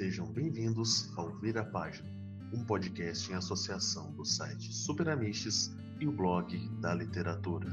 Sejam bem-vindos ao Vira Página, um podcast em associação do site Superamistes e o blog da literatura.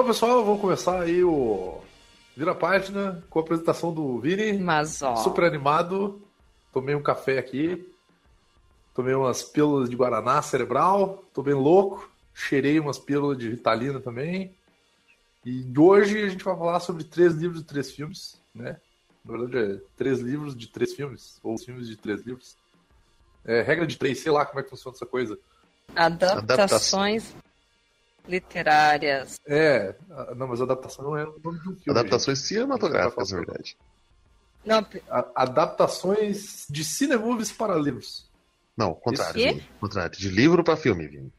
Então, pessoal, vamos começar aí o Vira Página com a apresentação do Vini. Mas, ó. Super animado. Tomei um café aqui. Tomei umas pílulas de Guaraná cerebral. Tô bem louco. Cheirei umas pílulas de Vitalina também. E hoje a gente vai falar sobre três livros de três filmes, né? Na verdade é três livros de três filmes. Ou filmes de três livros. É, regra de três, sei lá como é que funciona essa coisa. Adaptações literárias. É, não, mas adaptação não é o nome de um filme. Adaptações gente. cinematográficas, na verdade. Não, A, adaptações de cinemovies para livros. Não, contrário. Vini, contrário. De livro para filme, Vini.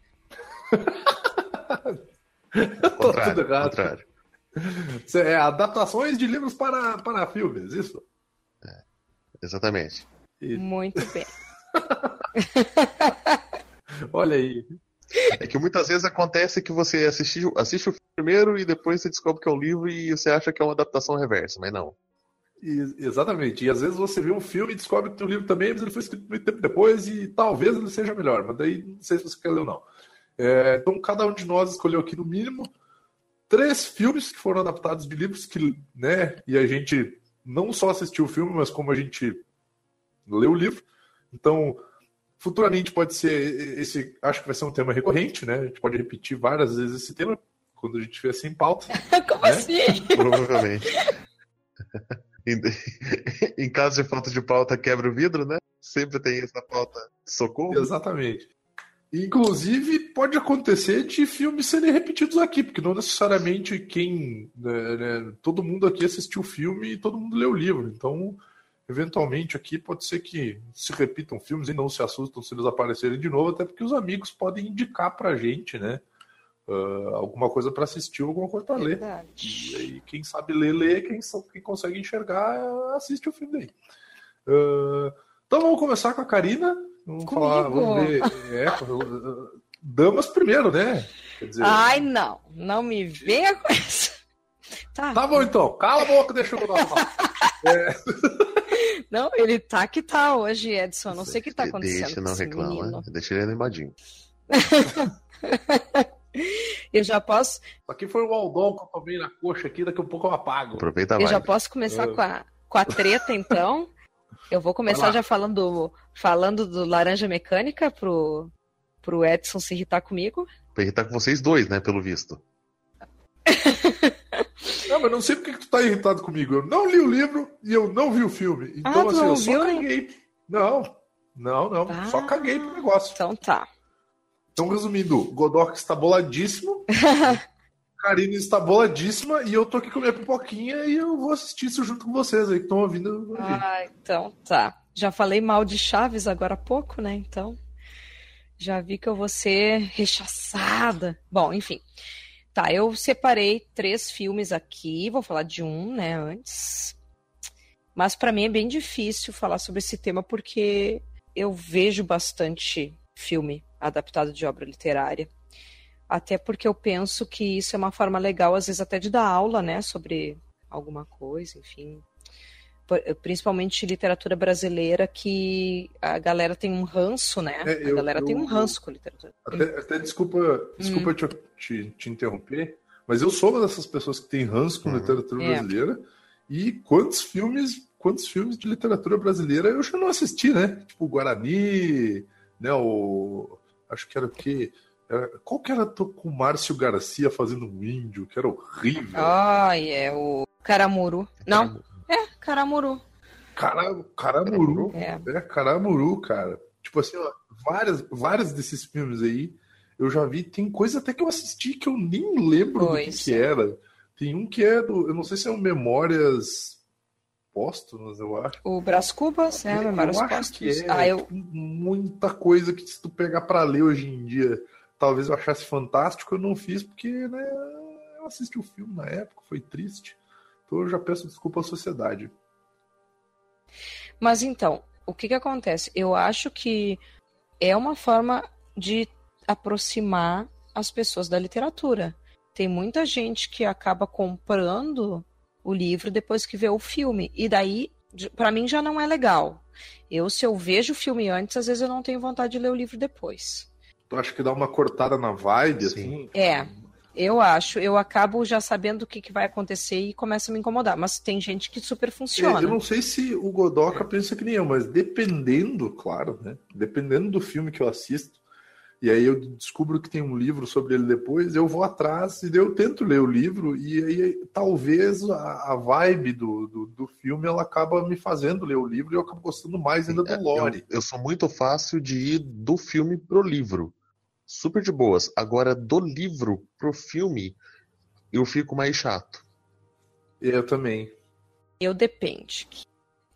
contrário, tudo errado. contrário. É, adaptações de livros para, para filmes, isso? É, exatamente. E... Muito bem. Olha aí. É que muitas vezes acontece que você assiste, assiste o filme primeiro e depois você descobre que é um livro e você acha que é uma adaptação reversa, mas não. E, exatamente. E às vezes você vê um filme e descobre que tem um livro também, mas ele foi escrito muito tempo depois e talvez ele seja melhor, mas daí não sei se você quer ler ou não. É, então cada um de nós escolheu aqui no mínimo três filmes que foram adaptados de livros que, né, e a gente não só assistiu o filme, mas como a gente leu o livro. Então, Futuramente pode ser esse, acho que vai ser um tema recorrente, né? A gente pode repetir várias vezes esse tema quando a gente tiver sem pauta. Como né? assim? Provavelmente. em, caso de falta de pauta, quebra o vidro, né? Sempre tem essa pauta socorro. Exatamente. Inclusive, pode acontecer de filmes serem repetidos aqui, porque não necessariamente quem. Né, né, todo mundo aqui assistiu o filme e todo mundo leu o livro. Então, Eventualmente aqui pode ser que se repitam filmes e não se assustam se eles aparecerem de novo, até porque os amigos podem indicar pra gente, né? Uh, alguma coisa para assistir, alguma coisa para ler. E aí, quem sabe ler, lê. Quem, quem consegue enxergar, assiste o filme daí. Uh, então vamos começar com a Karina. Vamos Comigo. falar, vamos ver. É, damas primeiro, né? Dizer, Ai, não. Não me venha com isso. Tá, tá bom então. Cala a boca, deixa eu dar é. Não, ele tá que tá hoje, Edson. Não sei o que tá acontecendo. Deixa, não reclama. Menino. Deixa ele animadinho. eu já posso. Aqui foi o Aldon que eu tomei na coxa aqui, daqui a pouco eu apago. Aproveita Eu já posso começar com, a, com a treta, então. Eu vou começar já falando, falando do Laranja Mecânica pro, pro Edson se irritar comigo. Pra irritar com vocês dois, né, pelo visto. Mas não sei porque que tu tá irritado comigo. Eu não li o livro e eu não vi o filme. Então, ah, assim, eu só caguei. Não, não, não. Ah, só caguei pro negócio. Então tá. Então, resumindo, Godok está boladíssimo. Karine está boladíssima e eu tô aqui com minha pipoquinha e eu vou assistir isso junto com vocês aí que estão ouvindo. Ah, então tá. Já falei mal de Chaves agora há pouco, né? Então já vi que eu vou ser rechaçada. Bom, enfim. Tá, eu separei três filmes aqui, vou falar de um, né, antes. Mas para mim é bem difícil falar sobre esse tema porque eu vejo bastante filme adaptado de obra literária. Até porque eu penso que isso é uma forma legal, às vezes, até de dar aula, né, sobre alguma coisa, enfim. Principalmente literatura brasileira, que a galera tem um ranço, né? É, eu, a galera eu, tem um ranço com literatura. Até, até desculpa, desculpa hum. te, te, te, interromper, mas eu sou uma dessas pessoas que tem ranço com uhum. literatura é. brasileira. E quantos filmes, quantos filmes de literatura brasileira eu já não assisti, né? Tipo Guarani, né? O acho que era o quê? Era, qual que era com o Márcio Garcia fazendo um índio, que era horrível? Ah, é o Caramuru. Não, é Caramuru. Cara, Caramuru. É. é Caramuru, cara. Tipo assim, ó, várias, várias desses filmes aí eu já vi. Tem coisa até que eu assisti que eu nem lembro pois. do que, que, era. Tem um que é do. Eu não sei se é um Memórias Póstumas, eu acho. O Brás Cubas, é, Memórias Póstumas. É, ah, eu... muita coisa que se tu pegar para ler hoje em dia, talvez eu achasse fantástico, eu não fiz porque né, eu assisti o filme na época, foi triste. Então eu já peço desculpa à sociedade. Mas então, o que que acontece? Eu acho que é uma forma de aproximar as pessoas da literatura. Tem muita gente que acaba comprando o livro depois que vê o filme. E daí, para mim, já não é legal. Eu, se eu vejo o filme antes, às vezes eu não tenho vontade de ler o livro depois. Tu acha que dá uma cortada na vibe, assim? É, eu acho. Eu acabo já sabendo o que, que vai acontecer e começa a me incomodar. Mas tem gente que super funciona. É, eu não sei se o Godoka pensa que nem eu, mas dependendo, claro, né? Dependendo do filme que eu assisto, e aí eu descubro que tem um livro sobre ele depois, eu vou atrás e eu tento ler o livro, e aí talvez a, a vibe do, do, do, filme ela acaba me fazendo ler o livro e eu acabo gostando mais ainda do é, lore. Eu, eu sou muito fácil de ir do filme pro livro. Super de boas. Agora, do livro pro filme, eu fico mais chato. Eu também. Eu depende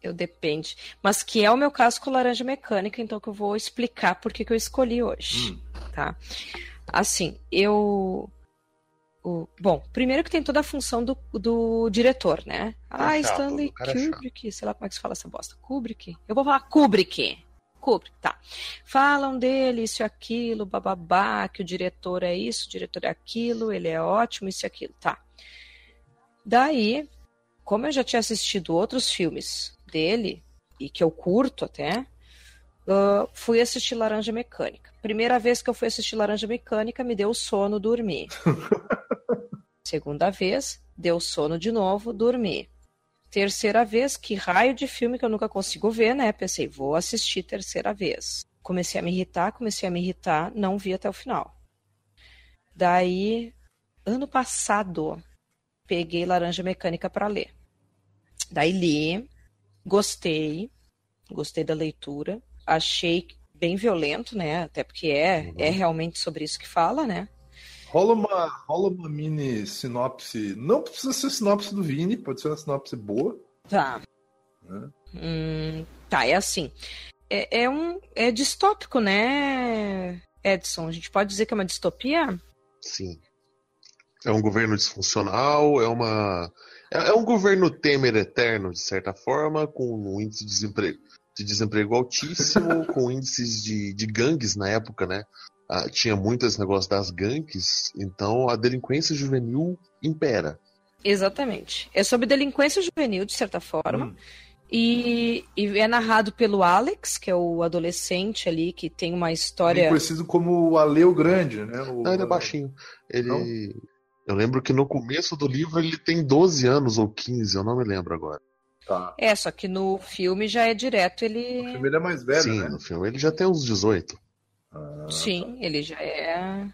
eu depende. Mas que é o meu caso com laranja mecânica, então que eu vou explicar por que, que eu escolhi hoje, hum. tá? Assim, eu... O... Bom, primeiro que tem toda a função do, do diretor, né? Ah, chato, Stanley Kubrick, sei lá como é que se fala essa bosta. Kubrick? Eu vou falar Kubrick. Kubrick, tá. Falam dele, isso e aquilo, bababá, que o diretor é isso, o diretor é aquilo, ele é ótimo, isso e aquilo, tá. Daí, como eu já tinha assistido outros filmes dele, e que eu curto até, uh, fui assistir Laranja Mecânica. Primeira vez que eu fui assistir Laranja Mecânica, me deu sono, dormi. Segunda vez, deu sono de novo, dormi. Terceira vez, que raio de filme que eu nunca consigo ver, né? Pensei, vou assistir terceira vez. Comecei a me irritar, comecei a me irritar, não vi até o final. Daí, ano passado, peguei Laranja Mecânica para ler. Daí li, Gostei, gostei da leitura. Achei bem violento, né? Até porque é, uhum. é realmente sobre isso que fala, né? Rola uma, rola uma mini sinopse. Não precisa ser sinopse do Vini, pode ser uma sinopse boa. Tá. Né? Hum, tá, é assim. É, é, um. É distópico, né, Edson? A gente pode dizer que é uma distopia? Sim. É um governo disfuncional, é uma é, é um governo Temer eterno, de certa forma, com um índice de desemprego, de desemprego altíssimo, com índices de, de gangues na época, né? Ah, tinha muito esse negócio das gangues, então a delinquência juvenil impera. Exatamente. É sobre delinquência juvenil, de certa forma. Hum. E, e, é narrado pelo Alex, que é o adolescente ali, que tem uma história. Ele é conhecido como o Aleu Grande, né? O... Não, ele é baixinho. Ele. Não? Eu lembro que no começo do livro ele tem 12 anos ou 15, eu não me lembro agora. Tá. É, só que no filme já é direto ele. No filme ele é mais velho, Sim, né? no filme ele já tem uns 18. Ah, Sim, tá. ele já é.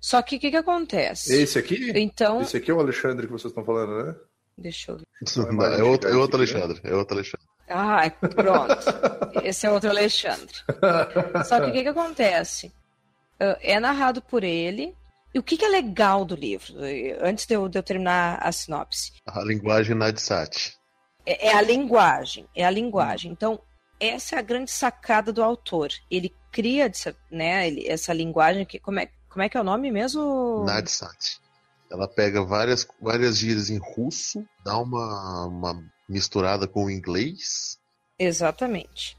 Só que o que, que acontece? Esse aqui? Então. Esse aqui é o Alexandre que vocês estão falando, né? Deixa eu ver. Não, é, outro, é outro Alexandre. É outro Alexandre. Ah, pronto. Esse é outro Alexandre. Só que o que, que acontece? Ah, é narrado por ele, e o que, que é legal do livro, antes de eu, de eu terminar a sinopse? A linguagem Nadsat. É, é a linguagem, é a linguagem. Então, essa é a grande sacada do autor. Ele cria né, essa linguagem que. Como é, como é que é o nome mesmo? Nadsat. Ela pega várias, várias gírias em russo, dá uma, uma misturada com o inglês. Exatamente.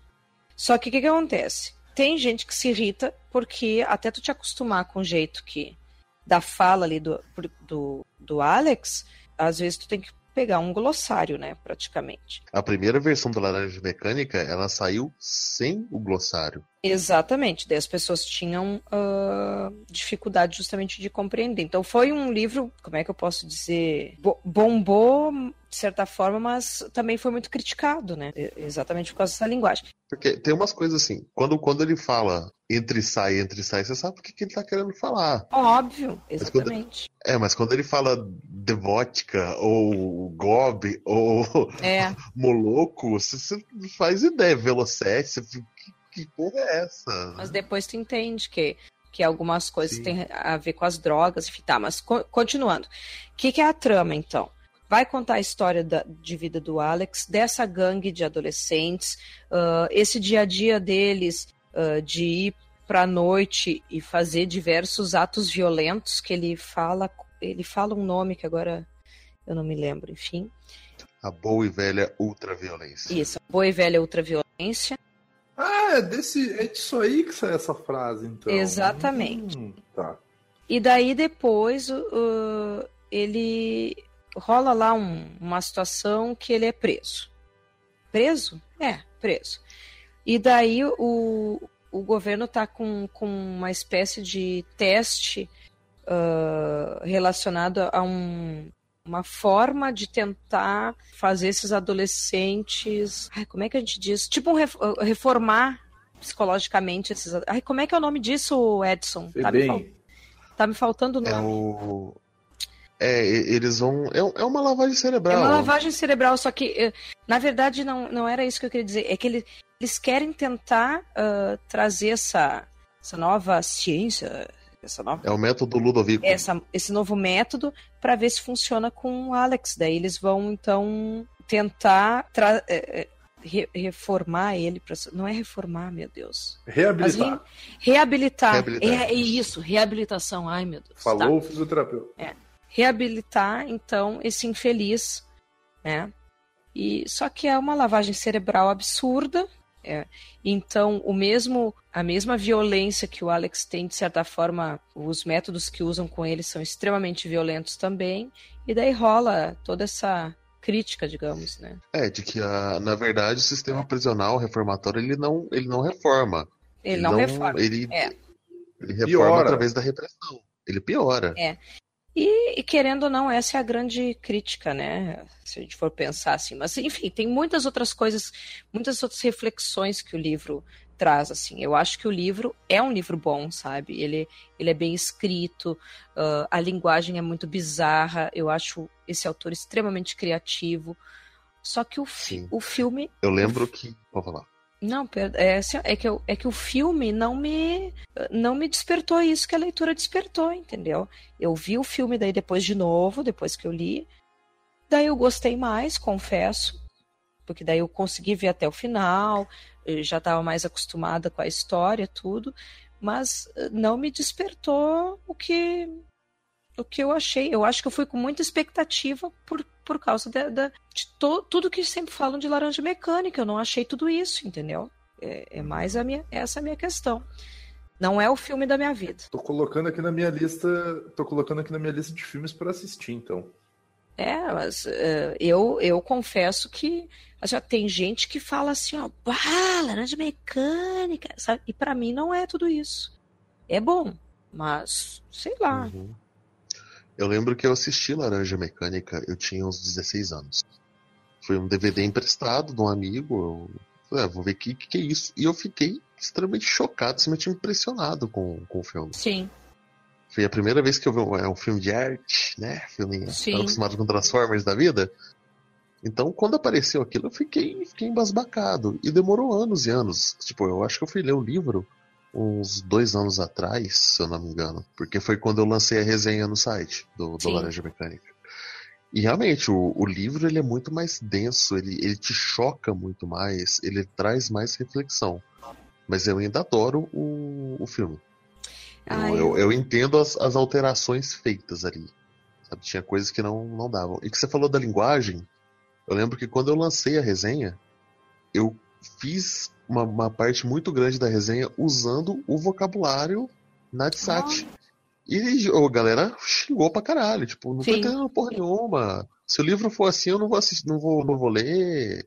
Só que o que, que acontece? Tem gente que se irrita porque até tu te acostumar com o jeito que da fala ali do, do, do Alex, às vezes tu tem que pegar um glossário, né, praticamente. A primeira versão da Laranja Mecânica, ela saiu sem o glossário. Exatamente, daí as pessoas tinham uh, dificuldade justamente de compreender. Então foi um livro, como é que eu posso dizer, bombou de certa forma, mas também foi muito criticado, né? Exatamente por causa dessa linguagem. Porque tem umas coisas assim, quando, quando ele fala entre sai, entre sai, você sabe o que, que ele tá querendo falar. Óbvio, exatamente. Mas quando, é, mas quando ele fala devótica, ou gob, ou é. moloco, você, você faz ideia, velocete, você que, porra é essa? Mas depois tu entende que que algumas coisas Sim. têm a ver com as drogas, enfim, tá, mas co continuando. O que, que, é a trama, então? vai contar a história da, de vida do Alex, dessa gangue de adolescentes, uh, esse dia a dia deles uh, de ir para a noite e fazer diversos atos violentos que ele fala, ele fala um nome que agora eu não me lembro, enfim. A boa e velha ultraviolência. Isso, a boa e velha ultraviolência. Ah, é, desse, é disso aí que sai essa frase, então. Exatamente. Hum, tá. E daí depois uh, ele rola lá um, uma situação que ele é preso. Preso? É, preso. E daí o, o governo está com, com uma espécie de teste uh, relacionado a um, uma forma de tentar fazer esses adolescentes. Ai, como é que a gente diz? Tipo, um uh, reformar psicologicamente esses. Ai, como é que é o nome disso, Edson? Tá me, fal... tá me, faltando o nome. É o é, eles vão. É, é uma lavagem cerebral. É uma lavagem cerebral, só que, eh, na verdade, não, não era isso que eu queria dizer. É que eles, eles querem tentar uh, trazer essa, essa nova ciência. Essa nova... É o método Ludovico. Essa, esse novo método para ver se funciona com o Alex. Daí eles vão, então, tentar tra é, re reformar ele. Pra... Não é reformar, meu Deus. Reabilitar. Re reabilitar. reabilitar. É, é, isso, reabilitação. Ai, meu Deus. Falou tá. o fisioterapeuta. É reabilitar então esse infeliz, né? E só que é uma lavagem cerebral absurda. É. Então, o mesmo, a mesma violência que o Alex tem, de certa forma, os métodos que usam com ele são extremamente violentos também. E daí rola toda essa crítica, digamos, né? É, de que, a, na verdade, o sistema prisional reformatório, ele não, ele não reforma. Ele, ele não, não, reforma. Ele, é. ele reforma piora. através da repressão. Ele piora. É. E, e, querendo ou não, essa é a grande crítica, né? Se a gente for pensar assim. Mas, enfim, tem muitas outras coisas, muitas outras reflexões que o livro traz, assim. Eu acho que o livro é um livro bom, sabe? Ele, ele é bem escrito, uh, a linguagem é muito bizarra, eu acho esse autor extremamente criativo. Só que o, fi o filme. Eu lembro que. Pode falar. Não, é, assim, é, que eu, é que o filme não me não me despertou isso que a leitura despertou, entendeu? Eu vi o filme daí depois de novo, depois que eu li. Daí eu gostei mais, confesso, porque daí eu consegui ver até o final, já estava mais acostumada com a história, tudo, mas eh, não me despertou o que o que eu achei. Eu acho que eu fui com muita expectativa por por causa de, de, de to, tudo que sempre falam de laranja mecânica. Eu não achei tudo isso, entendeu? É, é mais a minha, essa é a minha questão. Não é o filme da minha vida. Tô colocando aqui na minha lista, tô colocando aqui na minha lista de filmes para assistir, então. É, mas uh, eu, eu confesso que já tem gente que fala assim, ó, laranja mecânica, sabe? E para mim não é tudo isso. É bom, mas sei lá. Uhum. Eu lembro que eu assisti Laranja Mecânica, eu tinha uns 16 anos. Foi um DVD emprestado de um amigo. Eu falei, ah, vou ver o que, que, é isso. E eu fiquei extremamente chocado, extremamente impressionado com, com o filme. Sim. Foi a primeira vez que eu vi um, é um filme de arte, né? Filme Sim. acostumado com Transformers da vida. Então, quando apareceu aquilo, eu fiquei, fiquei embasbacado. E demorou anos e anos. Tipo, eu acho que eu fui ler o livro uns dois anos atrás, se eu não me engano, porque foi quando eu lancei a resenha no site do, do Laranja Mecânica. E realmente, o, o, livro ele é muito mais denso, ele, ele te choca muito mais, ele traz mais reflexão. Mas eu ainda adoro o, o filme. Eu, eu, eu, entendo as, as alterações feitas ali. Sabe? Tinha coisas que não, não davam. E que você falou da linguagem, eu lembro que quando eu lancei a resenha, eu fiz uma, uma parte muito grande da resenha usando o vocabulário Natsat. Ah. E a galera xingou pra caralho, tipo, não Sim. tô entendendo porra nenhuma. Se o livro for assim, eu não vou assistir, não vou, não vou ler.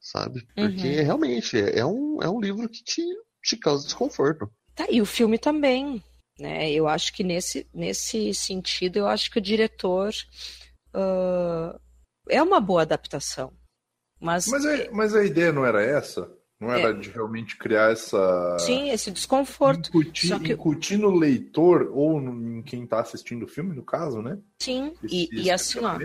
Sabe? Porque uhum. realmente é, é um, é um livro que te, te causa desconforto. Tá, e o filme também. Né? Eu acho que nesse, nesse sentido, eu acho que o diretor uh, é uma boa adaptação. Mas, mas, a, mas a ideia não era essa? Não era é. de realmente criar essa. Sim, esse desconforto. Incutir, que... incutir no leitor ou em quem está assistindo o filme, no caso, né? Sim, esse, e, esse e assim, ó.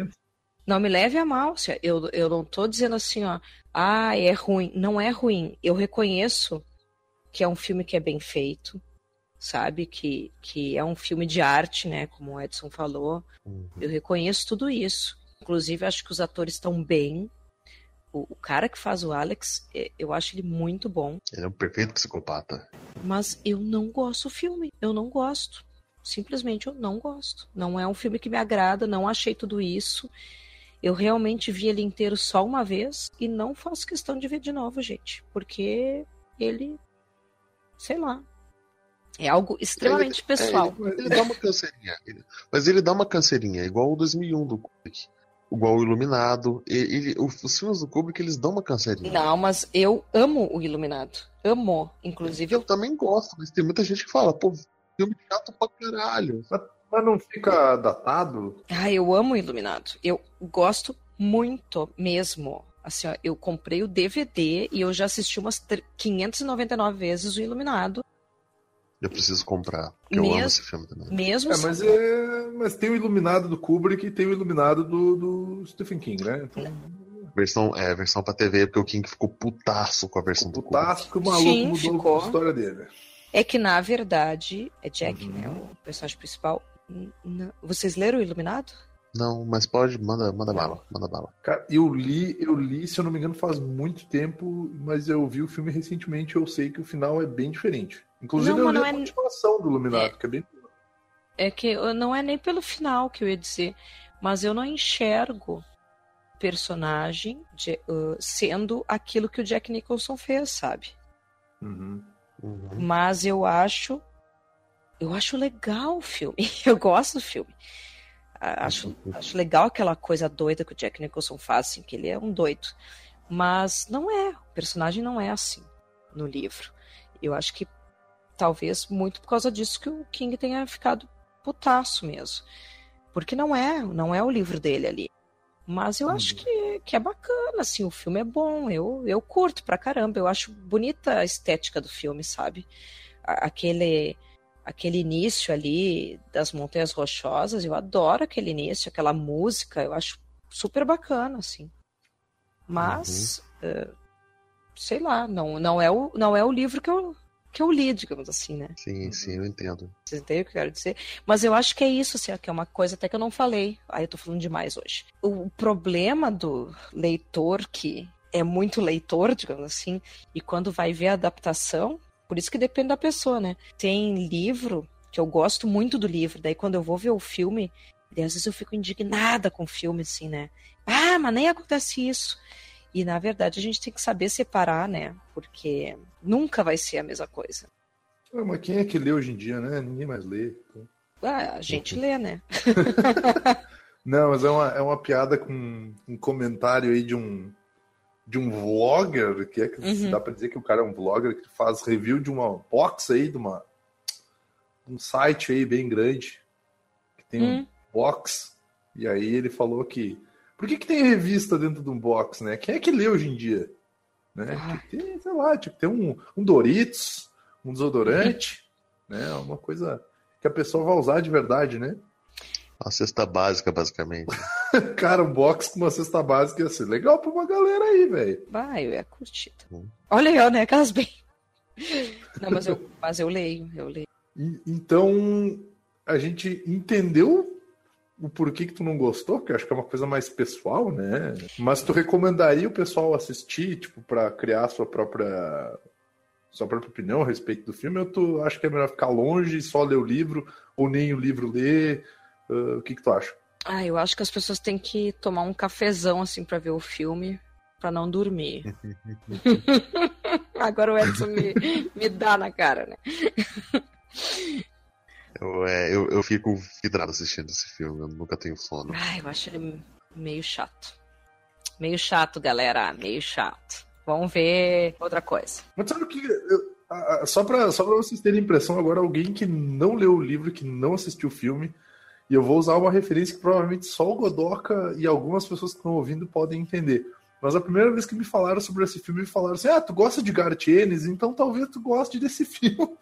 Não me leve a mal, eu, eu não estou dizendo assim, ó, ah, é ruim. Não é ruim. Eu reconheço que é um filme que é bem feito, sabe? Que, que é um filme de arte, né? Como o Edson falou. Uhum. Eu reconheço tudo isso. Inclusive, acho que os atores estão bem. O, o, cara que faz o Alex, é, eu acho ele muito bom. Ele é um perfeito psicopata. Mas eu não gosto do filme. Eu não gosto. Simplesmente eu não gosto. Não é um filme que me agrada, não achei tudo isso. Eu realmente vi ele inteiro só uma vez e não faço questão de ver de novo, gente. Porque ele. Sei lá. É algo extremamente ele, pessoal. É, ele, ele, dá uma canseirinha. mas ele dá uma canseirinha, igual o 2001 do Kubrick igual o Iluminado. Ele, os filmes do Kubrick, eles dão uma canseirinha. Não, mas eu amo o Iluminado. Amo. Inclusive. Eu, eu também gosto, mas tem muita gente que fala, pô, filme chato pra caralho. Mas, mas não fica datado? Ah, eu amo o Iluminado. Eu gosto muito mesmo. Assim, ó, eu comprei o DVD e eu já assisti umas 599 vezes o Iluminado. Eu preciso comprar, porque mesmo, eu amo esse filme também. Mesmo é, mas, é, mas tem o Iluminado do Kubrick e tem o Iluminado do, do Stephen King, né? Então... Versão, é, versão pra TV, porque o King ficou putaço com a versão ficou do Kubrick. Putaço que o maluco Sim, mudou ficou. a história dele. É que, na verdade, é Jack, uhum. né? O personagem principal. Vocês leram o Iluminado? Não, mas pode, manda, manda bala, manda bala. Cara, eu li, eu li, se eu não me engano, faz muito tempo, mas eu vi o filme recentemente, eu sei que o final é bem diferente. Inclusive, não, eu li a é... continuação do Iluminado, é... que é bem. É que não é nem pelo final que eu ia dizer, mas eu não enxergo personagem de, uh, sendo aquilo que o Jack Nicholson fez, sabe? Uhum. Uhum. Mas eu acho. Eu acho legal o filme. Eu gosto do filme. Acho, acho legal aquela coisa doida que o Jack Nicholson faz, assim, que ele é um doido. Mas não é. O personagem não é assim no livro. Eu acho que talvez muito por causa disso que o King tenha ficado putaço mesmo. Porque não é, não é o livro dele ali. Mas eu acho uhum. que, que é bacana, assim, o filme é bom, eu, eu curto pra caramba, eu acho bonita a estética do filme, sabe? Aquele, aquele início ali das Montanhas Rochosas, eu adoro aquele início, aquela música, eu acho super bacana, assim. Mas, uhum. uh, sei lá, não, não, é o, não é o livro que eu, que eu li, digamos assim, né? Sim, sim, eu entendo. Vocês entendem o que eu quero dizer? Mas eu acho que é isso, assim, que é uma coisa até que eu não falei. Aí eu tô falando demais hoje. O problema do leitor que é muito leitor, digamos assim, e quando vai ver a adaptação, por isso que depende da pessoa, né? Tem livro que eu gosto muito do livro, daí quando eu vou ver o filme, às vezes eu fico indignada com o filme, assim, né? Ah, mas nem acontece isso. E na verdade a gente tem que saber separar, né? Porque nunca vai ser a mesma coisa. Ah, mas quem é que lê hoje em dia, né? Ninguém mais lê. Então... Ah, a gente lê, né? Não, mas é uma, é uma piada com um comentário aí de um de um vlogger, que é que uhum. dá para dizer que o cara é um vlogger que faz review de uma box aí, de uma um site aí bem grande que tem um hum. box. E aí ele falou que por que, que tem revista dentro de um box, né? Quem é que lê hoje em dia? Né? Ah. Tem, sei lá, tipo, tem um, um Doritos, um desodorante, né? Uma coisa que a pessoa vai usar de verdade, né? Uma cesta básica, basicamente. Cara, um box com uma cesta básica ia ser legal pra uma galera aí, velho. Vai, eu ia curtir. Hum. Olha eu, né? Aquelas bem. Não, mas eu, mas eu leio, eu leio. E, então, a gente entendeu o porquê que tu não gostou, que eu acho que é uma coisa mais pessoal, né? Mas tu recomendaria o pessoal assistir, tipo, para criar sua própria sua própria opinião a respeito do filme, ou tu acha que é melhor ficar longe, só ler o livro, ou nem o livro ler, Uh, o que, que tu acha? Ah, eu acho que as pessoas têm que tomar um cafezão assim para ver o filme, para não dormir. Agora o Edson me, me dá na cara, né? Eu, é, eu, eu fico vidrado assistindo esse filme, eu nunca tenho sono. Ah, eu acho ele meio chato. Meio chato, galera, meio chato. Vamos ver outra coisa. Mas sabe o que? Eu, só para só pra vocês terem impressão, agora alguém que não leu o livro, que não assistiu o filme, e eu vou usar uma referência que provavelmente só o Godoka e algumas pessoas que estão ouvindo podem entender. Mas a primeira vez que me falaram sobre esse filme, me falaram assim: ah, tu gosta de Garth Ennis, então talvez tu goste desse filme.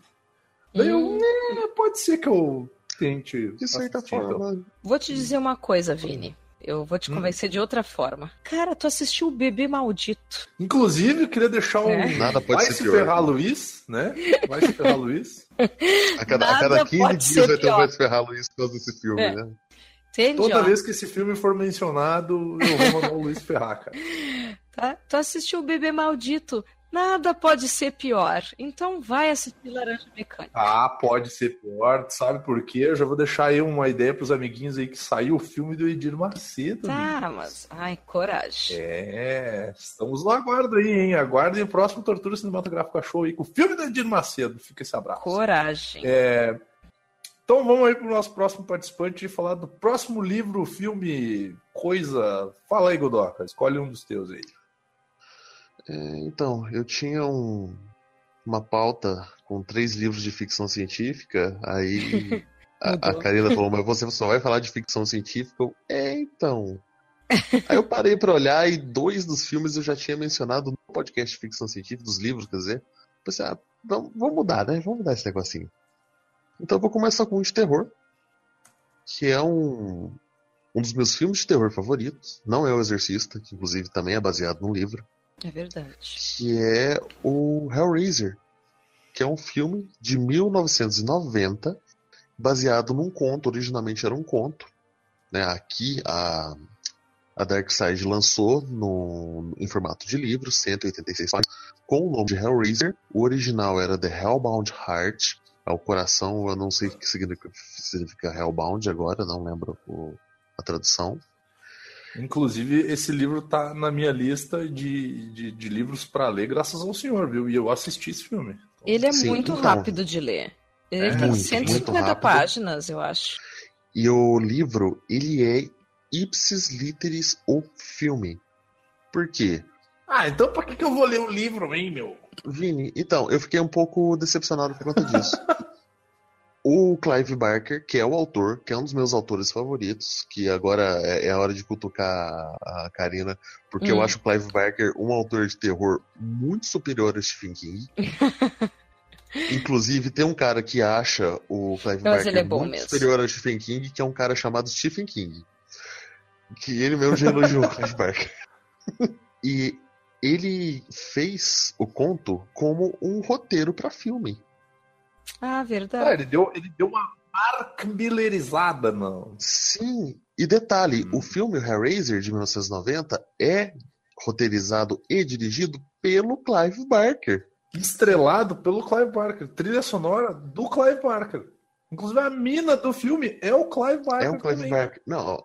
Daí eu, hum. é, pode ser que eu tente. De certa assistir, então. forma. Então. Vou te dizer uma coisa, Vini. Eu vou te hum. convencer hum. de outra forma. Cara, tu assistiu o Bebê Maldito. Inclusive, eu queria deixar um. É. Nada pode vai ser se pior. ferrar Luiz, né? Vai se ferrar Luiz. A cada, a cada 15 dias vai ter um Vai se ferrar Luiz por causa desse filme, é. né? Entendi, Toda ó. vez que esse filme for mencionado, eu vou mandar o Luiz ferrar, cara. Tá? Tu assistiu o Bebê Maldito. Nada pode ser pior. Então vai assistir Laranja Mecânica. Ah, pode ser pior. Sabe por quê? Eu já vou deixar aí uma ideia pros amiguinhos aí que saiu o filme do Edir Macedo. Tá, amigos. mas. Ai, coragem. É, estamos no aguardo aí, hein? Aguardem o próximo Tortura Cinematográfica Show aí com o filme do Edir Macedo. Fica esse abraço. Coragem. É. Então vamos aí pro nosso próximo participante e falar do próximo livro, filme, coisa. Fala aí, Godoka. Escolhe um dos teus aí. É, então, eu tinha um, uma pauta com três livros de ficção científica, aí a, a Karina falou, mas você só vai falar de ficção científica? Eu, é, então. Aí eu parei para olhar e dois dos filmes eu já tinha mencionado no podcast de ficção científica, dos livros, quer dizer. Pensei, ah, vamos, vamos mudar, né? Vamos mudar esse negocinho. Então eu vou começar com um de terror, que é um, um dos meus filmes de terror favoritos. Não é O Exorcista, que inclusive também é baseado num livro. É verdade. Que é o Hellraiser, que é um filme de 1990, baseado num conto. Originalmente era um conto. Né? Aqui a, a Dark Side lançou no, em formato de livro, 186 páginas, com o nome de Hellraiser. O original era The Hellbound Heart, é o coração, eu não sei o que significa, significa Hellbound agora, não lembro o, a tradução. Inclusive, esse livro tá na minha lista de, de, de livros para ler, graças ao senhor, viu? E eu assisti esse filme. Ele é Sim, muito então, rápido de ler. Ele é, tem muito, 150 páginas, eu acho. E o livro, ele é ipsis literis o filme. Por quê? Ah, então por que, que eu vou ler o livro, hein, meu? Vini, então, eu fiquei um pouco decepcionado por conta disso. o Clive Barker, que é o autor, que é um dos meus autores favoritos, que agora é, é a hora de cutucar a Karina, porque hum. eu acho o Clive Barker um autor de terror muito superior a Stephen King. Inclusive, tem um cara que acha o Clive Mas Barker é muito mesmo. superior a Stephen King, que é um cara chamado Stephen King. Que ele mesmo já elogiou o Clive Barker. e ele fez o conto como um roteiro para filme. Ah, verdade. É, ele, deu, ele deu uma Mark Millerizada, não. Sim, e detalhe, hum. o filme Hellraiser de 1990 é roteirizado e dirigido pelo Clive Barker. Estrelado pelo Clive Barker. Trilha sonora do Clive Barker. Inclusive a mina do filme é o Clive Barker. É o Clive também. Barker. Não,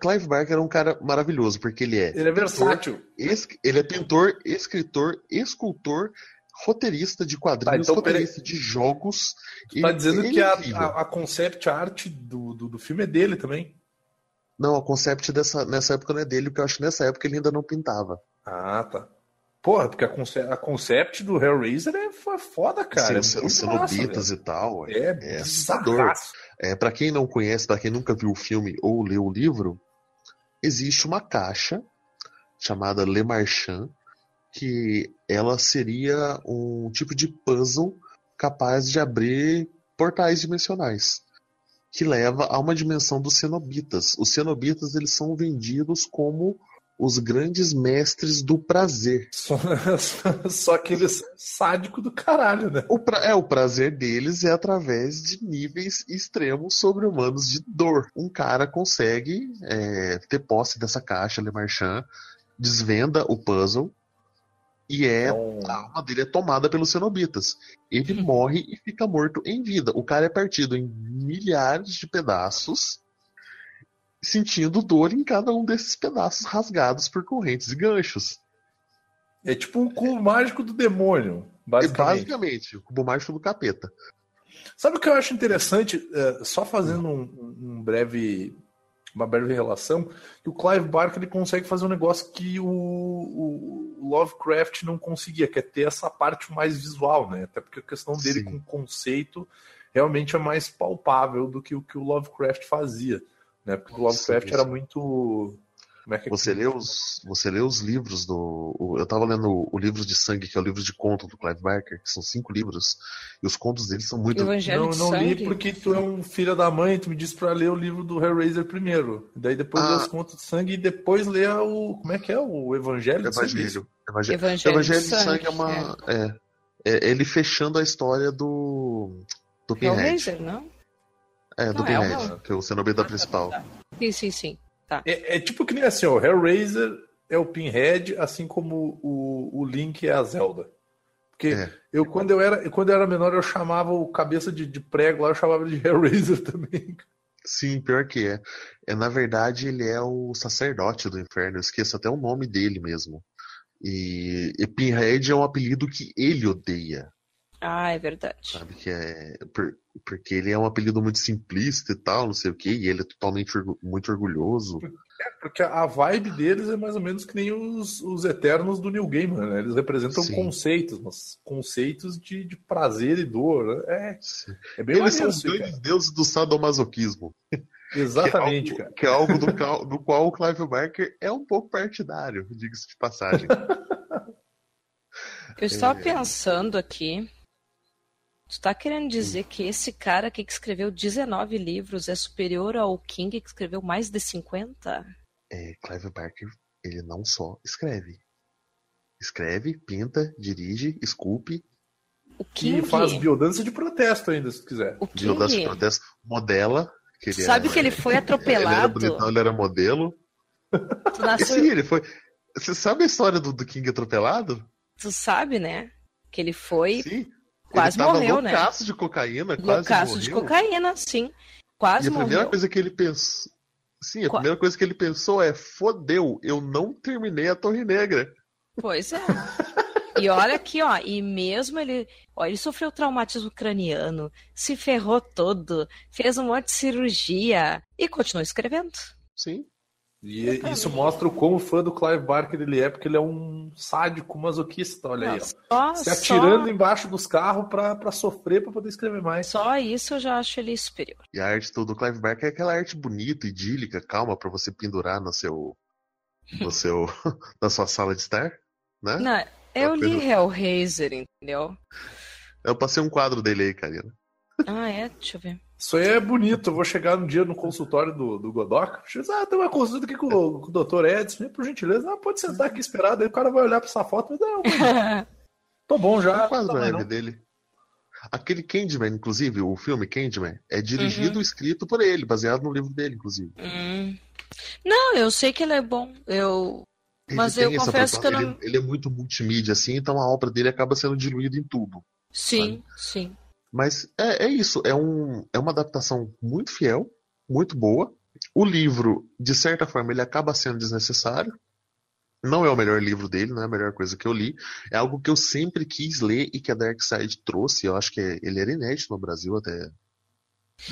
Clive Barker é um cara maravilhoso, porque ele é. Ele é versátil. ele é pintor, escritor, escultor, roteirista de quadrinhos, tá, então, roteirista peraí. de jogos. Tu tá dizendo que é a, a, a, concept art do, do, do, filme é dele também? Não, a concept dessa, nessa época não é dele, porque eu acho que nessa época ele ainda não pintava. Ah, tá. Porra, porque a, concept, a concept do Hellraiser é foda, cara. Sim, é cenobitas e tal. É, é assustador. É, pra quem não conhece, pra quem nunca viu o filme ou leu o livro, existe uma caixa chamada Le Marchand, que ela seria um tipo de puzzle capaz de abrir portais dimensionais, que leva a uma dimensão dos cenobitas. Os cenobitas eles são vendidos como os grandes mestres do prazer. Só, só que eles são sádicos do caralho, né? O pra, é, o prazer deles é através de níveis extremos sobre-humanos de dor. Um cara consegue é, ter posse dessa caixa Le Marchand, desvenda o puzzle, e é então... a alma dele é tomada pelos cenobitas. Ele morre e fica morto em vida. O cara é partido em milhares de pedaços sentindo dor em cada um desses pedaços rasgados por correntes e ganchos. É tipo um cubo mágico do demônio, basicamente. É basicamente, o cubo mágico do capeta. Sabe o que eu acho interessante? É, só fazendo um, um, breve, uma breve relação, que o Clive Barker ele consegue fazer um negócio que o, o, Lovecraft não conseguia, que é ter essa parte mais visual, né? Até porque a questão dele Sim. com conceito realmente é mais palpável do que o que o Lovecraft fazia, né? Porque o Lovecraft era muito como é que é você, lê os, você lê os livros do. O, eu tava lendo o livro de sangue, que é o livro de conto do Clive Barker, que são cinco livros, e os contos dele são muito. Evangelho não, não li porque tu é um filho da mãe, tu me disse pra ler o livro do Hellraiser primeiro. Daí depois ah. lê os contos de sangue e depois lê o. Como é que é? O Evangelho, Evangelho. de Sangue. Evangelho, Evangelho, Evangelho de Sangue, sangue é uma. É. é. É, ele fechando a história do. Do Pinhead. Hellraiser, não? É, do não, Pinhead, é uma... que é o cenobita ah, tá, principal. Tá, tá. Sim, sim, sim. Tá. É, é, tipo que nem assim, o Hellraiser é o Pinhead, assim como o, o Link é a Zelda. Porque é. eu, quando eu, era, quando eu era menor, eu chamava o cabeça de, de prego lá, eu chamava de Hellraiser também. Sim, pior que é. é. Na verdade, ele é o sacerdote do inferno. Eu esqueço até o nome dele mesmo. E, e Pinhead é um apelido que ele odeia. Ah, é verdade. Sabe que é. Por, porque ele é um apelido muito simplista e tal, não sei o que, e ele é totalmente muito orgulhoso. É, porque a vibe deles é mais ou menos que nem os, os Eternos do New Game, né? Eles representam Sim. conceitos, mas conceitos de, de prazer e dor. Né? É, é bem Eles são os grandes deuses do sadomasoquismo. Exatamente, que é algo, cara. Que é algo do, do qual o Clive Barker é um pouco partidário, diga-se de passagem. Eu estava é... pensando aqui Tu tá querendo dizer que esse cara aqui que escreveu 19 livros é superior ao King que escreveu mais de 50? É, Clive Barker, ele não só escreve. Escreve, pinta, dirige, esculpe. O King... E faz biodança de protesto ainda, se quiser. O King... Biodança de protesto, modela. Que ele Sabe era... que ele foi atropelado? ele era bonitão, ele era modelo. Nasceu... Sim, ele foi... Você sabe a história do, do King atropelado? Tu sabe, né? Que ele foi... Sim quase ele morreu, né? Loucaço de cocaína, quase loucaço morreu. de cocaína, sim. Quase e a morreu. primeira coisa que ele pensou. Sim, a Qu... primeira coisa que ele pensou é: fodeu, eu não terminei a Torre Negra. Pois é. E olha aqui, ó, e mesmo ele, ó, ele sofreu traumatismo craniano, se ferrou todo, fez um monte de cirurgia e continuou escrevendo. Sim. E isso mostra o quão fã do Clive Barker ele é, porque ele é um sádico masoquista, olha aí. Ó. Só, Se atirando só... embaixo dos carros para sofrer para poder escrever mais. Só isso eu já acho ele superior. E a arte do Clive Barker é aquela arte bonita, idílica, calma, para você pendurar no seu. no seu. na sua sala de estar, né? Não, eu li Hellraiser, entendeu? Eu passei um quadro dele aí, Karina. Ah, é? Deixa eu ver. Isso aí é bonito. Eu vou chegar um dia no consultório do, do Godoc. Ah, tem uma consulta aqui com, o, com o doutor Edson. Por gentileza, ah, pode sentar aqui esperado. Aí o cara vai olhar para essa foto e não, tô bom já. Qual é o dele? Aquele Candyman, inclusive, o filme Candyman, é dirigido uhum. e escrito por ele, baseado no livro dele, inclusive. Hum. Não, eu sei que ele é bom. Eu. Ele Mas eu confesso que eu não. Ele, ele, é muito multimídia, assim, então a obra dele acaba sendo diluída em tudo. Sim, sabe? sim. Mas é, é isso, é, um, é uma adaptação muito fiel, muito boa. O livro, de certa forma, ele acaba sendo desnecessário. Não é o melhor livro dele, não é a melhor coisa que eu li. É algo que eu sempre quis ler e que a Dark Side trouxe. Eu acho que é, ele era inédito no Brasil até,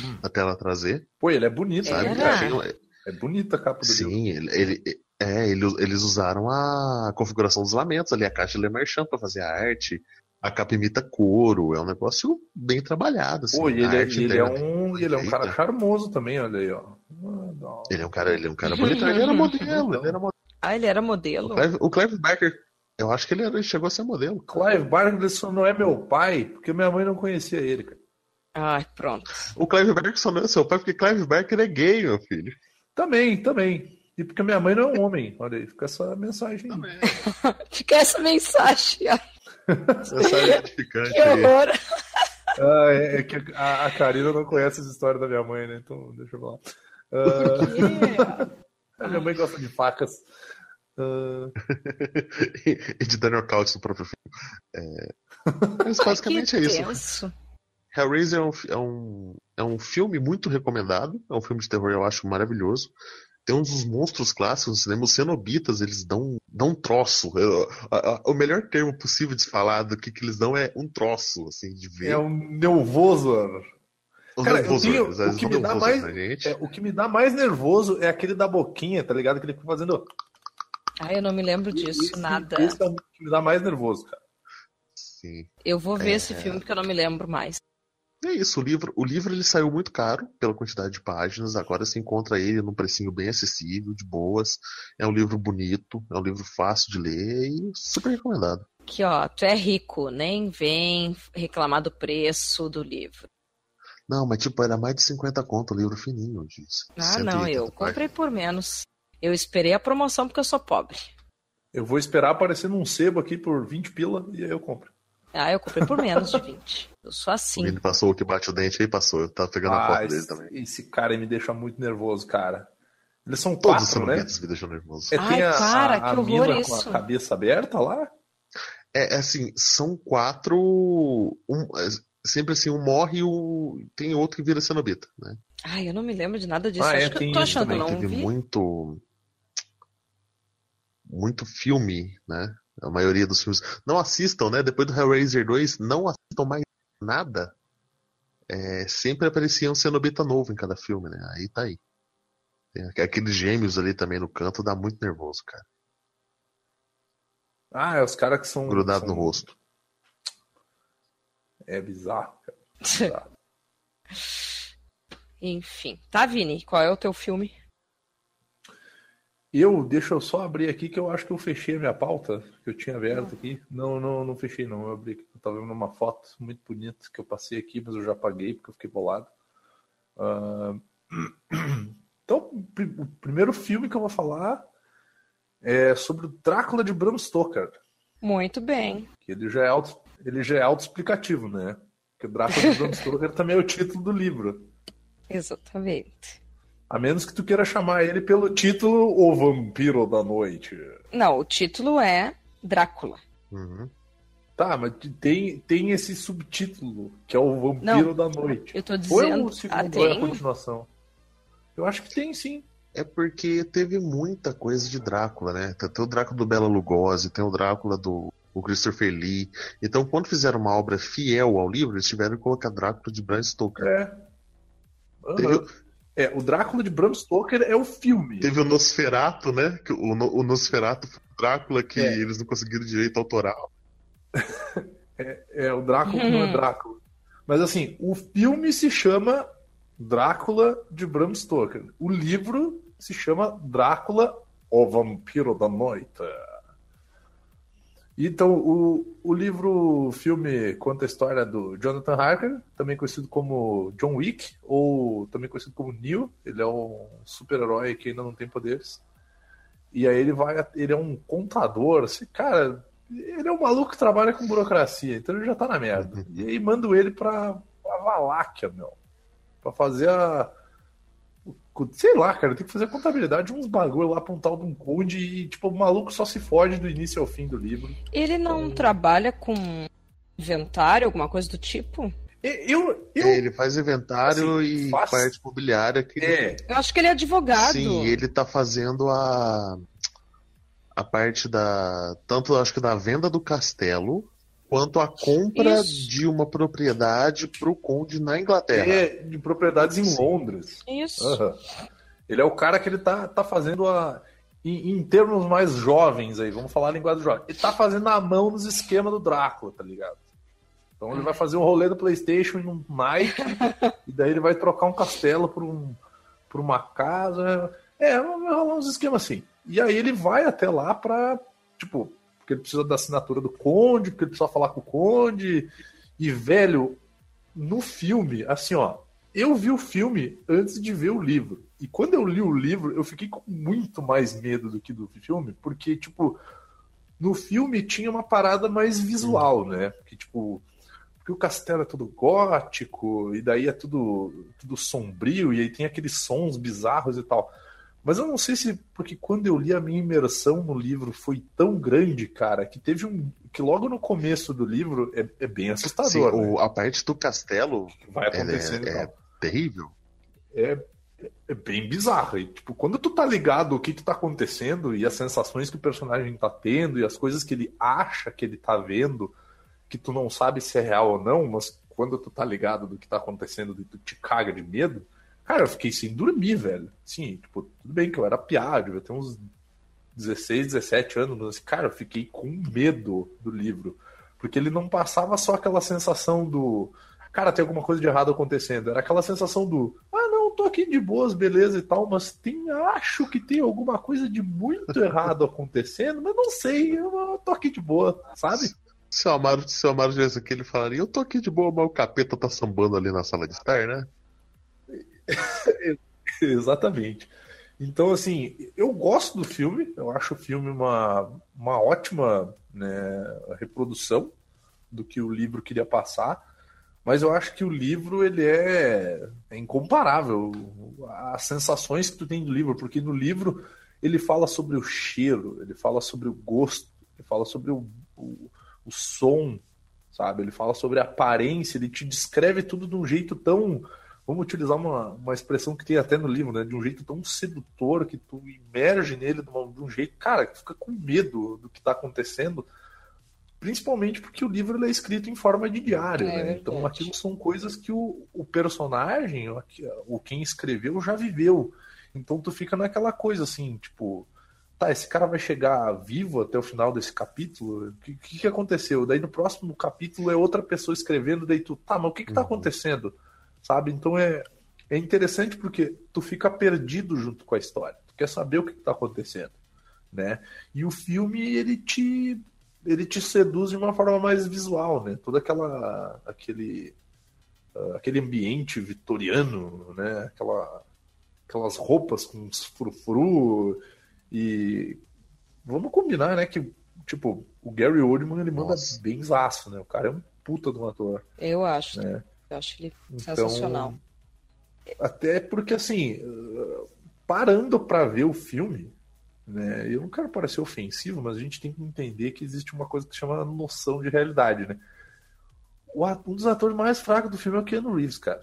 hum. até ela trazer. Pô, ele é bonito, sabe? É, é bonita a capa do Sim, livro. Sim, ele, ele, é, eles usaram a configuração dos lamentos ali, a caixa de Le Marchand para fazer a arte a capa imita couro, é um negócio bem trabalhado. Assim, Pô, e ele, é, ele é um, ele é um cara charmoso também, olha aí, ó. Ele é um cara, ele é um cara bonito, ele era modelo, ele era modelo. Ah, ele era modelo. O Clive, o Clive Barker, eu acho que ele, era, ele chegou a ser modelo. Clive Barker só não é meu pai, porque minha mãe não conhecia ele, cara. Ai, pronto. O Clive Barker só não é seu pai, porque Clive Barker é gay, meu filho. Também, também. E porque minha mãe não é um homem. Olha aí, fica essa mensagem. Também. fica essa mensagem, ó. Essa é. Que horror! Ah, é, é, que a, a Karina não conhece as histórias da minha mãe, né? Então, deixa eu falar. Uh, a minha mãe gosta de facas. Uh... e de Daniel Couch no próprio filme. É... Mas basicamente é isso. Hellraiser é um, é, um, é um filme muito recomendado. É um filme de terror, eu acho maravilhoso. Tem uns monstros clássicos no cinema, os cenobitas, eles dão, dão um troço. Eu, a, a, o melhor termo possível de falar do que, que eles dão é um troço, assim, de ver. É um nervoso, mano. Cara, nervoso, tenho, o, que me dá mais, é, o que me dá mais nervoso é aquele da boquinha, tá ligado? Que ele fica fazendo. Ah, eu não me lembro disso, esse, nada. Esse é o que me dá mais nervoso, cara. Sim. Eu vou ver é... esse filme porque eu não me lembro mais. É isso, o livro, o livro ele saiu muito caro pela quantidade de páginas, agora se encontra ele num precinho bem acessível, de boas. É um livro bonito, é um livro fácil de ler e super recomendado. Aqui, ó, tu é rico, nem vem reclamar do preço do livro. Não, mas tipo, era mais de 50 conto o livro fininho, disse. Ah, não, eu comprei por menos. Eu esperei a promoção porque eu sou pobre. Eu vou esperar aparecer num sebo aqui por 20 pila e aí eu compro. Ah, eu comprei por menos de 20. Eu sou assim. Ele passou o que bate o dente aí, passou. Eu tava pegando ah, a foto dele também. Esse cara me deixa muito nervoso, cara. Eles são Todos quatro, né? me deixam nervoso. É, Ai, a, cara, a, a que horror mina isso. com a cabeça aberta lá? É, é assim, são quatro. Um, é, sempre assim, um morre e o... tem outro que vira cenobita, né? Ai, eu não me lembro de nada disso. Ah, é, Acho que eu tô achando que não teve vi. muito muito filme, né? A maioria dos filmes. Não assistam, né? Depois do Hellraiser 2, não assistam mais nada. É, sempre aparecia um cenobita novo em cada filme, né? Aí tá aí. Tem aqueles gêmeos ali também no canto, dá muito nervoso, cara. Ah, é os caras que são. Grudado são... no rosto. É bizarro, cara. bizarro. Enfim. Tá, Vini, qual é o teu filme? Eu, deixa eu só abrir aqui que eu acho que eu fechei a minha pauta, que eu tinha aberto aqui. Não, não, não fechei não, eu abri aqui. Eu tava vendo uma foto muito bonita que eu passei aqui, mas eu já paguei porque eu fiquei bolado. Uh... Então, o primeiro filme que eu vou falar é sobre o Drácula de Bram Stoker. Muito bem. Que ele já é auto, ele já é autoexplicativo, né? Porque o Drácula de Bram Stoker também é o título do livro. Exatamente. A menos que tu queira chamar ele pelo título O Vampiro da Noite. Não, o título é Drácula. Uhum. Tá, mas tem, tem esse subtítulo, que é o Vampiro Não, da Noite. Eu tô dizendo. Ou o segundo ah, tem... é a continuação? Eu acho que tem sim. É porque teve muita coisa de Drácula, né? Tem o Drácula do Bela Lugosi, tem o Drácula do o Christopher Lee. Então, quando fizeram uma obra fiel ao livro, eles tiveram que colocar Drácula de Bram Stoker. É. Uhum. Teve, é, o Drácula de Bram Stoker é o filme. Teve o Nosferato, né? O, o Nosferato foi o Drácula que é. eles não conseguiram direito autoral. é, é, o Drácula não é Drácula. Mas assim, o filme se chama Drácula de Bram Stoker. O livro se chama Drácula, o Vampiro da Noite. Então, o, o livro, o filme conta a história do Jonathan Harker, também conhecido como John Wick, ou também conhecido como Neo. Ele é um super-herói que ainda não tem poderes. E aí ele vai, ele é um contador, assim, cara, ele é um maluco que trabalha com burocracia, então ele já tá na merda. Uhum. E aí manda ele pra, pra Valáquia, meu, pra fazer a, Sei lá, cara, tem que fazer a contabilidade de uns bagulho lá pra um tal de um conde e, tipo, o maluco só se foge do início ao fim do livro. Ele não então... trabalha com inventário, alguma coisa do tipo? Eu, eu... É, ele faz inventário assim, e faz... parte imobiliária. Que é. Eu acho que ele é advogado. Sim, ele tá fazendo a a parte da tanto acho que da venda do castelo quanto a compra Isso. de uma propriedade para o conde na Inglaterra. É, de propriedades em Sim. Londres. Isso. Uhum. Ele é o cara que ele tá, tá fazendo a. Em, em, termos mais jovens aí, vamos falar a linguagem jovem. Ele tá fazendo a mão nos esquemas do Drácula, tá ligado? Então ele vai fazer um rolê do Playstation em um Nike, e daí ele vai trocar um castelo por, um, por uma casa. É, vai rolar uns esquemas assim. E aí ele vai até lá pra, tipo, porque ele precisa da assinatura do Conde, porque ele precisa falar com o Conde. E, velho, no filme, assim, ó, eu vi o filme antes de ver o livro. E quando eu li o livro, eu fiquei com muito mais medo do que do filme, porque, tipo, no filme tinha uma parada mais visual, né? Porque, tipo, porque o castelo é tudo gótico, e daí é tudo, tudo sombrio, e aí tem aqueles sons bizarros e tal. Mas eu não sei se porque quando eu li a minha imersão no livro foi tão grande, cara, que teve um que logo no começo do livro é, é bem assustador. Sim, né? o, a parte do castelo vai acontecendo é, é terrível. É, é bem bizarro. E, tipo, quando tu tá ligado o que que tá acontecendo e as sensações que o personagem tá tendo e as coisas que ele acha que ele tá vendo, que tu não sabe se é real ou não, mas quando tu tá ligado do que tá acontecendo e tu te caga de medo, cara, eu fiquei sem dormir, velho. Sim, tipo, tudo bem que eu era piado, eu ter uns 16, 17 anos, mas, cara, eu fiquei com medo do livro. Porque ele não passava só aquela sensação do. Cara, tem alguma coisa de errado acontecendo. Era aquela sensação do. Ah, não, tô aqui de boas, beleza e tal, mas tem. Acho que tem alguma coisa de muito errado acontecendo, mas não sei, eu tô aqui de boa, sabe? Se Amaro, se o Amaro tivesse aqui, ele falaria: Eu tô aqui de boa, mas o capeta tá sambando ali na sala de estar, né? Exatamente. Então, assim, eu gosto do filme, eu acho o filme uma, uma ótima né, reprodução do que o livro queria passar, mas eu acho que o livro ele é, é incomparável as sensações que tu tem do livro, porque no livro ele fala sobre o cheiro, ele fala sobre o gosto, ele fala sobre o, o, o som, sabe? Ele fala sobre a aparência, ele te descreve tudo de um jeito tão vamos utilizar uma, uma expressão que tem até no livro, né? De um jeito tão sedutor que tu emerge nele de, uma, de um jeito, cara, que tu fica com medo do que está acontecendo, principalmente porque o livro é escrito em forma de diário, é, né? Então aquilo são coisas que o, o personagem, o, o quem escreveu já viveu. Então tu fica naquela coisa assim, tipo, tá, esse cara vai chegar vivo até o final desse capítulo? O que, que, que, aconteceu? Daí no próximo capítulo é outra pessoa escrevendo, daí tu, tá, mas o que que tá uhum. Sabe? Então é, é interessante porque tu fica perdido junto com a história. Tu quer saber o que está acontecendo, né? E o filme ele te ele te seduz de uma forma mais visual, né? Todo aquela aquele uh, aquele ambiente vitoriano, né? Aquela aquelas roupas com uns frufru e vamos combinar, né? Que tipo o Gary Oldman ele manda Nossa. bem zaço, né? O cara é um puta de um ator. Eu acho. Né? Eu acho ele então, sensacional. Até porque, assim, parando para ver o filme, né? Eu não quero parecer ofensivo, mas a gente tem que entender que existe uma coisa que se chama noção de realidade, né? Um dos atores mais fracos do filme é o Keanu Reeves, cara.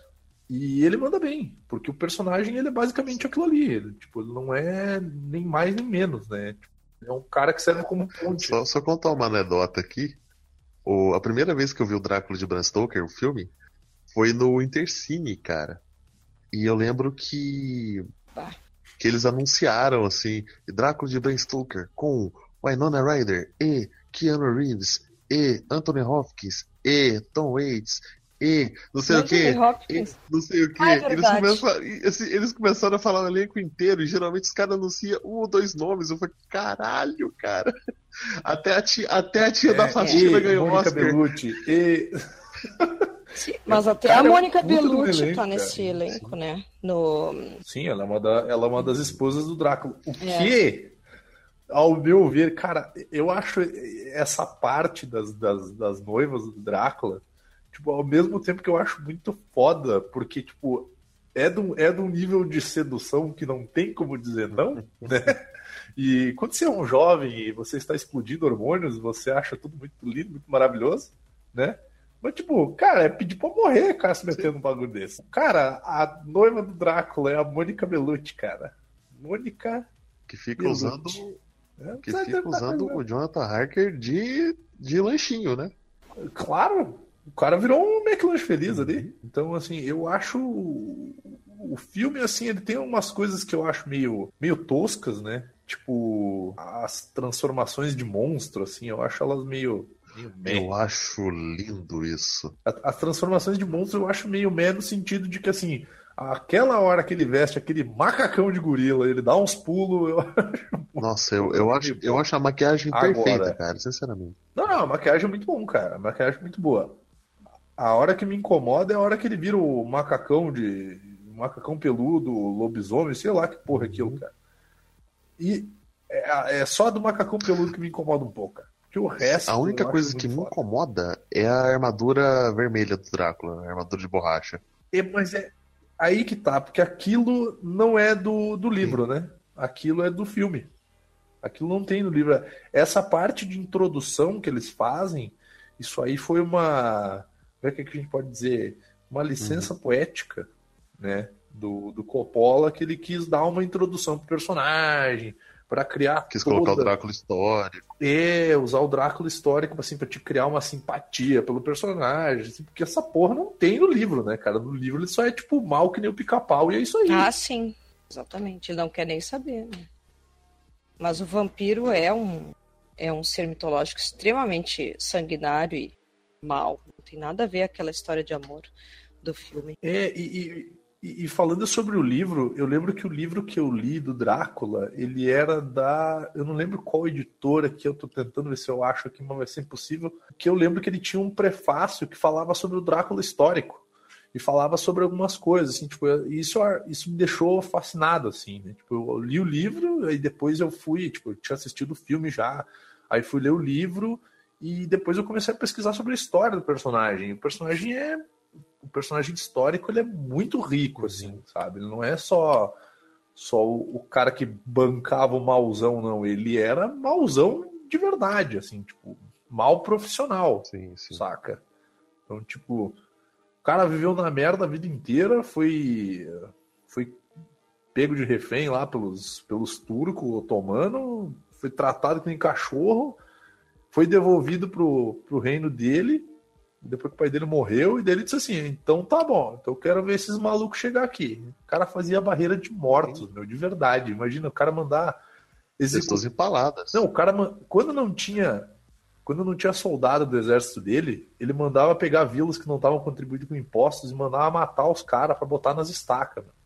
E ele manda bem, porque o personagem ele é basicamente aquilo ali. Ele, tipo, ele não é nem mais nem menos, né? É um cara que serve como ponte. Só, só contar uma anedota aqui. O, a primeira vez que eu vi o Drácula de Bram Stoker, o filme, foi no Intercine, cara. E eu lembro que. Bah. Que eles anunciaram, assim, Drácula de Ben Stoker com Winona Ryder e Keanu Reeves e Anthony Hopkins e Tom Waits e não sei Anthony o que, não sei o que. Ah, é eles, começaram, assim, eles começaram a falar o elenco inteiro e geralmente os caras anunciam um ou dois nomes. Eu falei, caralho, cara. Até a tia, até a tia é, da faxina ganhou Mônica Oscar. Bellucci, e... Mas até cara, a Mônica Bellucci elenco, tá nesse cara. elenco, né? No... Sim, ela é, uma da, ela é uma das esposas do Drácula. O é. que, ao meu ver, cara, eu acho essa parte das, das, das noivas do Drácula, tipo, ao mesmo tempo que eu acho muito foda, porque, tipo, é de, um, é de um nível de sedução que não tem como dizer não, né? E quando você é um jovem e você está explodindo hormônios, você acha tudo muito lindo, muito maravilhoso, né? Mas, tipo, cara, é pedir pra morrer, cara, se metendo num bagulho desse. Cara, a noiva do Drácula é a Mônica Bellucci, cara. Mônica. Que fica Bellucci. usando. É, que fica usando o Jonathan Harker de, de lanchinho, né? Claro! O cara virou um McLanche feliz ali. Uhum. Então, assim, eu acho. O filme, assim, ele tem umas coisas que eu acho meio, meio toscas, né? Tipo, as transformações de monstro, assim, eu acho elas meio eu acho lindo isso. As transformações de monstro eu acho meio meh no sentido de que, assim, aquela hora que ele veste aquele macacão de gorila, ele dá uns pulos, eu acho. Nossa, eu, eu, acho, eu acho a maquiagem Agora, perfeita, cara, sinceramente. Não, não, a maquiagem é muito bom, cara. A maquiagem é muito boa. A hora que me incomoda é a hora que ele vira o macacão de. macacão peludo, lobisomem, sei lá que porra é aquilo, uhum. cara. E é, é só do macacão peludo que me incomoda um pouco, cara. Que o resto. A única coisa que me incomoda é a armadura vermelha do Drácula, a armadura de borracha. É, mas é aí que tá, porque aquilo não é do, do livro, né? aquilo é do filme. Aquilo não tem no livro. Essa parte de introdução que eles fazem, isso aí foi uma. Como é que a gente pode dizer? Uma licença uhum. poética, né? Do, do Coppola, que ele quis dar uma introdução pro personagem, para criar. Quis toda... colocar o Drácula histórico. É, usar o Drácula histórico assim, para te criar uma simpatia pelo personagem. Assim, porque essa porra não tem no livro, né, cara? No livro ele só é tipo mal que nem o pica-pau e é isso aí. Ah, sim. Exatamente. Ele não quer nem saber, né? Mas o vampiro é um, é um ser mitológico extremamente sanguinário e mal. Não tem nada a ver aquela história de amor do filme. É, e, e, e, falando sobre o livro, eu lembro que o livro que eu li do Drácula, ele era da. Eu não lembro qual editora que eu tô tentando ver se eu acho aqui, mas vai ser impossível. Que eu lembro que ele tinha um prefácio que falava sobre o Drácula histórico. E falava sobre algumas coisas, assim, tipo, isso, isso me deixou fascinado, assim, né? Tipo, eu li o livro, e depois eu fui, tipo, eu tinha assistido o filme já, aí fui ler o livro, e depois eu comecei a pesquisar sobre a história do personagem. O personagem é o personagem histórico ele é muito rico, assim, sabe? Ele não é só só o, cara que bancava o mauzão, não. Ele era mauzão de verdade, assim, tipo, mal profissional, sim, sim. saca? Então, tipo, o cara viveu na merda a vida inteira, foi foi pego de refém lá pelos, pelos turcos otomanos, foi tratado como cachorro, foi devolvido pro, pro reino dele depois que o pai dele morreu, e dele disse assim: então tá bom, então eu quero ver esses malucos chegar aqui. O cara fazia barreira de mortos, meu, de verdade. Imagina o cara mandar. Pessoas empaladas. Não, o cara, quando não tinha. Quando não tinha soldado do exército dele, ele mandava pegar vilas que não estavam contribuindo com impostos e mandava matar os caras para botar nas estacas. Mano.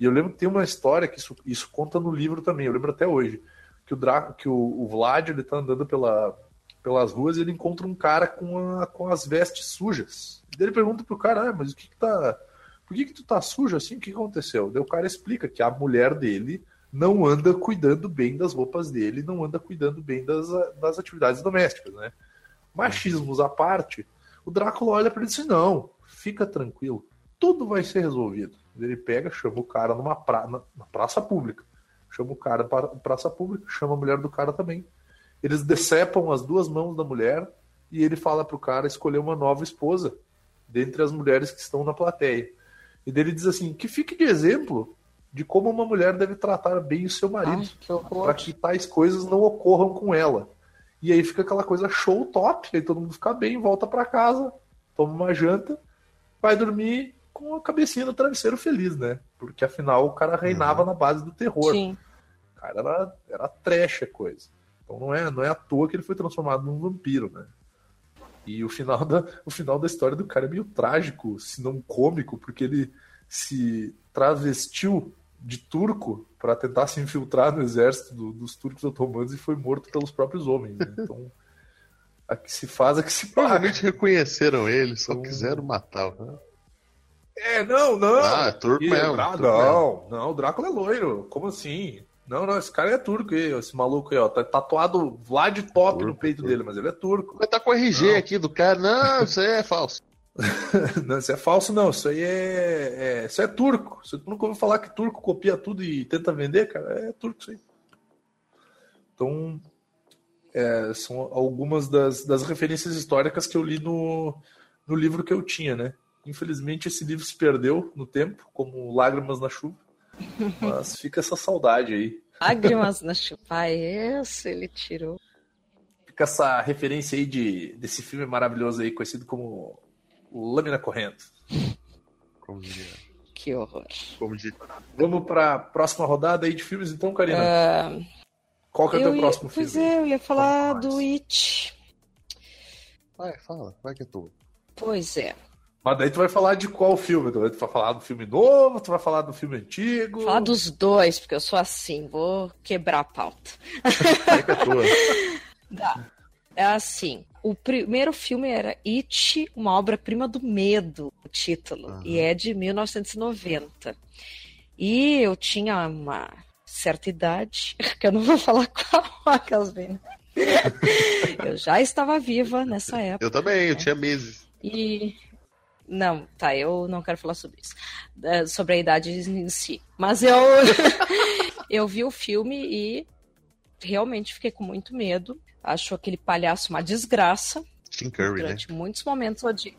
E eu lembro que tem uma história que isso, isso conta no livro também, eu lembro até hoje. Que o, Dra que o, o Vlad ele tá andando pela, pelas ruas e ele encontra um cara com, a, com as vestes sujas. E ele pergunta pro cara, ah, mas o que, que tá. Por que, que tu tá sujo assim? O que aconteceu? Daí o cara explica que a mulher dele não anda cuidando bem das roupas dele, não anda cuidando bem das, das atividades domésticas, né? Machismos à parte, o Drácula olha para ele e diz: Não, fica tranquilo, tudo vai ser resolvido. Ele pega, chama o cara numa pra, na praça pública, chama o cara para praça pública, chama a mulher do cara também. Eles decepam as duas mãos da mulher e ele fala pro cara escolher uma nova esposa dentre as mulheres que estão na plateia. E dele diz assim: que fique de exemplo de como uma mulher deve tratar bem o seu marido, para que tais coisas não ocorram com ela. E aí fica aquela coisa show top, aí todo mundo fica bem, volta para casa, toma uma janta, vai dormir com a cabecinha no travesseiro feliz, né? Porque afinal o cara reinava uhum. na base do terror. Sim. O cara era, era trash a coisa. Então não é, não é à toa que ele foi transformado num vampiro, né? E o final da, o final da história do cara é meio trágico, se não cômico, porque ele se travestiu de turco para tentar se infiltrar no exército do, dos turcos otomanos e foi morto pelos próprios homens. Né? Então, a que se faz, a que se paga. Provavelmente reconheceram ele, só então... quiseram matar. Né? É, não, não. Ah, é turco mesmo. Não, não, o Drácula é loiro. Como assim? Não, não, esse cara é turco aí, esse maluco aí, ó. Tá tatuado Vlad Top turco, no peito turco. dele, mas ele é turco. Vai tá com o RG não. aqui do cara. Não, isso aí é falso. não, isso é falso, não. Isso aí é, é, Isso é turco. Você nunca ouviu falar que turco copia tudo e tenta vender, cara? É turco isso aí. Então, é, são algumas das, das referências históricas que eu li no, no livro que eu tinha, né? Infelizmente, esse livro se perdeu no tempo, como Lágrimas na Chuva. Mas fica essa saudade aí. Lágrimas na chupa, esse ele tirou. Fica essa referência aí de, desse filme maravilhoso aí, conhecido como Lâmina Correndo. Como diria. Que horror. Como diria. Vamos para a próxima rodada aí de filmes, então, Karina? Uh... Qual que é o teu ia... próximo filme? Pois é, eu ia falar do It. Vai, fala, vai que é tu. Pois é. Mas daí tu vai falar de qual filme? Tu vai falar do filme novo, tu vai falar do filme antigo? Falar dos dois, porque eu sou assim, vou quebrar a pauta. É assim, o primeiro filme era It, uma obra-prima do medo, o título, uhum. e é de 1990. E eu tinha uma certa idade, que eu não vou falar qual, aquelas bem. eu já estava viva nessa época. Eu também, eu tinha meses. E não, tá, eu não quero falar sobre isso. É, sobre a idade em si. Mas eu. Eu vi o filme e realmente fiquei com muito medo. Acho aquele palhaço uma desgraça. Tim Curry, durante né? muitos momentos odi...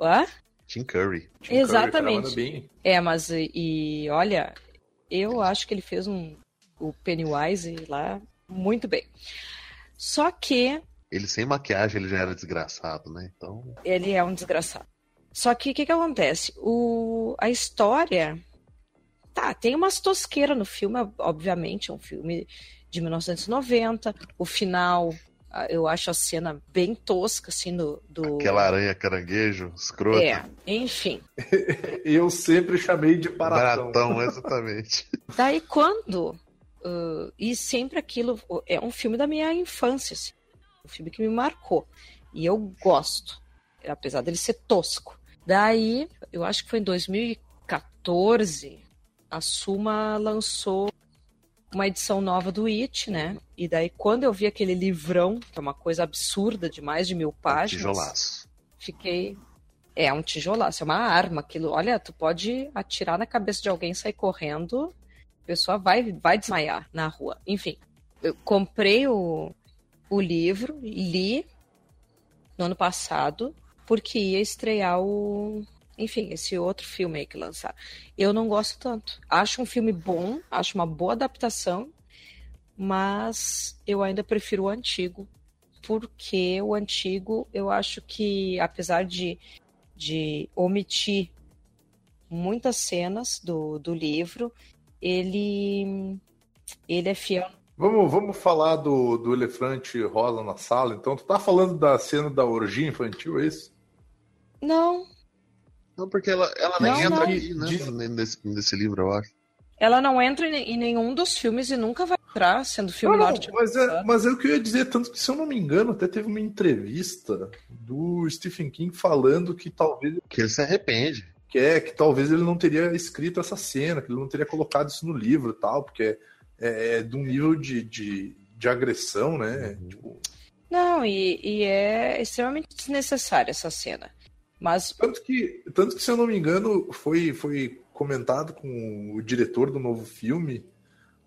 Hã? Tim Curry. Tim Exatamente. Curry. É, mas e, e, olha, eu acho que ele fez um o Pennywise lá muito bem. Só que Ele sem maquiagem, ele já era desgraçado, né? Então, ele é um desgraçado. Só que o que, que acontece? O, a história. Tá, tem umas tosqueiras no filme, obviamente, é um filme de 1990. O final, eu acho a cena bem tosca, assim, do. do... aquela aranha caranguejo, escroto. É, enfim. Eu sempre chamei de baratão. Baratão, exatamente. Daí quando. uh, e sempre aquilo. É um filme da minha infância, assim. Um filme que me marcou. E eu gosto. Apesar dele ser tosco. Daí, eu acho que foi em 2014, a Suma lançou uma edição nova do It, né? E daí, quando eu vi aquele livrão, que é uma coisa absurda, de mais de mil páginas, Tijolaço. fiquei. É um tijolaço, é uma arma. Aquilo, olha, tu pode atirar na cabeça de alguém, sair correndo, a pessoa vai, vai desmaiar na rua. Enfim, eu comprei o, o livro, li no ano passado, porque ia estrear o. Enfim, esse outro filme aí que lançaram. Eu não gosto tanto. Acho um filme bom, acho uma boa adaptação, mas eu ainda prefiro o antigo, porque o antigo eu acho que, apesar de, de omitir muitas cenas do, do livro, ele, ele é fiel. Vamos, vamos falar do, do elefante rosa na sala, então. Tu tá falando da cena da orgia infantil, é isso? Não, Não, porque ela, ela nem Não, entra não. aqui, né? Diz- Nesse, nesse livro, eu acho. ela não entra em, nenhum dos filmes e nunca vai entrar, sendo filme Não, não, norte. mas, é, mas é o que eu ia dizer, tanto que, se eu não me engano, até teve uma entrevista do Stephen King falando que talvez Que ele se arrepende. que é que talvez ele não teria escrito essa cena, que ele não teria colocado isso no livro e tal, porque é, é de um nível de, de, de agressão, né? Uhum. Tipo, Não, e, e é extremamente desnecessária essa cena. Mas tanto que, tanto que, se eu não me engano, foi, foi comentado com o diretor do novo filme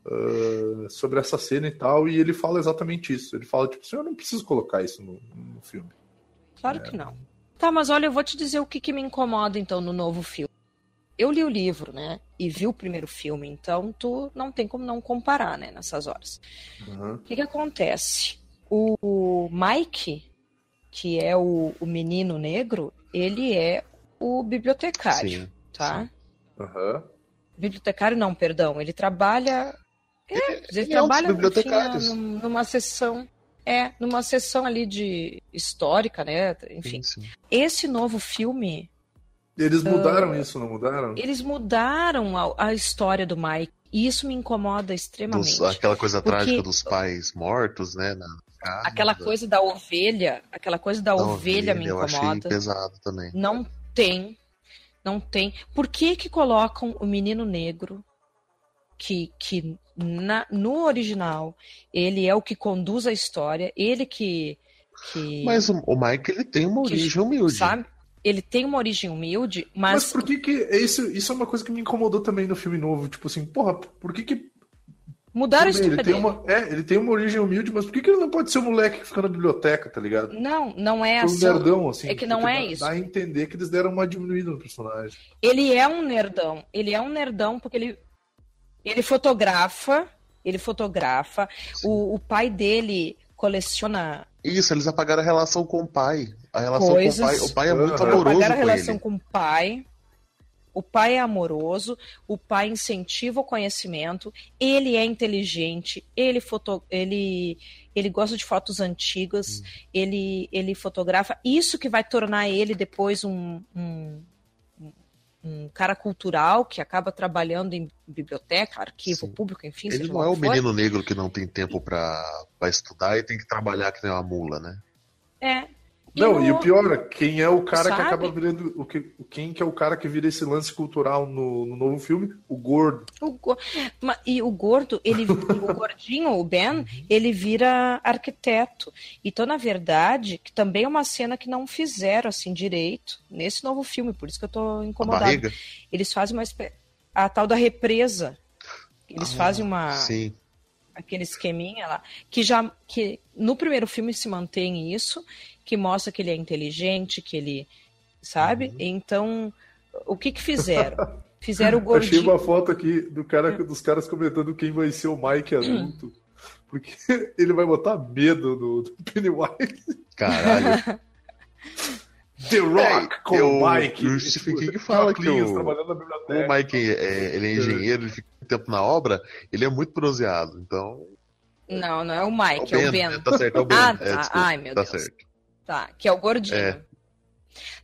ah, sobre essa cena e tal, e ele fala exatamente isso. Ele fala, tipo, eu não preciso colocar isso no, no filme. Claro que não. Tá, mas olha, eu vou te dizer o que, que me incomoda então no novo filme. Eu li o livro, né? E vi o primeiro filme, então tu não tem como não comparar, né? Nessas horas. Uhum. O que, que acontece? O Mike, que é o, o menino negro, ele é o bibliotecário, Sim. tá? Aham. Bibliotecário não, perdão. Ele trabalha. É, ele, ele é um dos trabalha enfim, bibliotecários. num- numa sessão. É, numa sessão ali de histórica, né? Enfim. Sim, sim. Esse novo filme, Eles mudaram isso, não mudaram? eles mudaram a, a história do Mike. E isso me incomoda Dos- extremamente. aquela coisa Porque- trágica dos pais mortos, né? Na Aquela coisa da ovelha, aquela coisa da, da ovelha, me eu achei incomoda. pesado também. Não tem. Não tem. Por que que colocam o menino negro que, que na- no original ele é o que conduz a história, ele que, que Mas o, o Mike, ele tem uma Que- origem humilde. sabe? Ele tem uma origem humilde, Mas, mas, por que que. Isso, isso é uma coisa que me incomodou também no filme novo. Tipo assim, porra, por que que. Mudaram a tudo bem, história ele tem dele. uma, É, ele tem uma origem humilde, mas por que que ele não pode ser o moleque que fica na biblioteca, tá ligado? Não, não é Um assim. nerdão, assim. é que não porque é dá, isso. Dá a entender que eles deram uma diminuída no personagem. Ele é um nerdão. Ele é um nerdão porque ele, ele fotografa. Ele fotografa. O, o pai dele coleciona Isso, eles apagaram a relação com o pai. A relação Coisas. com o pai. O pai é muito Aham. amoroso apagaram a com relação ele. com o pai. O pai é amoroso, o pai incentiva o conhecimento, ele é inteligente, ele, foto, ele, ele gosta de fotos antigas, ele, ele fotografa. Isso que vai tornar ele depois um, um, um- cara cultural que acaba trabalhando em biblioteca, arquivo Sim. público, enfim. Ele não é o for. menino negro que não tem tempo pra estudar e tem que trabalhar que nem uma mula, né? É. Não, no- e o pior, quem é o cara que Sabe? acaba virando. O que, quem que é o cara que vira esse lance cultural no, no novo filme? O gordo. O go- E o gordo, ele, o gordinho, o Ben, ele vira arquiteto. Então, na verdade, que também é uma cena que não fizeram assim direito nesse novo filme, por isso que eu tô incomodada. Eles fazem uma espé- a tal da represa. Eles ah, fazem uma. Sim. Aquele esqueminha lá. Que já. que No primeiro filme se mantém isso, que mostra que ele é inteligente, que ele. Sabe? Uhum. Então, o que que fizeram? Fizeram o gordinho. Achei uma foto aqui do cara, dos caras comentando quem vai ser o Mike adulto. Porque ele vai botar medo no, no Pennywise. Caralho. The Rock é, com o Mike. O Stephen King fala que o, o Mike é, ele é engenheiro, ele fica muito tempo na obra, ele é muito bronzeado, então... Não, não é o Mike, é o Ben. É, tá certo, é o Ben. Ah, é, tá. Desculpa, Ai, meu tá Deus. Certo. Tá, que é o gordinho. É.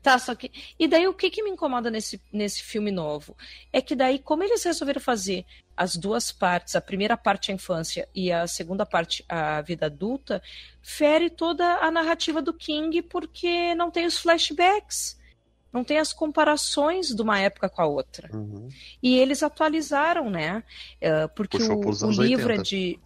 Tá, só que. E daí o que, que me incomoda nesse, nesse filme novo? É que daí, como eles resolveram fazer as duas partes, a primeira parte a infância e a segunda parte a vida adulta, fere toda a narrativa do King porque não tem os flashbacks. Não tem as comparações de uma época com a outra. Uhum. E eles atualizaram, né? Uh, porque o, o livro 80. é de.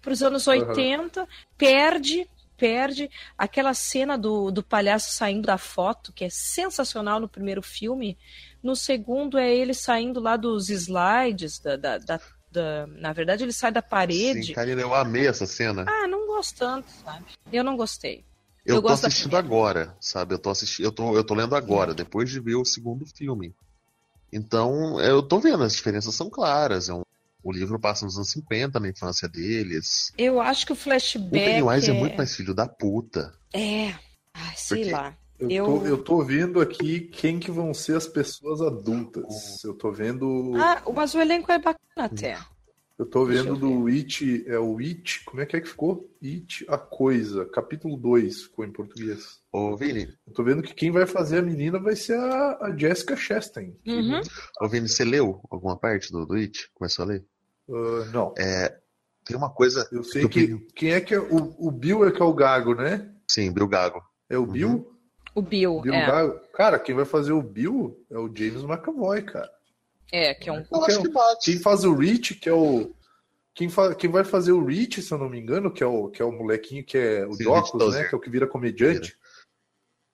Para os anos 80, uhum. perde perde aquela cena do, do palhaço saindo da foto, que é sensacional no primeiro filme. No segundo é ele saindo lá dos slides, da, da, da, da na verdade ele sai da parede. Sim, Karina, eu amei essa cena. Ah, não gosto tanto, sabe? Eu não gostei. Eu, eu tô assistindo agora, sabe? Eu tô assistindo, eu tô, eu tô lendo agora, depois de ver o segundo filme. Então, eu tô vendo, as diferenças são claras. É um o livro passa nos anos 50, na infância deles. Eu acho que o flashback. O Pennywise é, é muito mais filho da puta. É. Ai, sei Porque... lá. Eu, eu... Tô, eu tô vendo aqui quem que vão ser as pessoas adultas. Eu tô vendo. Ah, mas o elenco é bacana até. Eu tô vendo eu do It, é o It, como é que é que ficou? It, a Coisa, capítulo 2, ficou em português. Ô, Vini. Eu tô vendo que quem vai fazer a menina vai ser a, a Jessica Chastain. Uhum. Ô, Vini, você leu alguma parte do, do It? Começou a ler? Uh, não. É, tem uma coisa. Eu sei que. que quem é que é. O, o Bill é que é o Gago, né? Sim, Bill Gago. É o Bill? Uhum. O Bill. Bill é. Gago. Cara, quem vai fazer o Bill é o James McAvoy, cara. É, que é um. Eu acho que bate. Quem faz o Rich, que é o. Quem, fa... Quem vai fazer o Rich, se eu não me engano, que é o, que é o molequinho que é o Sim, Jocos, né? Que é o que vira comediante.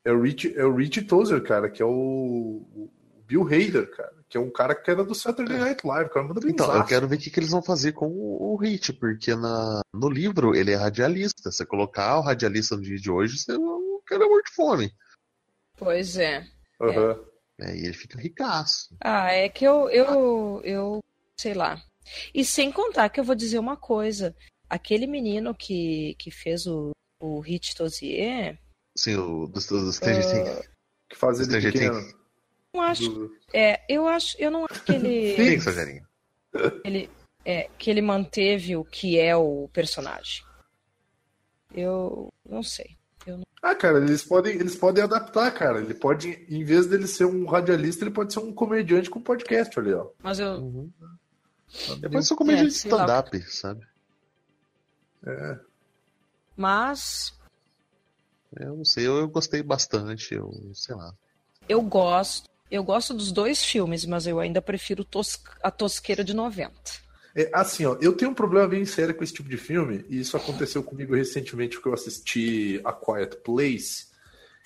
É o Rich, é o Rich Tozer, cara, que é o, o Bill Hader, cara, que é um cara que era do Saturday Night Live, cara, manda Então, eu quero ver o que, que eles vão fazer com o, o Rich, porque na, no livro ele é radialista. Você colocar o radialista no dia de hoje, você não quer morrer de fome. Pois é. Uhum. É. é. E ele fica ricaço. Ah, é que eu, eu, eu sei lá. E sem contar que eu vou dizer uma coisa. Aquele menino que, que fez o, o Hit Tozier. Sim, o dos do, do Stranger uh. Que faz ele pequeno. Não acho. Do... É, eu acho. Eu não acho que ele. Sim, ele é, que ele manteve o que é o personagem. Eu não sei. Eu não... Ah, cara, eles podem, eles podem adaptar, cara. Ele pode, em vez dele ser um radialista, ele pode ser um comediante com podcast ali, ó. Mas eu. Uhum. Depois sou comediante de stand-up, sabe? É. Mas. Eu não sei, eu, eu gostei bastante, eu sei lá. Eu gosto. Eu gosto dos dois filmes, mas eu ainda prefiro tos a tosqueira de 90. É, assim, ó, eu tenho um problema bem sério com esse tipo de filme, e isso aconteceu comigo recentemente porque eu assisti A Quiet Place,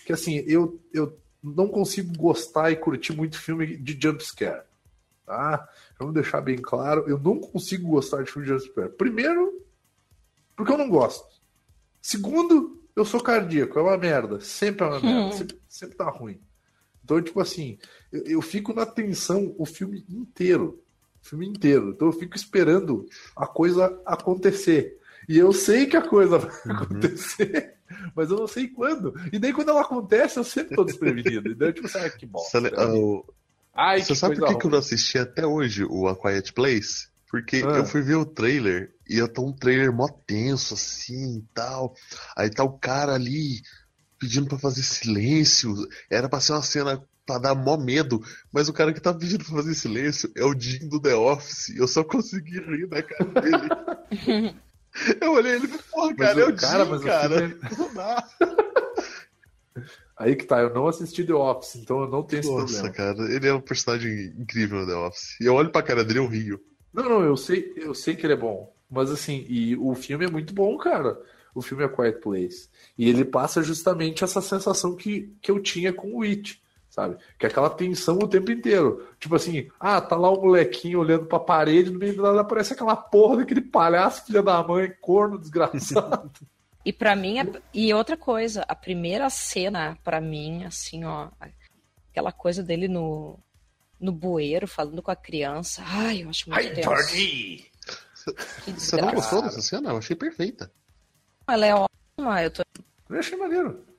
que assim, eu, eu não consigo gostar e curtir muito filme de jumpscare. Tá? Vamos deixar bem claro, eu não consigo gostar de filme de jumpscare. Primeiro, porque eu não gosto. Segundo, eu sou cardíaco, é uma merda. Sempre é uma merda, hum. sempre, sempre tá ruim. Então, tipo assim, eu, eu, fico na tensão o filme inteiro. O filme inteiro. Então eu fico esperando a coisa acontecer. E eu sei que a coisa vai uhum. acontecer, mas eu não sei quando. E daí quando ela acontece, eu sempre tô desprevenido. Então, tipo, sabe que bosta. Uh, Ai, Você sabe por que, que eu não assisti até hoje o A Quiet Place? Porque ah. eu fui ver o trailer e eu tô um trailer mó tenso, assim e tal. Aí tá o cara ali pedindo para fazer silêncio. Era pra ser uma cena pra dar mó medo, mas o cara que tá pedindo pra fazer silêncio é o Jim do The Office. Eu só consegui rir na cara dele. eu olhei ele e falei, porra, cara, é o cara, Jim, mas cara. Não dá. Aí que tá, eu não assisti The Office, então eu não tenho Nossa, esse problema. Nossa, cara, ele é um personagem incrível no The Office. E eu olho pra cara dele e eu rio. Não, não, eu sei, eu sei que ele é bom. Mas assim, e o filme é muito bom, cara o filme A Quiet Place. E ele passa justamente essa sensação que, que eu tinha com o It. sabe? Que é aquela tensão o tempo inteiro. Tipo assim, ah, tá lá o um molequinho olhando pra parede, no meio do nada aparece aquela porra daquele palhaço, filha da mãe, corno desgraçado. e para mim, e outra coisa, a primeira cena, para mim, assim, ó, aquela coisa dele no, no bueiro, falando com a criança. Ai, eu acho muito Ai, tenso. Você não gostou dessa cena? Eu achei perfeita. Ela é ótima, eu tô... Eu achei maneiro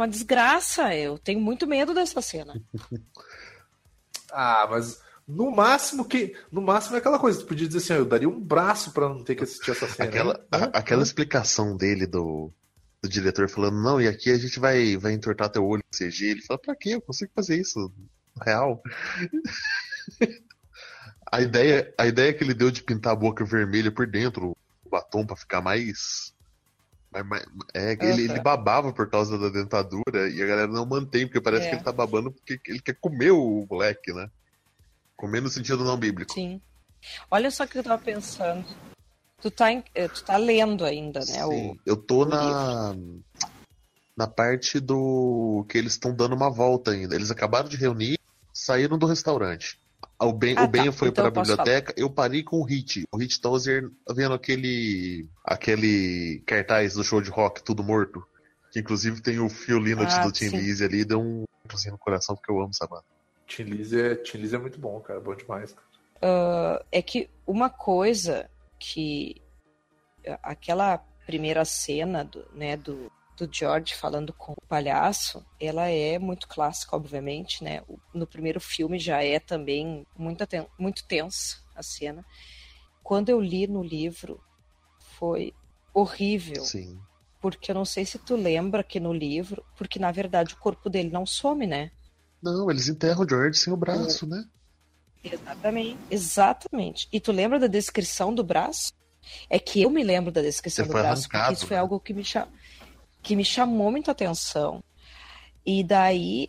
uma desgraça. Eu tenho muito medo dessa cena. ah, mas no máximo que no máximo é aquela coisa, tu podia dizer assim, eu daria um braço para não ter que assistir essa cena. Aquela, né? a, aquela explicação dele do, do diretor falando, não, e aqui a gente vai, vai entortar teu olho com CG. Ele fala, pra quê? Eu consigo fazer isso real. a ideia, a ideia que ele deu de pintar a boca vermelha por dentro, o batom para ficar mais mas, mas, é, ele, ele, babava por causa da dentadura e a galera não mantém, porque parece é. que ele tá babando porque ele quer comer o moleque, né? Comer no sentido não bíblico. Sim. Olha só o que eu tava pensando. Tu tá, em, eh, tu tá lendo ainda, né? Sim, o, eu tô na, na parte do que eles estão dando uma volta ainda. Eles acabaram de reunir, saíram do restaurante. O Ben, ah, o ben tá. foi então para a biblioteca, eu parei com o Hit. O Hit tá vendo aquele aquele cartaz do show de rock, tudo morto. Que inclusive tem o fiolino ah, do Tim Lizzy ali, deu um cozinho no coração porque eu amo essa banda. Tim Lizzy é, Tim Lizzy é muito bom, cara, bom demais. Uh, é que uma coisa que aquela primeira cena do, né, do, do George falando com o palhaço, ela é muito clássica, obviamente, né? No primeiro filme já é também muito, muito tensa a cena. Quando eu li no livro, foi horrível. Sim. Porque eu não sei se tu lembra que no livro, porque na verdade o corpo dele não some, né? Não, eles enterram o George sem o braço, é. né? Exatamente. Exatamente. E tu lembra da descrição do braço? É que eu me lembro da descrição Você do braço, porque isso foi né? algo que me chamou que me chamou muita atenção. E daí,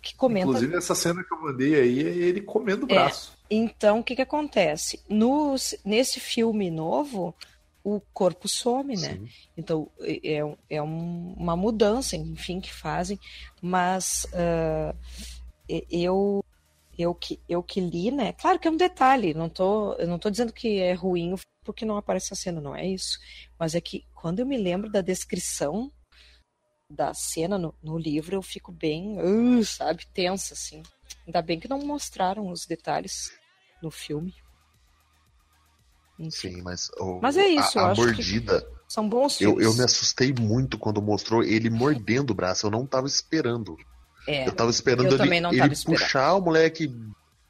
que comenta. Inclusive, essa cena que eu mandei aí é ele comendo o é, braço. É, então, o que, que acontece? No, nesse filme novo, o corpo some, né? Sim. Então, é, é um, uma mudança, enfim, que fazem. Mas uh, eu, eu, que, eu que li, né? Claro que é um detalhe, não tô, eu não tô dizendo que é ruim porque não aparece a cena, não é isso. Mas é que quando eu me lembro da descrição da cena no, no livro, eu fico bem, uh, sabe, tensa, assim. Ainda bem que não mostraram os detalhes no filme. Enfim. Sim, mas, o, mas é isso, a, a mordida. São bons filmes. Eu, eu me assustei muito quando mostrou ele mordendo o braço. Eu não tava esperando. É, eu tava esperando eu ele, ele puxar o moleque,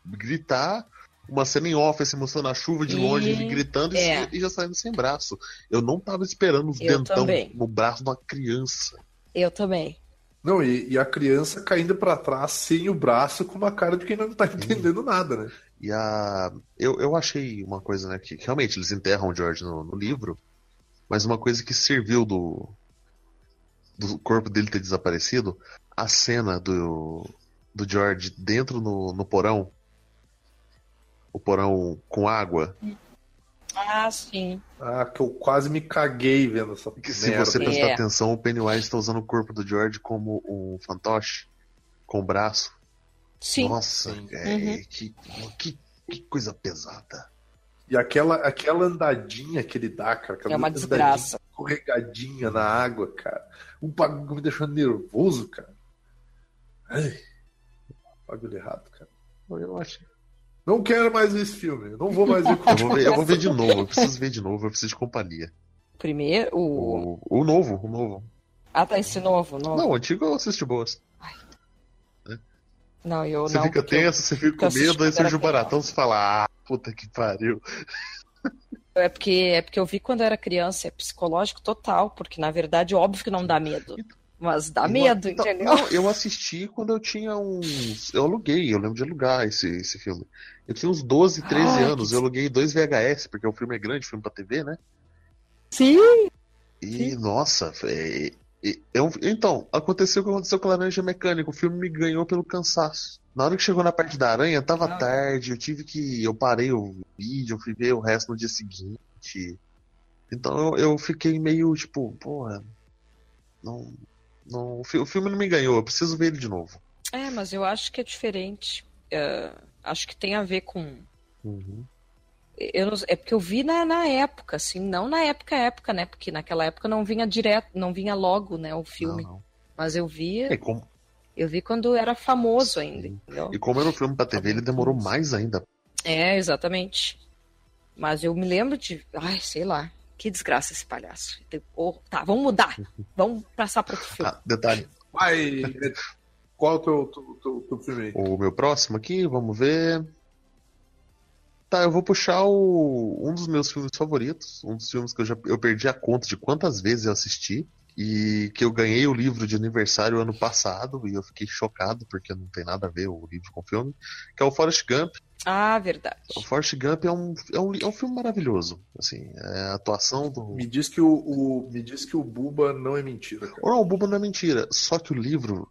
gritar, uma cena em off, assim, mostrando a chuva de longe, e... ele gritando é. e, já saindo sem braço. Eu não tava esperando os eu dentão também. no braço de uma criança. Eu também. Não, e, e a criança caindo para trás sem o braço com uma cara de quem não tá entendendo nada, né? E a. Eu, eu achei uma coisa, né? Que realmente eles enterram o George no, no livro, mas uma coisa que serviu do. do corpo dele ter desaparecido, a cena do. do George dentro no, no porão. O porão com água. Ah, sim. Ah, que eu quase me caguei vendo essa que Se você prestar é. atenção, o Pennywise está usando o corpo do George como um fantoche, com o braço. Sim. Nossa, sim. É, uhum. que, que, que, coisa pesada. E aquela, aquela andadinha que ele dá, cara. É uma desgraça. Escorregadinha na água, cara. Um bagulho me deixando nervoso, cara. Ai, bagulho errado, cara. Eu acho, não quero mais ver esse filme. Não vou mais ver. eu, vou ver eu vou ver de novo. Eu preciso ver de novo. Eu preciso de companhia. Primeiro, o... o. O, novo, o novo. Ah, tá, esse novo, novo. Não, o antigo eu assisto boas. É. Não, eu você não. Você fica tenso, eu... você fica com medo, aí surge o baratão, você fala, ah, puta que pariu. É porque, é porque eu vi quando eu era criança, é psicológico total, porque na verdade, óbvio que não dá medo. Mas dá medo, então, entendeu? Não, eu assisti quando eu tinha uns. Eu aluguei, eu lembro de alugar esse, esse filme. Eu tinha uns 12, 13 Ai, anos. Que... Eu aluguei dois VHS, porque o filme é grande, filme pra TV, né? Sim! E, Sim. nossa, é, é, então, aconteceu o que aconteceu com a Laranja Mecânica. O filme me ganhou pelo cansaço. Na hora que chegou na parte da aranha, tava ah. tarde, eu tive que. Eu parei o vídeo, eu fui ver o resto no dia seguinte. Então eu, eu fiquei meio tipo, porra. Não, não, o filme não me ganhou, eu preciso ver ele de novo. É, mas eu acho que é diferente. Uh, acho que tem a ver com. Uhum. Eu não, é porque eu vi na, na época, assim, não na época época, né? Porque naquela época não vinha direto, não vinha logo, né, o filme. Não, não. Mas eu via. É como... Eu vi quando era famoso ainda. Entendeu? E como era um filme pra TV, ele demorou mais ainda. É, exatamente. Mas eu me lembro de. Ai, sei lá. Que desgraça esse palhaço. Oh, tá, vamos mudar. Vamos passar para outro filme. Ah, detalhe. Vai. Qual é o teu, teu, teu, teu filme aí? O meu próximo aqui, vamos ver. Tá, eu vou puxar o, um dos meus filmes favoritos, um dos filmes que eu já eu perdi a conta de quantas vezes eu assisti e que eu ganhei o livro de aniversário ano passado e eu fiquei chocado porque não tem nada a ver o livro com o filme, que é o Forrest Gump. Ah, verdade. O Forrest Gump é um, é um, é um filme maravilhoso, assim, é a atuação do... Me diz que o, o me diz que o Buba não é mentira. Cara. Não, o Buba não é mentira, só que o livro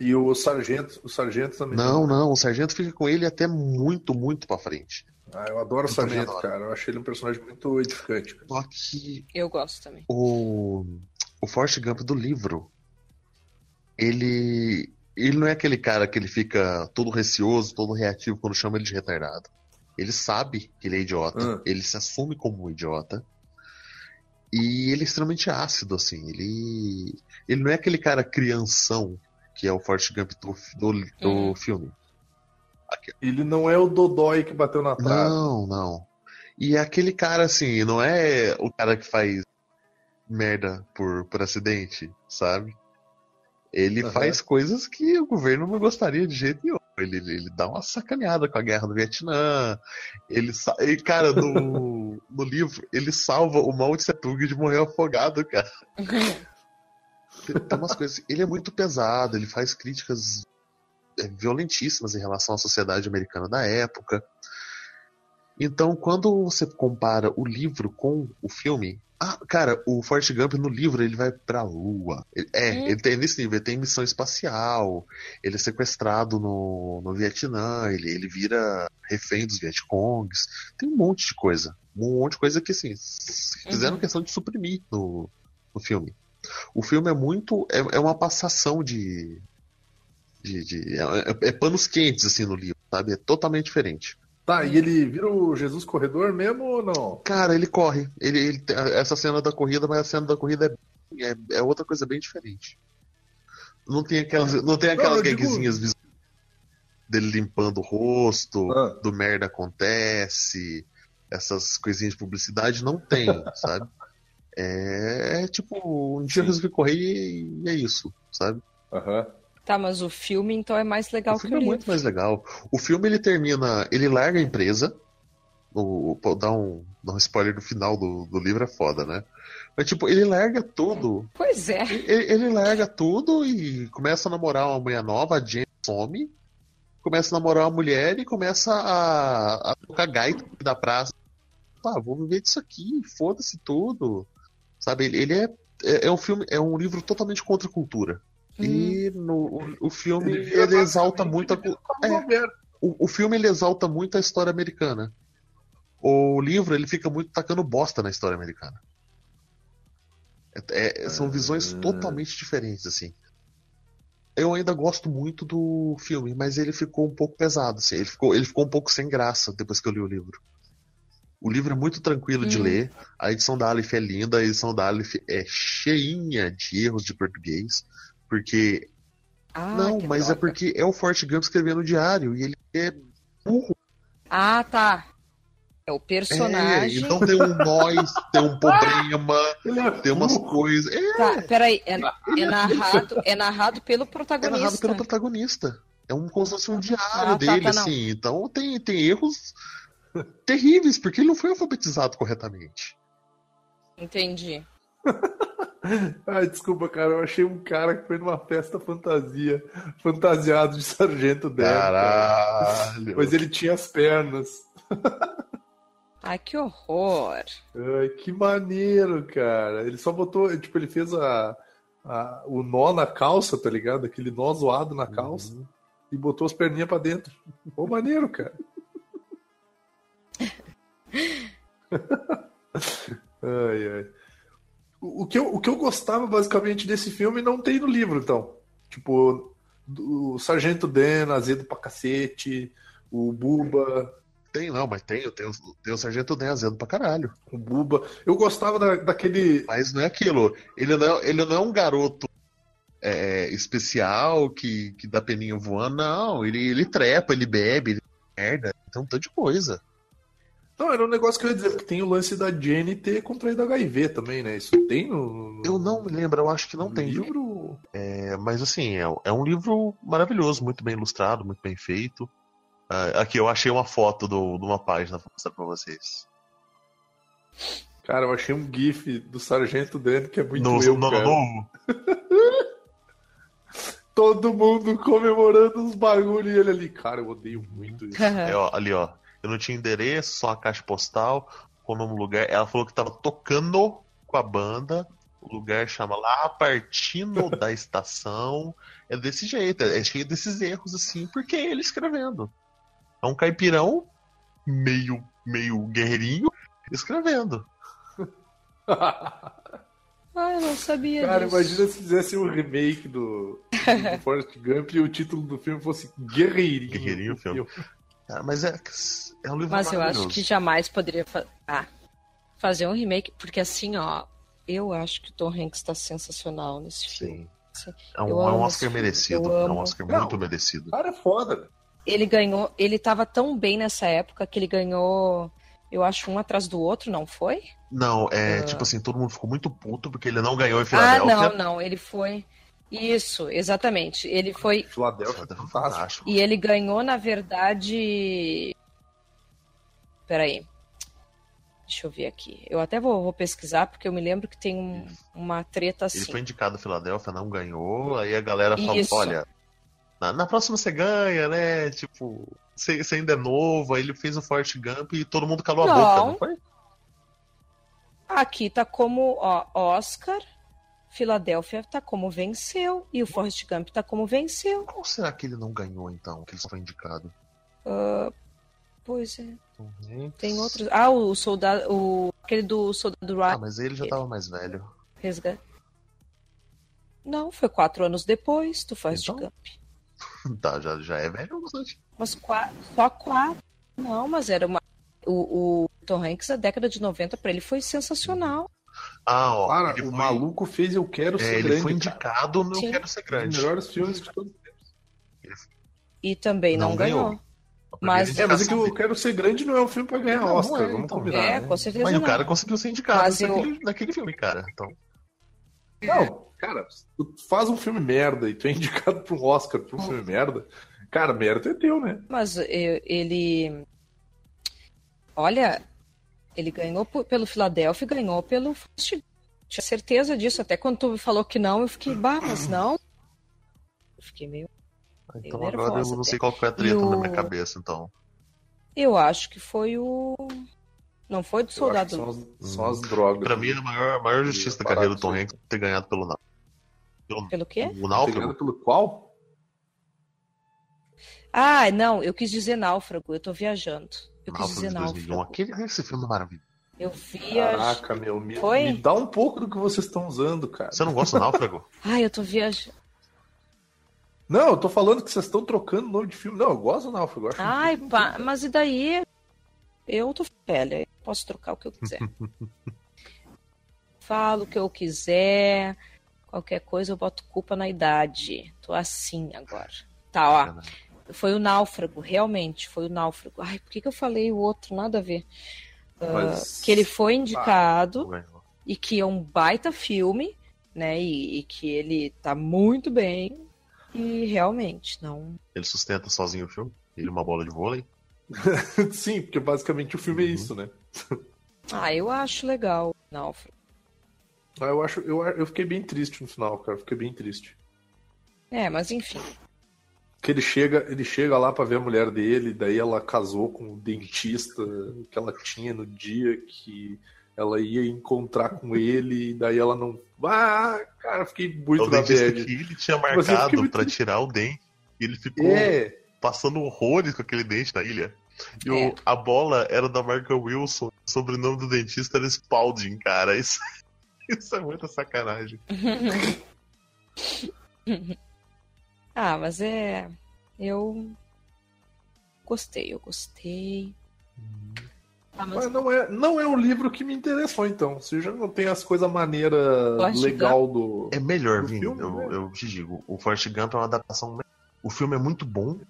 e o sargento, o sargento também. Não, não, o sargento fica com ele até muito, muito para frente. Ah, eu adoro o Sargento, cara. Eu achei ele um personagem muito edificante. Cara. Só que. Eu gosto também. O, o Forrest Gump do livro, ele. Ele não é aquele cara que ele fica todo receoso, todo reativo quando chama ele de retardado. Ele sabe que ele é idiota, ah. ele se assume como um idiota. E ele é extremamente ácido, assim. Ele. Ele não é aquele cara crianção que é o Forrest Gump do, do, do hum. filme. Ele não é o Dodói que bateu na trave. Não, não. E é aquele cara assim, não é o cara que faz merda por, por acidente, sabe? Ele uhum. faz coisas que o governo não gostaria de jeito nenhum. Ele, ele, dá uma sacaneada com a guerra do Vietnã. Ele, e, cara, no, no livro, ele salva o Mao Tse Tung de morrer afogado, cara. Tem umas coisas. Ele é muito pesado, ele faz críticas é, violentíssimas em relação à sociedade americana da época. Então, quando você compara o livro com o filme, ah, cara, o Forrest Gump no livro ele vai pra lua. é, hum. ele tem nesse nível, ele tem missão espacial, ele é sequestrado no, no Vietnã, ele, ele vira refém dos Vietcongs. Tem um monte de coisa. Um monte de coisa que, assim, fizeram uhum. questão de suprimir no, no filme. O filme é muito. É, é uma passação de, de, de é, é, é, panos quentes, assim, no livro, sabe? É totalmente diferente. Tá, e ele vira o Jesus corredor mesmo ou não? Cara, ele corre. Ele, ele essa cena da corrida, mas a cena da corrida é, é, é outra coisa bem diferente. Não tem aquelas, não tem aquelas gagzinhas digo... dele limpando o rosto, ah. do merda acontece, essas coisinhas de publicidade, não tem, sabe? É, é, tipo, um dia eu resolvi correr e é isso, sabe? Aham. Uhum. Tá, mas o filme então é mais legal o que o livro. é muito mais legal. O filme ele termina, ele larga a empresa. O, dar um, dar um spoiler do final do, do livro é foda, né? Mas tipo, ele larga tudo. Pois é. Ele, ele larga tudo e começa a namorar uma mulher nova, a Jane some. Começa a namorar uma mulher e começa a, a tocar gaita da praça. Ah, vou viver disso aqui, foda-se tudo. Sabe, ele, ele é, é, é um filme, é um livro totalmente contra a cultura. E hum. no, o, o filme ele, ele exalta muito a, é, o, o filme ele exalta muito a história americana. O livro ele fica muito tacando bosta na história americana. É, é, são visões ah. totalmente diferentes assim. Eu ainda gosto muito do filme, mas ele ficou um pouco pesado. Assim. Ele, ficou, ele ficou um pouco sem graça depois que eu li o livro. O livro é muito tranquilo hum. de ler. A edição da Aleph é linda. A edição da Aleph é cheinha de erros de português. Porque. Ah, não, mas droga. é porque é o Forte Gump escrevendo no diário e ele é burro. Ah, tá. É o personagem. É, então tem um nós, tem um problema, é tem umas coisas. É, tá, peraí, é, é, narrado, é narrado pelo protagonista. É narrado pelo protagonista. É um, fosse um diário ah, dele, tá, tá, assim. Então tem, tem erros terríveis, porque ele não foi alfabetizado corretamente. Entendi. Ai, desculpa, cara. Eu achei um cara que foi numa festa fantasia, fantasiado de sargento dela. Caralho. Mas ele tinha as pernas. Ai, que horror. Ai, que maneiro, cara. Ele só botou, tipo, ele fez a, a o nó na calça, tá ligado? Aquele nó zoado na calça. Uhum. E botou as perninhas pra dentro. Pô, maneiro, cara. ai, ai. O, que eu, o que eu gostava basicamente desse filme não tem no livro, então. Tipo, o Sargento Dan, azedo pra cacete, o Buba. Tem, não, mas tem, tem, tem o Sargento Dan azedo pra caralho. O Buba. Eu gostava da, daquele. Mas não é aquilo. Ele não é, ele não é um garoto é, especial que, que dá peninho voando, não. Ele, ele trepa, ele bebe, ele merda. Tem um tanto de coisa. Não, era um negócio que eu ia dizer, porque tem o lance da Jenny ter contraído HIV também, né? Isso tem no. Eu não me lembro, eu acho que não tem. livro. É, mas assim, é, é, um livro maravilhoso, muito bem ilustrado, muito bem feito. Uh, aqui eu achei uma foto do, de uma página pra mostrar pra vocês. Cara, eu achei um GIF do Sargento dentro que é muito no, eu, no, cara. No, Todo mundo comemorando os bagulho e ele ali. Cara, eu odeio muito isso. é, ó, ali, ó. Eu não tinha endereço, só a caixa postal, com o nome do lugar. Ela falou que tava tocando com a banda. O lugar chama lá Partino da Estação. É desse jeito, é cheio desses erros assim, porque é ele escrevendo. É um caipirão meio, meio guerreirinho escrevendo. Ah, eu não sabia Cara, disso. imagina se fizesse um remake do, do Forrest Gump e o título do filme fosse Guerreirinho. Guerreirinho filme. Ah, mas é, é um livro Mas eu acho que jamais poderia fa ah, fazer um remake, porque assim, ó, eu acho que o Tom Hanks está sensacional nesse Sim. filme. Assim, é um, é um Oscar merecido. É um Oscar muito não, merecido. O cara é foda. Ele ganhou, ele tava tão bem nessa época que ele ganhou, eu acho, um atrás do outro, não foi? Não, é uh... tipo assim, todo mundo ficou muito puto porque ele não ganhou em Filadélfia. Ah, não, não, ele foi. Isso, exatamente. Ele foi. Filadélfia, tá fantástico. E ele ganhou, na verdade. Peraí. Deixa eu ver aqui. Eu até vou, vou pesquisar, porque eu me lembro que tem um, uma treta assim. Ele foi indicado a Filadélfia, não ganhou. Aí a galera falou: olha, na, na, próxima você ganha, né? Tipo, você, você, ainda é novo. Aí ele fez o Forte Gump e todo mundo calou não. a boca, não foi? Aqui tá como ó, Oscar, Filadélfia tá como venceu e o Forrest Gump tá como venceu. Qual será que ele não ganhou então, que ele só foi indicado? Uh, pois é. Uhum. Tem outros. Ah, o soldado. O... Aquele do soldado Ryan. Ah, mas ele já tava mais velho. Resgate. Não, foi quatro anos depois do Forrest então... Gump. tá, já, já é velho bastante. Mas quatro, só quatro. Não, mas era uma. O, o Tom Hanks, a década de 90, para ele foi sensacional. Ah, ó. Cara, o foi... maluco fez Eu Quero é, Ser ele Grande. Ele foi indicado no Sim. Eu Quero Ser Grande. Os melhores filmes de todos os tempos. E também não, não ganhou. ganhou. Mas... É, mas é que Eu Quero Ser Grande não é um filme pra ganhar não, Oscar, é, vamos então. combinar. É, né? com certeza Mas não. o cara conseguiu ser indicado naquele, eu... naquele filme, cara. Então... Não, cara, tu faz um filme merda e tu é indicado pra um Oscar pra um filme merda, cara, merda é teu, né? Mas ele... Olha, ele ganhou pelo Philadelphia e ganhou pelo tinha certeza disso. Até quando tu falou que não, eu fiquei, bah, mas não. Eu fiquei meio. Então meio agora eu não sei qual foi a treta o... na minha cabeça, então. Eu acho que foi o. Não foi do soldado. São as, são as, drogas. Pra mim, a maior, a maior justiça da carreira do Tom Hanks é ter ganhado pelo Náufrago. Pelo, pelo quê? O Náufrago. Pelo qual? Ah, não, eu quis dizer Náufrago, eu tô viajando. Eu quis dizer Náufrago. Aquele, esse filme é maravilhoso. Eu vi. Caraca, meu, me, Foi? me dá um pouco do que vocês estão usando, cara. Você não gosta do náufrago? Ai, eu tô viajando. Não, eu tô falando que vocês estão trocando nome de filme. Não, eu gosto do náufrago. Ai, pá, mas e daí? Eu tô velha, eu posso trocar o que eu quiser. Falo o que eu quiser. Qualquer coisa eu boto culpa na idade. Tô assim agora. Tá, ó. Foi o náufrago, realmente, foi o náufrago. Ai, por que, que eu falei o outro? Nada a ver. Mas... que ele foi indicado ah, e que é um baita filme, né? E, e, que ele tá muito bem. E realmente, não. Ele sustenta sozinho o filme? Ele é uma bola de vôlei? Sim, porque basicamente o filme é uhum. é isso, né? ah, eu acho legal, Náufrago. Ah, eu acho. Eu, eu fiquei bem triste no final, cara. Fiquei bem triste. É, mas enfim que ele chega, ele chega lá para ver a mulher dele, daí ela casou com o dentista que ela tinha no dia que ela ia encontrar com ele, e daí ela não. Ah, cara, fiquei muito o na bad. que ele tinha marcado muito... para tirar o dente, e ele ficou é. passando horrores com aquele dente na ilha. E é. o, a bola era da marca Wilson, o sobrenome do dentista era Spalding, cara. Isso, isso é muita sacanagem. Ah, mas é. Eu. Gostei, eu gostei. Ah, mas... mas... não, é, não é um livro que me interessou, então. Se já não tem as coisas maneiras legal do. É melhor, Vini. Eu, né? eu te digo. O Forrest Gump é uma adaptação. O filme é muito bom,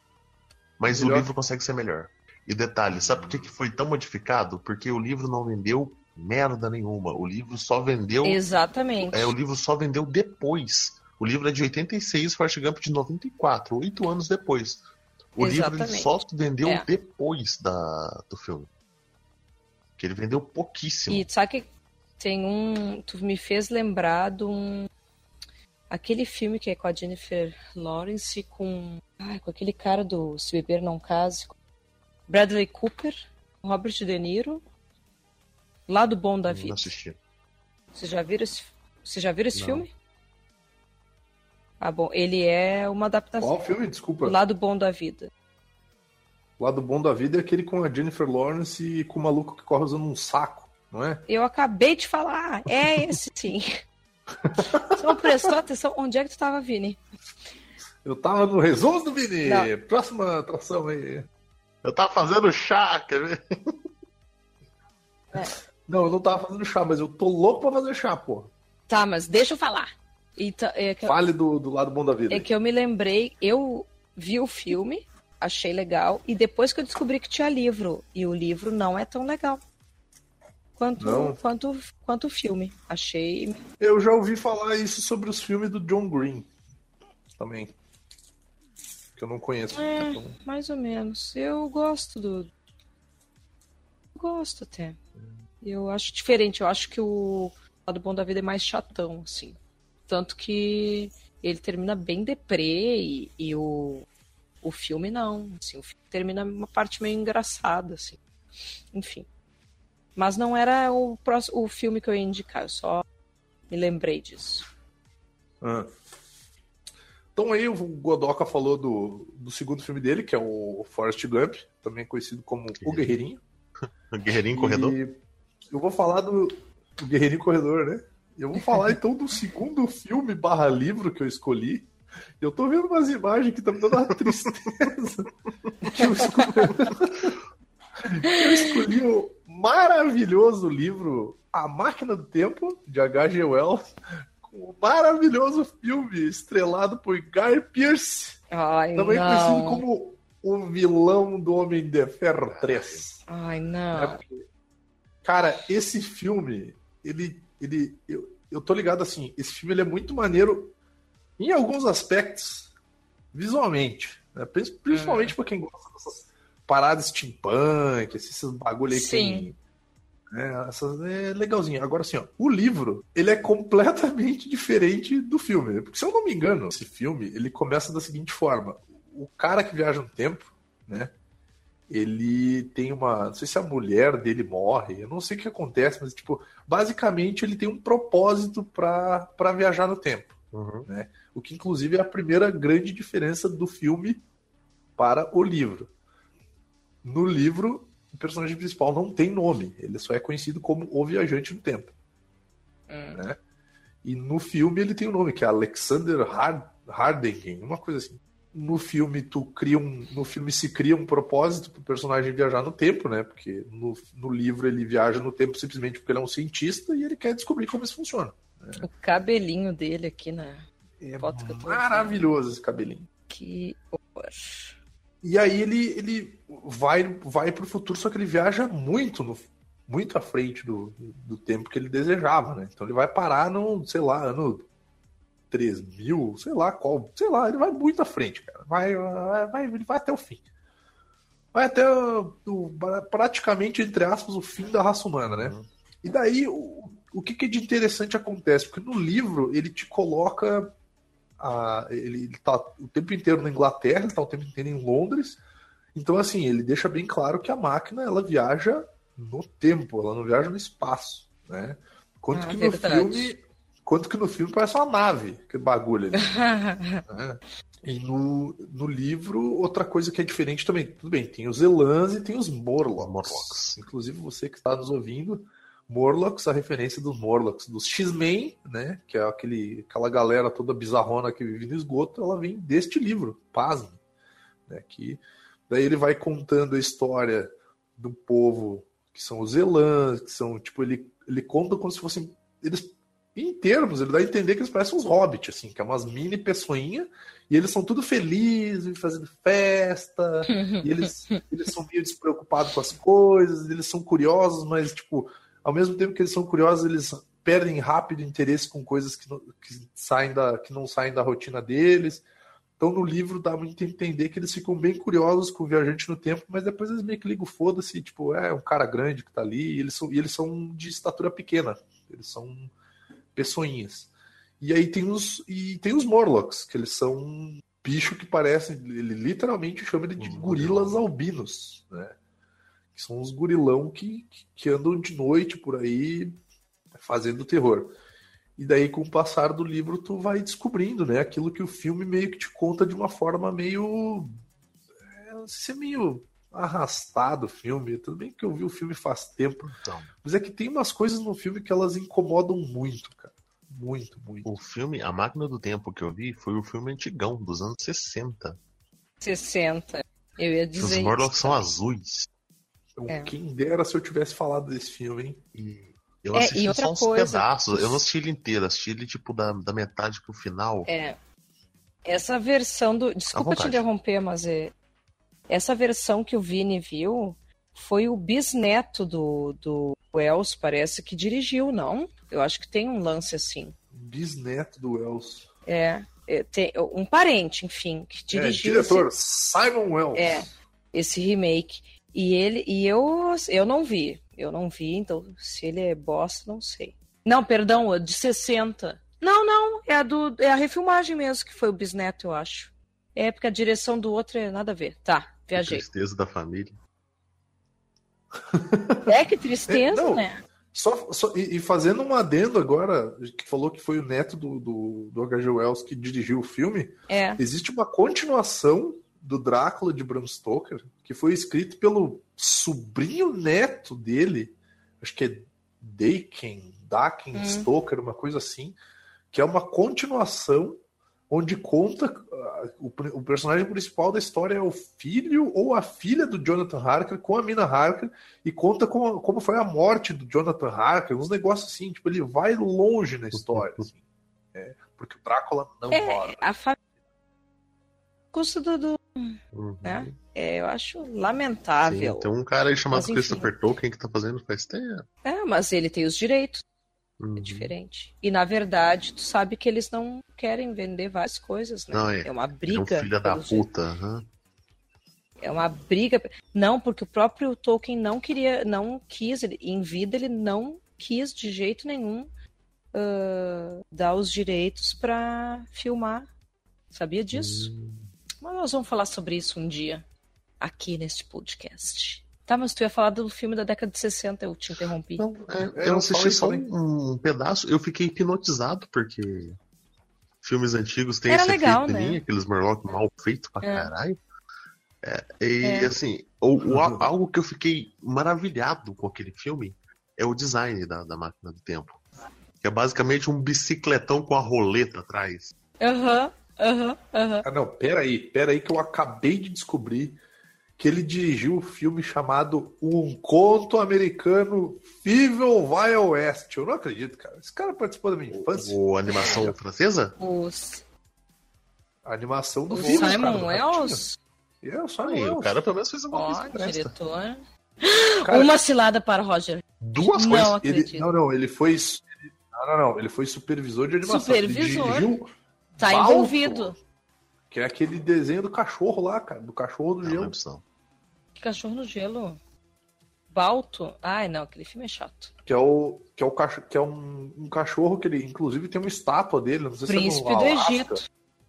mas melhor. o livro consegue ser melhor. E detalhe, sabe por que, que foi tão modificado? Porque o livro não vendeu merda nenhuma. O livro só vendeu. Exatamente. É, o livro só vendeu depois. O livro é de 86, Forrest Gump de 94, oito anos depois. O Exatamente. livro só vendeu é. depois da, do filme. Que ele vendeu pouquíssimo. E sabe que tem um. Tu me fez lembrar de um. Aquele filme que é com a Jennifer Lawrence com. Ai, com aquele cara do Se Beber Não Case. Bradley Cooper, Robert De Niro. Lado Bom da Vida. Não assisti. Vocês já viram esse, Você já viram esse filme? Ah, bom. Ele é uma adaptação. Qual filme? Desculpa. O Lado Bom da Vida. O lado bom da vida é aquele com a Jennifer Lawrence e com o maluco que corre usando um saco, não é? Eu acabei de falar. É esse sim. Você não prestou atenção? Onde é que tu tava, Vini? Eu tava no resumo do Vini. Não. Próxima atração aí. Eu tava fazendo chá, quer ver? É. Não, eu não tava fazendo chá, mas eu tô louco pra fazer chá, pô. Tá, mas deixa eu falar. Então, é eu... Fale do, do lado bom da vida. É que eu me lembrei, eu vi o filme, achei legal. E depois que eu descobri que tinha livro. E o livro não é tão legal. Quanto, não. quanto, quanto o filme. Achei. Eu já ouvi falar isso sobre os filmes do John Green. Também. Que eu não conheço. É, então... mais ou menos. Eu gosto do. Gosto até. Eu acho diferente. Eu acho que o lado bom da vida é mais chatão, assim. Tanto que ele termina bem deprê e, e o o filme não, assim, o filme termina uma parte meio engraçada, assim. Enfim. Mas não era o, próximo, o filme que eu ia indicar, eu só me lembrei disso. Ah. Então aí o Godoka falou do, do segundo filme dele, que é o Forrest Gump, também conhecido como O Guerreirinho. o Guerreirinho Corredor. eu vou falar do, do Guerreirinho Corredor, né? Eu vou falar então do segundo filme barra livro que eu escolhi, eu tô vendo umas imagens que tá me dando uma tristeza. eu, escolhi... eu escolhi o maravilhoso livro A Máquina do Tempo, de H.G. Wells, com o maravilhoso filme estrelado por Guy Pearce, Ai, também não. conhecido como o vilão do Homem de Ferro 3. Ai, não. É cara, esse filme, ele. Ele eu, eu tô ligado assim, esse filme ele é muito maneiro em alguns aspectos, visualmente. Né? Principalmente é. para quem gosta dessas paradas steampunk, esses bagulho aí Sim. que. É, essas, é legalzinho. Agora, assim, ó, o livro ele é completamente diferente do filme. Né? Porque, se eu não me engano, esse filme ele começa da seguinte forma: o cara que viaja no tempo, né? Ele tem uma. Não sei se a mulher dele morre, eu não sei o que acontece, mas, tipo, basicamente ele tem um propósito para viajar no tempo. Uhum. Né? O que, inclusive, é a primeira grande diferença do filme para o livro. No livro, o personagem principal não tem nome, ele só é conhecido como o Viajante no Tempo. Uhum. Né? E no filme ele tem um nome, que é Alexander Hard Hardingen, uma coisa assim. No filme, tu cria um, no filme se cria um propósito para o personagem viajar no tempo, né? Porque no, no livro ele viaja no tempo simplesmente porque ele é um cientista e ele quer descobrir como isso funciona. O cabelinho dele aqui na é foto que eu tô maravilhoso esse cabelinho. Que horror. E aí ele, ele vai, vai pro futuro, só que ele viaja muito no, muito à frente do, do tempo que ele desejava, né? Então ele vai parar no, sei lá, ano 3000, sei lá qual, sei lá, ele vai muito à frente, cara. Vai, vai, ele vai até o fim. Vai até o, o, praticamente, entre aspas, o fim da raça humana, né? Uhum. E daí o, o que, que de interessante acontece? Porque no livro ele te coloca. A, ele, ele tá o tempo inteiro na Inglaterra, ele tá o tempo inteiro em Londres. Então, assim, ele deixa bem claro que a máquina ela viaja no tempo, ela não viaja no espaço, né? Quanto ah, que no filme. Quanto que no filme parece uma nave, que bagulho ali. né? E no, no livro, outra coisa que é diferente também. Tudo bem, tem os Elans e tem os Morlocks. Morlocks. Inclusive, você que está nos ouvindo, Morlocks, a referência dos Morlocks, dos X-Men, né? Que é aquele, aquela galera toda bizarrona que vive no esgoto, ela vem deste livro, Pasme. Né, que daí ele vai contando a história do povo que são os Elãs, que são, tipo, ele, ele conta como se fossem. Eles, em termos, ele dá a entender que eles parecem uns hobbits, assim, que é umas mini pessoinhas, e eles são tudo felizes, fazendo festa, e eles, eles são meio despreocupados com as coisas, eles são curiosos, mas, tipo, ao mesmo tempo que eles são curiosos, eles perdem rápido interesse com coisas que não, que saem da, que não saem da rotina deles. Então no livro dá muito a entender que eles ficam bem curiosos com o viajante no tempo, mas depois eles meio que ligam foda-se, tipo, é um cara grande que tá ali, e eles são, e eles são de estatura pequena, eles são pessoinhas. E aí tem os e tem os Morlocks, que eles são um bicho que parece, ele literalmente chama ele de gorilas albinos, né? que são os gurilão que, que andam de noite por aí fazendo terror. E daí, com o passar do livro, tu vai descobrindo, né? Aquilo que o filme meio que te conta de uma forma meio. É, é meio arrastado o filme. Tudo bem que eu vi o filme faz tempo. Então. Mas é que tem umas coisas no filme que elas incomodam muito. Muito, muito. O filme, A Máquina do Tempo que eu vi, foi o filme antigão, dos anos 60. 60. Eu ia dizer. Os Morlocks são azuis. Então, é. quem dera se eu tivesse falado desse filme, hein? E eu é, assisti só uns coisa... pedaços. Eu não assisti ele inteiro, assisti ele tipo da, da metade pro final. É. Essa versão do. Desculpa te interromper, mas é... essa versão que o Vini viu foi o bisneto do, do Wells, parece, que dirigiu, não? Eu acho que tem um lance assim. Bisneto do Wells. É. é tem um parente, enfim, que é, dirigiu. É, diretor, esse... Simon Wells. É, esse remake. E ele e eu eu não vi. Eu não vi, então se ele é bosta, não sei. Não, perdão, de 60. Não, não, é a, do, é a refilmagem mesmo que foi o bisneto, eu acho. É porque a direção do outro é nada a ver. Tá, viajei. Que tristeza da família. É que tristeza, é, né? Só, só, e, e, fazendo um adendo agora, que falou que foi o neto do, do, do H.G. Wells que dirigiu o filme, é. existe uma continuação do Drácula de Bram Stoker, que foi escrito pelo sobrinho neto dele, acho que é Daken, Daken hum. Stoker, uma coisa assim, que é uma continuação onde conta o, o, personagem principal da história é o filho ou a filha do Jonathan Harker com a Mina Harker e conta como, como foi a morte do Jonathan Harker, uns negócios assim, tipo, ele vai longe na história, assim, é, porque o Drácula não é, mora. A família custo do, do Uhum. Né? É, eu acho lamentável. Sim, tem um cara aí chamado mas, Christopher Tolkien que tá fazendo faz tempo. É, mas ele tem os direitos. É uhum. É diferente. E na verdade, tu sabe que eles não querem vender várias coisas, né? Não, é, é uma briga. É um filho da puta. Uhum. É uma briga. Não, porque o próprio Tolkien não queria, não quis, ele, em vida ele não quis de jeito nenhum uh, dar os direitos para filmar. Sabia disso? Hum. Mas nós vamos falar sobre isso um dia, aqui neste podcast. Tá, mas tu ia falar do filme da década de 60, eu te interrompi. Não, é, eu assisti só um, um, pedaço, eu fiquei hipnotizado, porque filmes antigos têm Era esse legal, efeito né? aqueles Murloc mal feitos pra é. caralho. É, e é. assim, o, o, algo que eu fiquei maravilhado com aquele filme é o design da, da máquina do tempo. Que é basicamente um bicicletão com a roleta atrás. Aham. Uhum. Uhum, uhum. Ah, não, peraí, peraí que eu acabei de descobrir que ele dirigiu o um filme chamado Um Conto Americano Fível Vai ao Oeste. Eu não acredito, cara. Esse cara participou da minha infância. O, o animação francesa? Os... A animação do o filme. Simon Wells? É, o Simon Wells. O cara pelo menos fez uma coisa oh, diretor. Cara, uma cilada para Roger. Duas não coisas. Acredito. Ele, não, não, ele foi... Não, não, não. Ele foi supervisor de animação. Supervisor. Ele dirigiu Tá Balto, envolvido. Que é aquele desenho do cachorro lá, cara. Do cachorro do gelo. Que cachorro no gelo? Balto? Ai, não, aquele filme é chato. Que é o que é o cachorro, que é um, um cachorro que ele inclusive tem uma estátua dele, não sei Príncipe se é do Egito.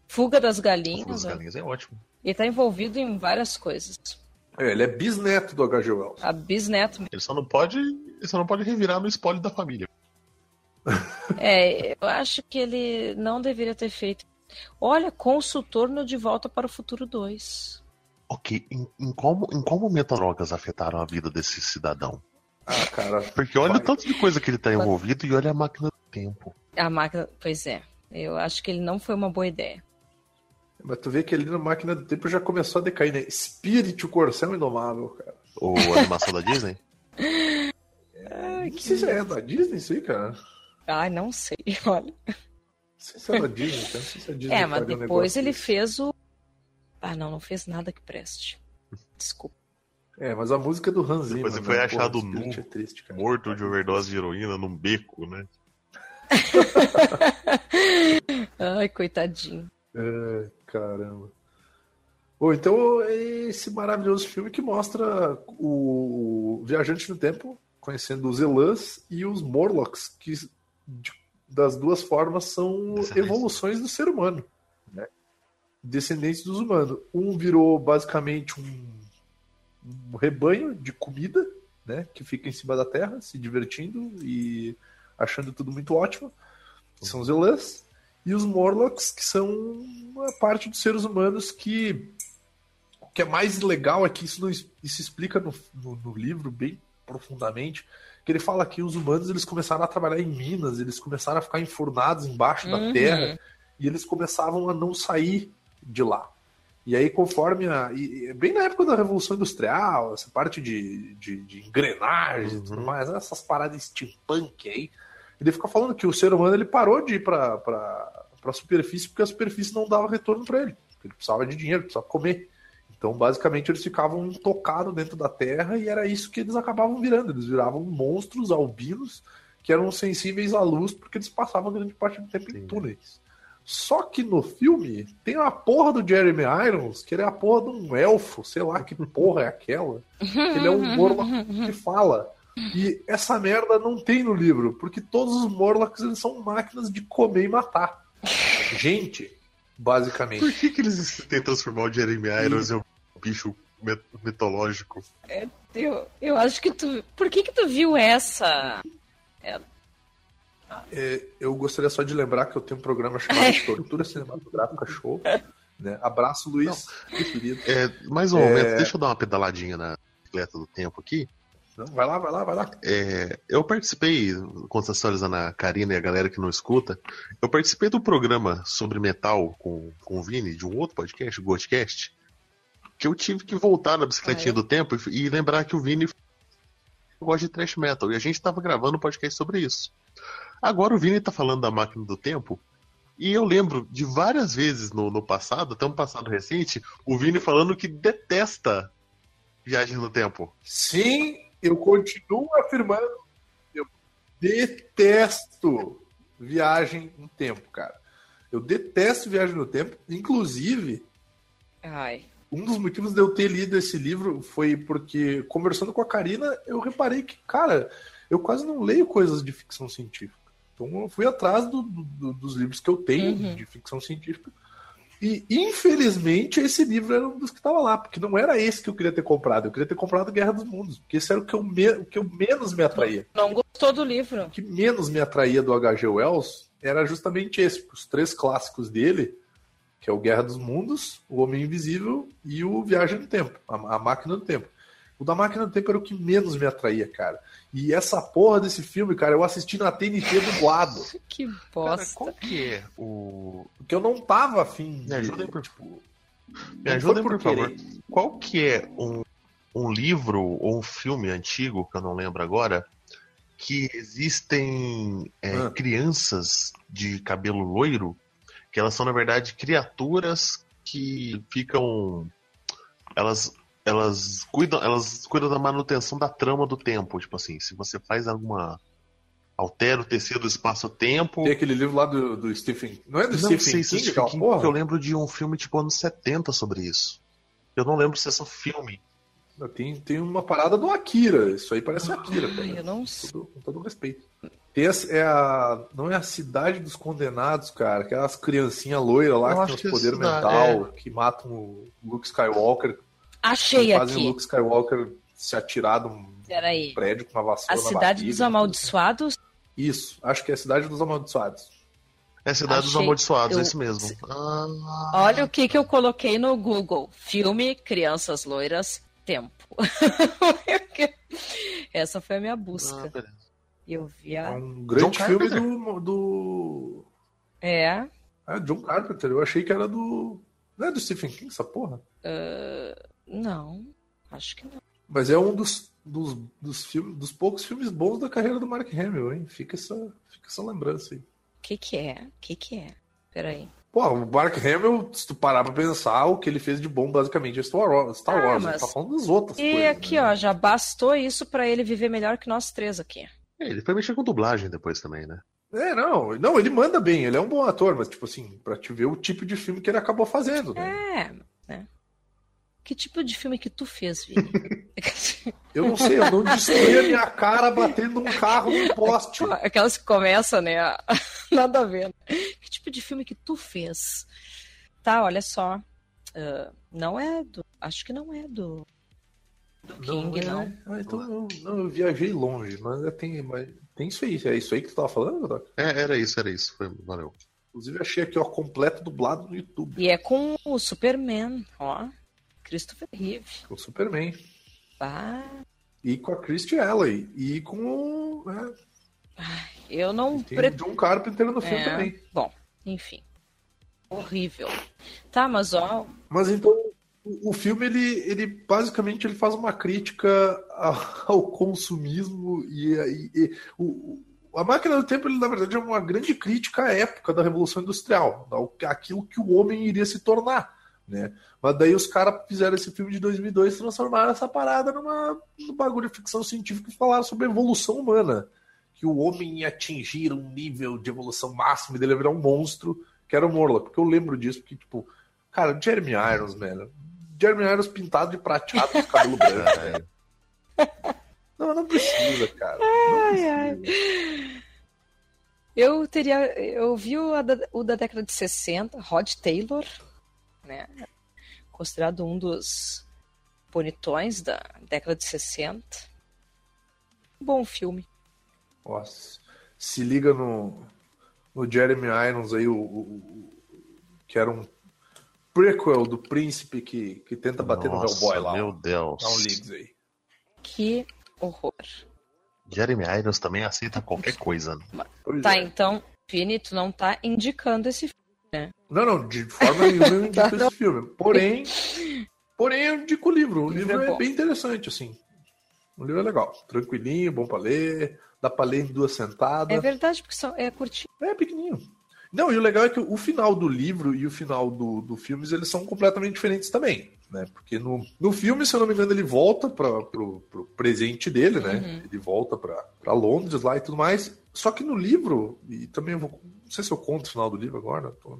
Fuga das galinhas. Fuga das galinhas é ótimo. Ele tá envolvido em várias coisas. É, ele é bisneto do H.G. Wells. A bisneto. Ele só não pode, ele só não pode revirar no espólio da família. É, eu acho que ele não deveria ter feito. Olha, consultor no De Volta para o Futuro 2. Ok, em, em, qual, em qual momento as drogas afetaram a vida desse cidadão? Ah, cara. Porque olha vai. o tanto de coisa que ele tá envolvido e olha a máquina do tempo. A máquina, pois é. Eu acho que ele não foi uma boa ideia. Mas tu vê que ali na máquina do tempo já começou a decair, né? Spirit, o Corcel Indomável, cara. Ou a animação da Disney? É, não sei se é da Disney isso aí, cara. Ai, não sei, olha. Não sei se é da Disney, cara. Não sei se é Disney. É, mas depois um ele fez o. Ah, não, não fez nada que preste. Desculpa. É, mas a música é do Hans Zimmer. Depois você foi né? achado nu, é triste, morto de overdose de heroína num beco, né? Ai, coitadinho. É, caramba. Bom, então é esse maravilhoso filme que mostra o viajante no tempo conhecendo os Elans e os Morlocks, que de, das duas formas são evoluções do ser humano? Descendentes dos humanos. Um virou basicamente um, um rebanho de comida, né? que fica em cima da terra, se divertindo e achando tudo muito ótimo. São os Elans e os Morlocks, que são uma parte dos seres humanos que. O que é mais legal é que isso, não, isso explica no, no, no livro bem profundamente que ele fala que os humanos eles começaram a trabalhar em minas, eles começaram a ficar enfurnados embaixo uhum. da terra e eles começavam a não sair de lá. E aí, conforme a. E, bem na época da Revolução Industrial, essa parte de, de, de engrenagens uhum. e tudo uhum. mais, essas paradas steampunk aí, ele fica falando que o ser humano ele parou de ir para a superfície porque a superfície não dava retorno para ele. Ele precisava de dinheiro, precisava comer. Então, basicamente, eles ficavam intocados dentro da terra e era isso que eles acabavam virando. Eles viravam monstros albinos que eram sensíveis à luz porque eles passavam grande parte do tempo Sim. em túneis. Só que no filme tem a porra do Jeremy Irons, que ele é a porra de um elfo, sei lá que porra é aquela. Ele é um Morlock que fala. E essa merda não tem no livro, porque todos os Morlocks eles são máquinas de comer e matar. Gente, basicamente. Por que, que eles tentam transformar o Jeremy Irons e... em um bicho mitológico? É, eu, eu acho que tu. Por que, que tu viu essa? É... É, eu gostaria só de lembrar que eu tenho um programa chamado é. Tortura Cinematográfica Show. Né? Abraço, Luiz. É, mais um momento, é. deixa eu dar uma pedaladinha na bicicleta do tempo aqui. Não, vai lá, vai lá, vai lá. É, eu participei, contextualizando a Karina e a galera que não escuta, eu participei do programa sobre metal com, com o Vini, de um outro podcast, o Godcast, que eu tive que voltar na bicicletinha ah, é? do tempo e, e, lembrar que o Vini gosta de thrash metal, e a gente estava gravando um podcast sobre isso. Agora o Vini tá falando da máquina do tempo, e eu lembro de várias vezes no, no passado, até um passado recente, o Vini falando que detesta viagem no tempo. Sim, eu continuo afirmando, eu detesto viagem no tempo, cara. Eu detesto viagem no tempo, inclusive. Ai. Um dos motivos de eu ter lido esse livro foi porque, conversando com a Karina, eu reparei que, cara, eu quase não leio coisas de ficção científica. Então eu fui atrás do, do, dos livros que eu tenho uhum. de ficção científica e, infelizmente, esse livro era um dos que estava lá, porque não era esse que eu queria ter comprado. Eu queria ter comprado Guerra dos Mundos, porque esse era o que eu, me, o que eu menos me atraía. Não gostou do livro? O que menos me atraía do H.G. Wells era justamente esse, os três clássicos dele, que é o Guerra dos Mundos, o Homem Invisível e o Viagem no Tempo, a, a Máquina do Tempo. O da Máquina do Tempo era o que menos me atraía, cara. E essa porra desse filme, cara, eu assisti na TNT dublado. que bosta. Cara, qual que é o. Porque eu não tava afim. Me ajudem, por, tipo, me ajudem, por, por favor. Qual que é um, um livro ou um filme antigo, que eu não lembro agora, que existem é, ah. crianças de cabelo loiro, que elas são, na verdade, criaturas que ficam. Elas elas cuidam, elas cuidam da manutenção da trama do tempo. Tipo assim, se você faz alguma. Altera o tecido do espaço-tempo. Tem aquele livro lá do, do Stephen. Não é do não Stephen sei se King? Stephen King porque eu lembro de um filme tipo anos 70 sobre isso. Eu não lembro se é só filme. Tem, tem uma parada do Akira. Isso aí parece Akira. Ai, eu não sei. Com todo, com todo respeito. Tem a, é a, não é a cidade dos condenados, cara. Aquelas criancinhas loiras lá eu que tem os poderes mental, é. que matam o Luke Skywalker Achei fazem aqui. Luke Skywalker se atirar de um Peraí. prédio com uma vassoura A Cidade dos Amaldiçoados? Isso, acho que é a Cidade dos Amaldiçoados. É a Cidade Achei... dos Amaldiçoados, eu... é isso mesmo. Ah. Olha o que, que eu coloquei no Google. Filme Crianças Loiras Tempo. Essa foi a minha busca. Ah, eu vi a... É um grande John filme do, do. É. Ah, John Carpenter. Eu achei que era do. Não é do Stephen King essa porra? Uh, não, acho que não. Mas é um dos, dos, dos, filmes, dos poucos filmes bons da carreira do Mark Hamill, hein? Fica essa, fica essa lembrança aí. O que que é? O que que é? Peraí. Pô, o Mark Hamill, se tu parar pra pensar, o que ele fez de bom basicamente é Star Wars. Star ah, Wars mas... tá falando das outras e coisas. E aqui, né? ó, já bastou isso para ele viver melhor que nós três aqui. É, ele foi mexer com dublagem depois também, né? É, não, não, ele manda bem, ele é um bom ator, mas, tipo assim, pra te ver o tipo de filme que ele acabou fazendo, né? É, né? Que tipo de filme que tu fez, Vini? eu não sei, eu não destruí a minha cara batendo um carro num poste. Aquelas que começam, né? Nada a ver. Né? Que tipo de filme que tu fez? Tá, olha só. Uh, não é do. Acho que não é do. Do King, não. É. não. Ah, então eu, não, eu viajei longe, mas é, tem, mas tem isso aí. É isso aí que tu tava falando, Doc? É, era isso, era isso. Foi, valeu. Inclusive, achei aqui, ó, completo dublado no YouTube. E é com o Superman, ó. Christopher Reeve. Com o Superman. Ah. E com a Christy Alley. E com. Né? Eu não. Tem pre... John Carpenter no filme é... também. Bom, enfim. Horrível. Tá, mas ó. Mas então, o, o filme, ele, ele basicamente ele faz uma crítica ao consumismo e, e, e o, a máquina do tempo, ele, na verdade, é uma grande crítica à época da Revolução Industrial, aquilo que o homem iria se tornar. Né? Mas daí os caras fizeram esse filme de 2002 e transformaram essa parada numa, num bagulho de ficção científica e falaram sobre a evolução humana. Que o homem ia atingir um nível de evolução máximo e dele virar um monstro, que era o Morla. Porque eu lembro disso, porque, tipo, cara, Jeremy Irons, velho. Jeremy Irons pintado de prateado com cabelo branco. não, não precisa, cara. Não precisa. Ai, ai. Eu teria. Eu vi o da, o da década de 60, Rod Taylor né? Considerado um dos bonitões da década de 60. Bom filme. Nossa. Se liga no, no Jeremy Irons aí, o, o, que era um prequel do príncipe que, que tenta bater Nossa, no Hellboy lá. Meu Deus. Dá um leads aí. Que horror. Jeremy Irons também aceita qualquer coisa. Né? Tá, é. então, Vini, tu não tá indicando esse filme. É. Não, não, de forma nenhuma eu indico esse filme. Porém, porém eu indico o livro. O livro é, é bem interessante, assim. O livro é legal. Tranquilinho, bom pra ler. Dá pra ler em duas sentadas. É verdade, porque só é curtinho. É pequenininho. Não, e o legal é que o final do livro e o final do, do filmes, eles são completamente diferentes também, né? Porque no, no filme, se eu não me engano, ele volta para pro, pro presente dele, né? Uhum. Ele volta para Londres lá e tudo mais. Só que no livro, e também eu vou não sei se eu conto o final do livro agora. Tô,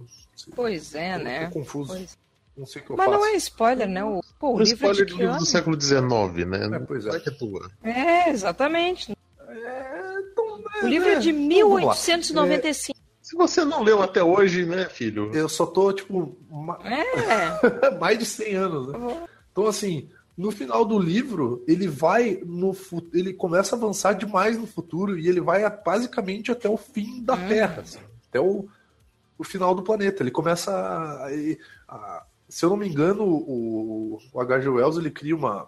pois é, tô, né? Tô confuso. Pois... Não sei o que eu Mas faço. não é spoiler, né? O, pô, o livro spoiler é do livro do século XIX, né? É, pois é. é que é tua. É, exatamente. É, então, o livro é de 1895. Então, é, se você não leu até hoje, né, filho? Eu só tô, tipo, é. mais de 100 anos, né? Então, assim, no final do livro, ele vai no ele começa a avançar demais no futuro e ele vai basicamente até o fim da hum. Terra. Assim até o, o final do planeta. Ele começa a, a, se eu não me engano, o, o H.G. Wells ele cria uma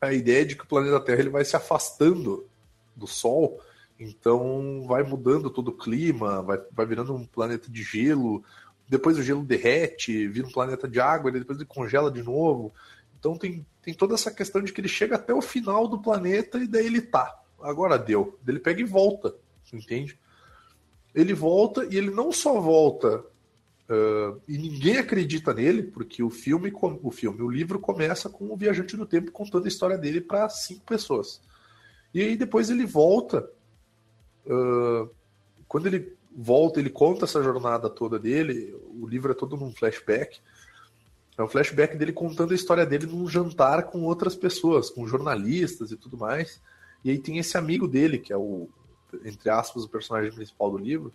a ideia de que o planeta Terra ele vai se afastando do Sol, então vai mudando todo o clima, vai, vai virando um planeta de gelo, depois o gelo derrete, vira um planeta de água, depois ele congela de novo. Então tem, tem toda essa questão de que ele chega até o final do planeta e daí ele tá. Agora deu. Ele pega e volta, entende? Ele volta e ele não só volta uh, e ninguém acredita nele, porque o filme, o filme, o livro começa com o viajante do tempo contando a história dele para cinco pessoas. E aí depois ele volta, uh, quando ele volta, ele conta essa jornada toda dele, o livro é todo num flashback. É um flashback dele contando a história dele num jantar com outras pessoas, com jornalistas e tudo mais. E aí tem esse amigo dele, que é o, entre aspas, o personagem principal do livro,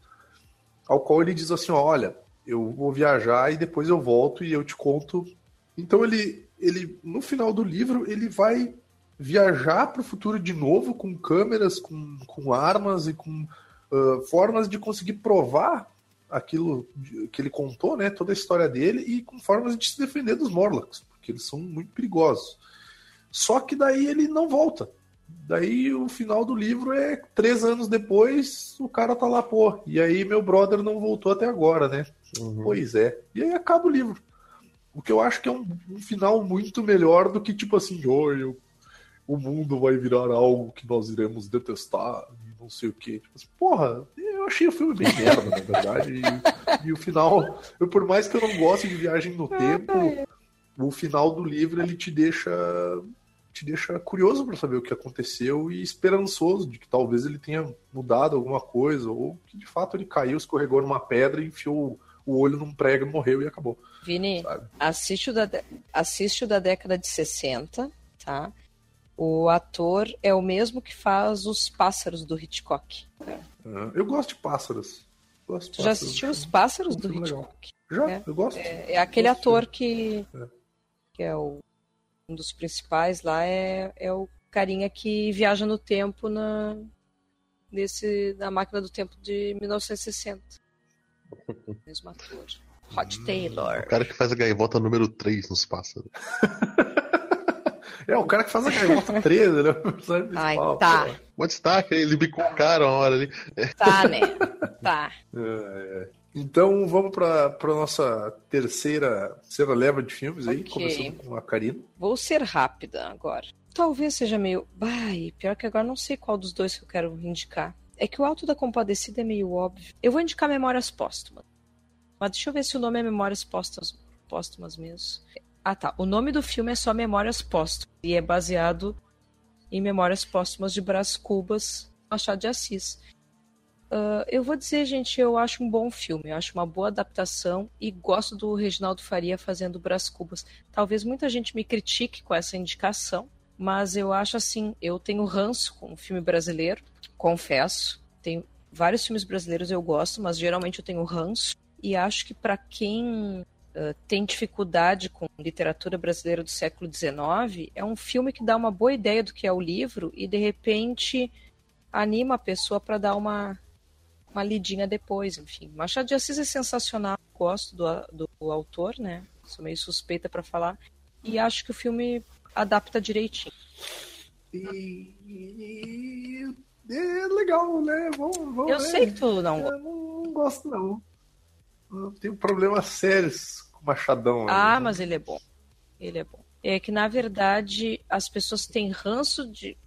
ao qual ele diz assim: olha, eu vou viajar e depois eu volto e eu te conto. Então ele, ele no final do livro, ele vai viajar para o futuro de novo com câmeras, com, com armas e com uh, formas de conseguir provar aquilo que ele contou, né, toda a história dele e com formas de se defender dos Morlocks, porque eles são muito perigosos. Só que daí ele não volta. Daí o final do livro é três anos depois, o cara tá lá, pô. E aí meu brother não voltou até agora, né? Uhum. Pois é. E aí acaba o livro. O que eu acho que é um, um final muito melhor do que, tipo assim, oi, o mundo vai virar algo que nós iremos detestar e não sei o quê. Tipo assim, porra, eu achei o filme bem merda, na verdade. E, e, o final, eu, por mais que eu não goste de viagem no tempo, o final do livro ele te deixa te deixa curioso para saber o que aconteceu e esperançoso de que talvez ele tenha mudado alguma coisa, ou que de fato ele caiu, escorregou numa pedra e enfiou o olho num prego, morreu e acabou. Vini, assiste o, da, assiste o da década de 60, tá? O ator é o mesmo que faz os pássaros do Hitchcock. Ah, eu gosto de pássaros. Gosto de pássaros. Já assistiu os pássaros do Hitchcock? Já, é, eu gosto. É, é aquele gosto ator que, é. que é o um dos principais lá é, é o carinha que viaja no tempo na nesse na máquina do tempo de 1960. Mesmo ator. Rod hum, Taylor. O cara que faz a gaivota número 3 nos pássaros. é, o cara que faz a gaivota 13, né? Ai, tá. Bom destaque, ele bicou o cara uma hora ali. Tá, né? Tá. É, é. Então vamos para a nossa terceira, terceira leva de filmes aí, okay. começando com a Karina. Vou ser rápida agora. Talvez seja meio. Ai, pior que agora não sei qual dos dois que eu quero indicar. É que o Alto da Compadecida é meio óbvio. Eu vou indicar Memórias Póstumas. Mas deixa eu ver se o nome é Memórias Póstumas, Póstumas mesmo. Ah tá. O nome do filme é só Memórias Póstumas. E é baseado em Memórias Póstumas de Brás Cubas, Machado de Assis. Uh, eu vou dizer, gente, eu acho um bom filme, eu acho uma boa adaptação e gosto do Reginaldo Faria fazendo Brás Cubas. Talvez muita gente me critique com essa indicação, mas eu acho assim, eu tenho ranço com o filme brasileiro, confesso. Tem vários filmes brasileiros eu gosto, mas geralmente eu tenho ranço e acho que para quem uh, tem dificuldade com literatura brasileira do século XIX, é um filme que dá uma boa ideia do que é o livro e de repente anima a pessoa para dar uma uma lidinha depois, enfim. Machado de Assis é sensacional, gosto do, do, autor, né? Sou meio suspeita para falar. E acho que o filme adapta direitinho. E, e, é legal, né? Vamos, vamos Eu sei que tu não gosta. Não, não gosto, não. Eu tenho problemas sérios com o Machadão. Ah, aí, né? mas ele é bom. Ele é bom. É que, na verdade, as pessoas têm ranço de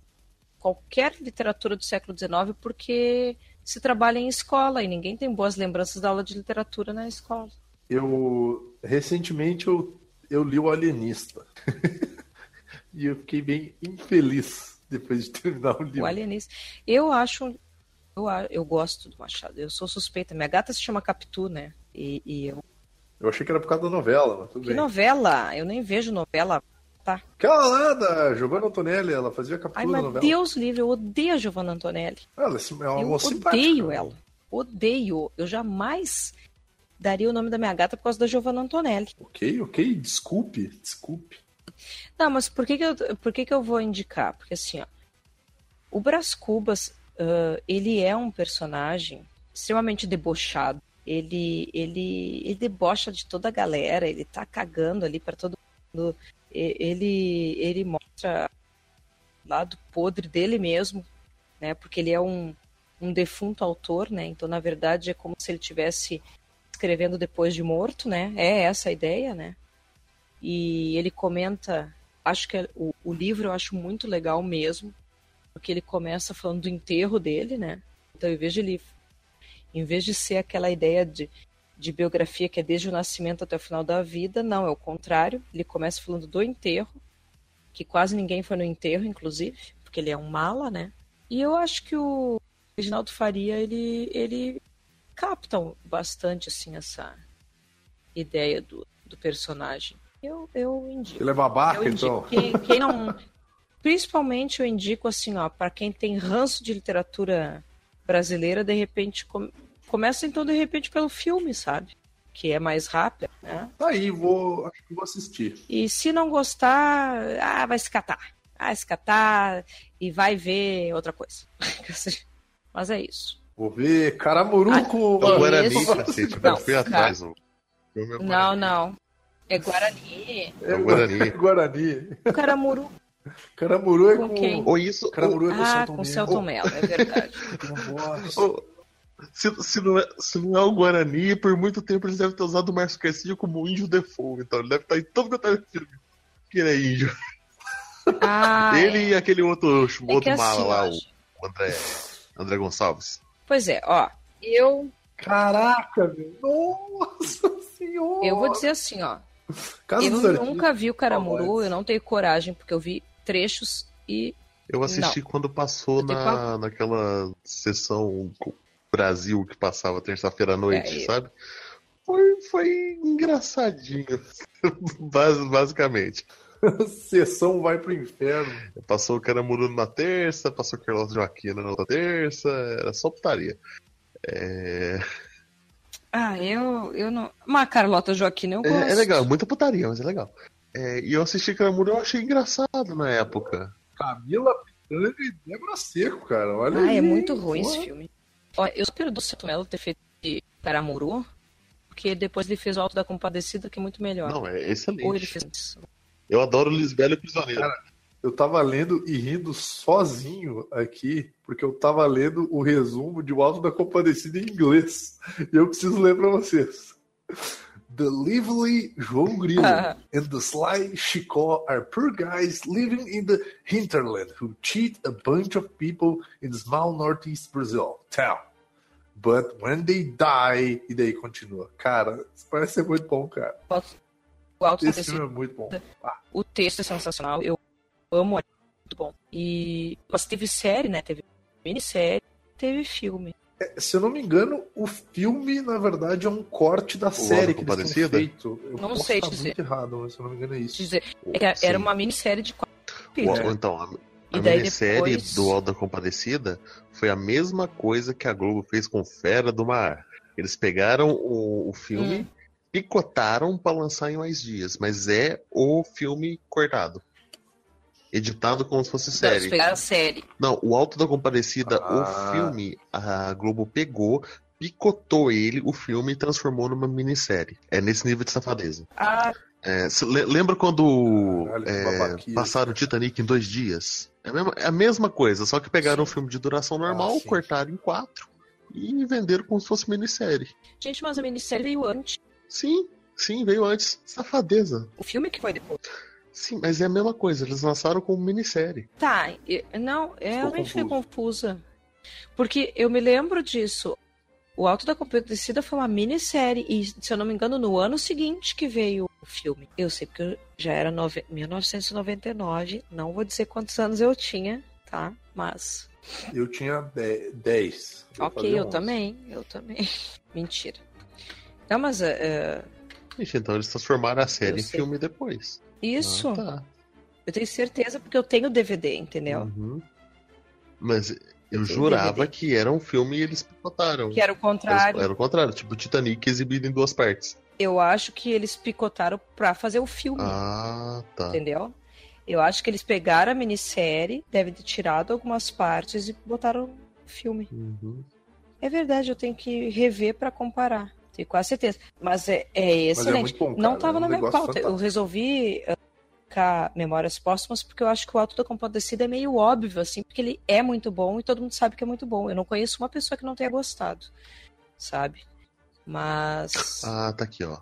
qualquer literatura do século XIX porque se trabalha em escola e ninguém tem boas lembranças da aula de literatura na escola. Eu recentemente eu, eu li o Alienista e eu fiquei bem infeliz depois de terminar o livro. O Alienista, eu acho, eu, eu gosto do Machado. Eu sou suspeita. Minha gata se chama Capitu, né? E, e eu. Eu achei que era por causa da novela, mas tudo que bem. novela? Eu nem vejo novela tá? Aquela lá da Giovanna Antonelli, ela fazia captura Ai, mas novela. Deus livre, eu odeio a Giovanna Antonelli. Ela é uma eu odeio ela. Odeio. Eu jamais daria o nome da minha gata por causa da Giovanna Antonelli. Ok, ok. Desculpe, desculpe. Não, mas por que, que, eu, por que, que eu vou indicar? Porque assim, ó, o Brás Cubas, uh, ele é um personagem extremamente debochado. Ele, ele, ele debocha de toda a galera, ele tá cagando ali para todo mundo ele, ele mostra o lado podre dele mesmo, né? Porque ele é um, um defunto autor, né? Então, na verdade, é como se ele tivesse escrevendo depois de morto, né? É essa a ideia, né? E ele comenta, acho que é, o, o livro eu acho muito legal mesmo, porque ele começa falando do enterro dele, né? Então, em vez de ele, em vez de ser aquela ideia de de biografia que é desde o nascimento até o final da vida. Não, é o contrário. Ele começa falando do enterro, que quase ninguém foi no enterro, inclusive, porque ele é um mala, né? E eu acho que o Reginaldo Faria, ele, ele capta bastante, assim, essa ideia do, do personagem. Eu, eu indico. Ele é babaca, então? Quem, quem não... Principalmente eu indico, assim, ó, para quem tem ranço de literatura brasileira, de repente Começa então de repente pelo filme, sabe? Que é mais rápido, né? Tá aí, vou, acho que vou assistir. E se não gostar, ah, vai se catar. Vai se catar e vai ver outra coisa. Mas é isso. Vou ver Caramuruco. Ah, é Guarani, cacete. Não, fui atrás. Não, não, não. É Guarani. É, é Guarani. Guarani. O Caramuru. Caramuru é Com com. quem? Ou isso. Caramuru é com Ah, Celton com. Celton Mello, é verdade. Nossa. Se, se, não é, se não é o Guarani, por muito tempo eles devem ter usado o Márcio Castilho como índio default. Então ele deve estar em todo quanto é filme. Que ele é índio. Ah, ele é. e aquele outro, É outro assim, mala lá, eu o, acho. o André, André Gonçalves. Pois é, ó. Eu, Caraca, meu. Nossa senhora. eu vou dizer assim, ó. Casa Eu nunca vi o Caramuru, eu não tenho coragem, porque eu vi trechos e. Eu assisti quando passou Eu na, naquela sessão Brasil que passava terça-feira à noite, É, sabe? Foi, foi engraçadinho, bas- basicamente. Sessão vai pro inferno. Passou o Caramuru na terça, passou o Carlos Joaquina na outra terça, era só putaria. É, Ah, eu, eu não. Mas Carlota Joaquina eu gosto. é, é legal, muita putaria, mas é legal. É, e eu assisti Caramuru e eu achei engraçado na época. Camila Pitanga e Débora Seco, cara. Olha Ah, aí, é muito ruim Pô. esse filme. Ó, eu perdoo o Celton Mello ter feito de Caramuru, porque depois ele fez o Alto da Compadecida, que é muito melhor. Não, é Ou ele excelente. fez isso. Eu adoro Lisbela e Prisioneiro. Cara, Eu tava lendo e rindo sozinho aqui, porque eu tava lendo o resumo de O Alto da Compadecida em inglês. E eu preciso ler pra vocês. The lively João Grilo and the sly Chicó are poor guys living in the hinterland who cheat a bunch of people in small northeast Brazil town. But when they die, e daí continua. Cara, isso parece ser muito bom, cara. O Esse filme é muito bom. Ah, O texto é sensacional, eu amo, é muito bom. E mas teve série, né? Teve minissérie, teve filme. se eu não me engano, o filme, na verdade, é um corte da série que eles tinham feito. Eu Não posso sei estar dizer. muito errado, mas se eu não me engano é isso. dizer, é que era Sim. uma minissérie de quatro O-. Então, E a daí minissérie depois- do Alto da Compadecida foi a mesma coisa que a Globo fez com Fera do Mar. Eles pegaram o, o filme, Hum. picotaram pra lançar em mais dias, mas é o filme cortado. Editado como se fosse Não, eles série. pegaram a série. Não, o Alto da Compadecida, Ah. o filme, a Globo pegou, picotou ele, o filme, e transformou numa minissérie. É nesse nível de safadeza. Ah, É, lembra quando Caralho, é, passaram o Titanic em dois dias? É a mesma, é a mesma coisa, só que pegaram um filme de duração normal, Ah, sim. cortaram em quatro e venderam como se fosse minissérie. gente, mas a minissérie veio antes. Sim, sim, veio antes. Safadeza. O filme que foi depois. Sim, mas é a mesma coisa, eles lançaram como minissérie. Tá, eu- não, eu Ficou realmente fiquei confusa. Porque eu me lembro disso. O Alto da Compadecida foi uma minissérie. E, se eu não me engano, no ano seguinte que veio o filme. Eu sei porque eu já era nove... 1999. Não vou dizer quantos anos eu tinha, tá? Mas. Eu tinha 10. ok, eu também. Eu também. Mentira. Não, mas. é, Ixi, então eles transformaram a série Eu em sei. filme depois. isso. Ah, tá. Eu tenho certeza porque eu tenho DVD, entendeu? Uhum. Mas eu jurava DVD. que era um filme e eles picotaram. Que era o contrário. Era, era o contrário, tipo Titanic exibido em duas partes. Eu acho que eles picotaram pra fazer o filme. Ah, tá. Entendeu? Eu acho que eles pegaram a minissérie, devem ter tirado algumas partes e botaram no filme. Uhum. É verdade, eu tenho que rever pra comparar. Tenho quase certeza. Mas é, é Mas é excelente. muito bom, cara. Não tava é um na minha pauta. Eu fantástico. resolvi uh, colocar Memórias Póstumas porque eu acho que o Alto da Compadecida é meio óbvio, assim, porque ele é muito bom e todo mundo sabe que é muito bom. Eu não conheço uma pessoa que não tenha gostado, sabe? Mas. Ah, tá aqui, ó.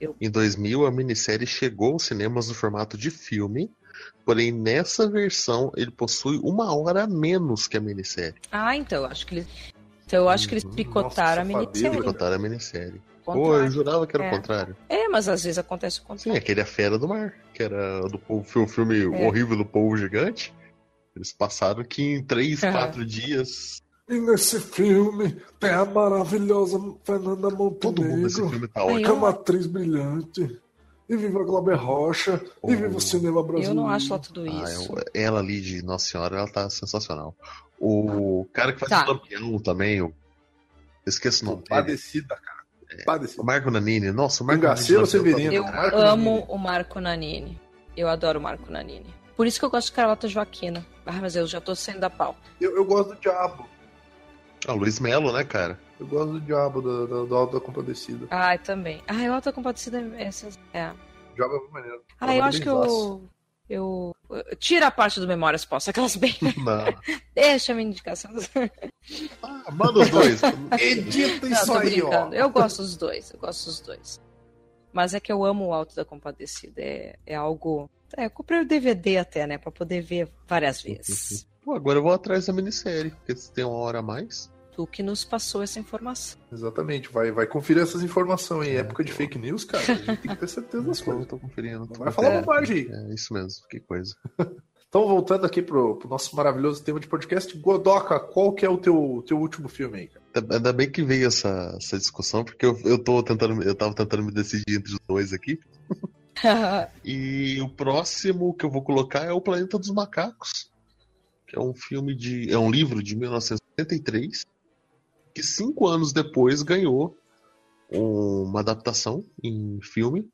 eu- Em 2000, a minissérie chegou aos cinemas no formato de filme, porém nessa versão ele possui uma hora a menos que a minissérie. Ah, então, eu acho que eles. Então eu acho que eles Uhum. picotaram Nossa, a minissérie. Picotaram a minissérie. Pô, eu jurava que era É. o contrário. É, mas às vezes acontece o Sim, contrário. aquele A Fera do Mar, que era do povo, foi o filme É. horrível do povo gigante. Eles passaram que em três, Aham. quatro dias. E nesse filme tem a maravilhosa Fernanda Todo mundo nesse Montenegro, filme tá Aí que ótimo. é uma atriz brilhante. E viva Glauber Rocha. Oh. E viva o cinema brasileiro. Eu não acho lá tudo Ah, isso. eu- ela ali de Nossa Senhora, ela tá sensacional. O cara que faz Tá. o Lampião também, eu esqueço o nome. Padecida, cara. Padecida. O Marco Nanini. Nossa, o Marco Cangaceiro Nanini. Severino. Eu Marco amo Nanini. o Marco Nanini. Eu adoro o Marco Nanini. Por isso que eu gosto de Carlota Joaquina. Ah, mas eu já tô saindo da pau. Eu, eu gosto do Diabo. Ah, o Luiz Melo, né, cara? Eu gosto do Diabo, do, do, do Alto da Compadecida. Ai, também. Ai, o Alta Compadecida é... essas- é. O Diabo é muito maneiro. Ah, eu Ela acho que é eu... Eu Tira a parte do Memórias Posso, aquelas bem. Não. Deixa a minha indicação. Ah, manda os dois. Edita isso Não, aí, ó. Eu gosto dos dois, eu gosto dos dois. Mas é que eu amo o Alto da Compadecida. É, é algo. É, eu comprei o DVD até, né? Pra poder ver várias vezes. Pô, agora eu vou atrás da minissérie, porque se tem uma hora a mais. Tu que nos passou essa informação. Exatamente, vai, vai conferir essas informações em é, época de fake news, cara. A gente tem que ter certeza das coisas. Eu tô conferindo. Tô vai falar bobagem É isso mesmo, que coisa. Então, voltando aqui pro, pro, nosso maravilhoso tema de podcast, Godoka, qual que é o teu, teu último filme aí, cara? Ainda bem que veio essa, essa discussão, porque eu, eu tô tentando, eu tava tentando me decidir entre os dois aqui. e o próximo que eu vou colocar é O Planeta dos Macacos, que é um filme de. é um livro de 1973, que cinco anos depois ganhou uma adaptação em filme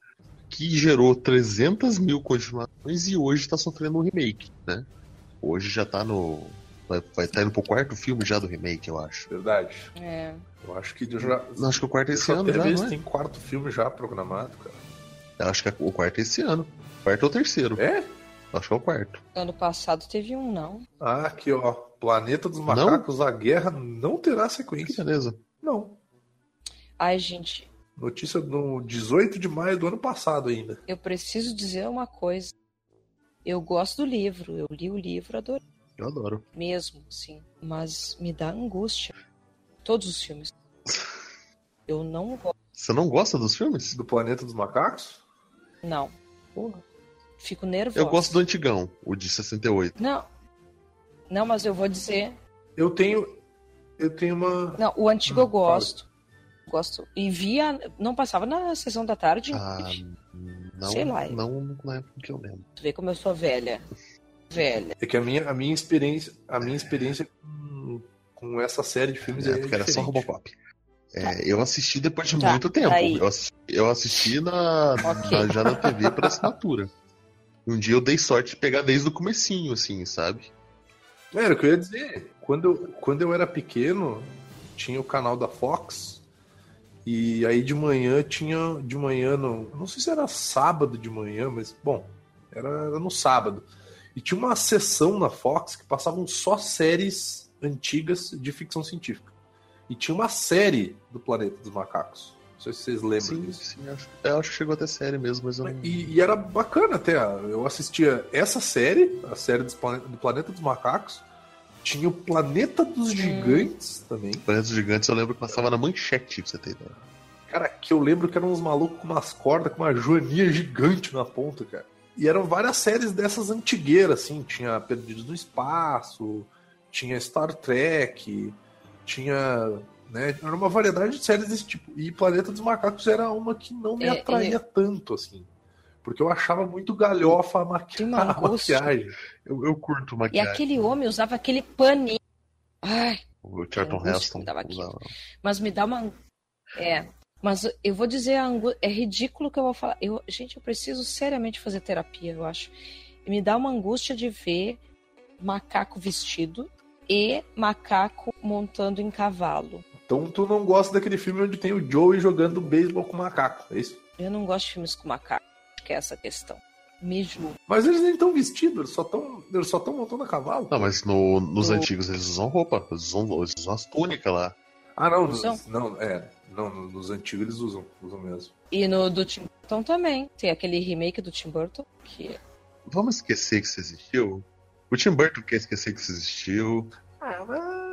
que gerou 300 mil continuações e hoje está sofrendo um remake, né? Hoje já está no. Vai, vai estar tá indo pro quarto filme já do remake, eu acho. Verdade. É. Eu acho que já. Não, acho que o quarto é esse ano já. Não é? Tem quarto filme já programado, cara. Eu acho que é o quarto é esse ano. Quarto ou terceiro. É? Acho que é o quarto. Ano passado teve um, não. Ah, aqui, ó. Planeta dos Macacos, não? a guerra não terá sequência. Que beleza. Não. Ai, gente, Notícia no 18 de maio do ano passado ainda. Eu preciso dizer uma coisa. Eu gosto do livro, eu li o livro, adoro. Eu adoro. Mesmo, sim. Mas me dá angústia. Todos os filmes. Eu não gosto. Você não gosta dos filmes? Do Planeta dos Macacos? Não. Porra. Fico nervoso. Eu gosto do antigão, o de 68. Não. Não, mas eu vou dizer. Eu tenho. Eu tenho uma. Não, o antigo eu gosto. Gosto. E via. Não passava na sessão da tarde? Ah, não, Sei lá. Não na época que eu lembro. Tu vê como eu sou velha. Velha. É que a minha, a minha experiência. A minha experiência com, com essa série de filmes é, é era só Robocop. É, tá. eu assisti depois de tá, muito tempo. Eu assisti, eu assisti na, okay. na, já na TV por assinatura. Um dia eu dei sorte de pegar desde o comecinho, assim, sabe? Era o que eu ia dizer. Quando eu, quando eu era pequeno, tinha o canal da Fox e aí de manhã tinha. De manhã, no, não sei se era sábado de manhã, mas bom, era, era no sábado. E tinha uma sessão na Fox que passavam só séries antigas de ficção científica. E tinha uma série do Planeta dos Macacos. Não sei se vocês lembram sim, disso. Sim, acho, eu acho que chegou até série mesmo, mas eu não... e, e, era bacana até. Eu assistia essa série, a série do Planeta dos Macacos, tinha o Planeta dos hum. Gigantes também. Planeta dos Gigantes eu lembro que passava na manchete, pra você ter ideia. Cara, que eu lembro que eram uns malucos com umas cordas, com uma joaninha gigante na ponta, cara. E eram várias séries dessas antigueiras, assim. Tinha Perdidos no Espaço, tinha Star Trek, tinha. Né, era uma variedade de séries desse tipo. E Planeta dos Macacos era uma que não me é, atraía é... tanto, assim. Porque eu achava muito galhofa a, maqui... a maquiagem. Eu, eu curto maquiagem. E aquele homem usava aquele paninho. Ai. O Charlton Heston. Mas me dá uma. É. Mas eu vou dizer, é ridículo que eu vou falar. Eu, gente, eu preciso seriamente fazer terapia, eu acho. Me dá uma angústia de ver macaco vestido e macaco montando em cavalo. Então tu não gosta daquele filme onde tem o Joey jogando beisebol com macaco, é isso? Eu não gosto de filmes com macaco que é essa questão. Me Mas eles nem estão vestidos, eles só estão eles só estão montando a cavalo. Não, mas no, nos no... antigos eles usam roupa, eles usam, eles usam as túnicas lá. Ah, não, nos, não, é, não, nos antigos eles usam, usam mesmo. E no do Tim Burton também, tem aquele remake do Tim Burton que Vamos esquecer que isso existiu? O Tim Burton quer esquecer que isso existiu. Ah, mas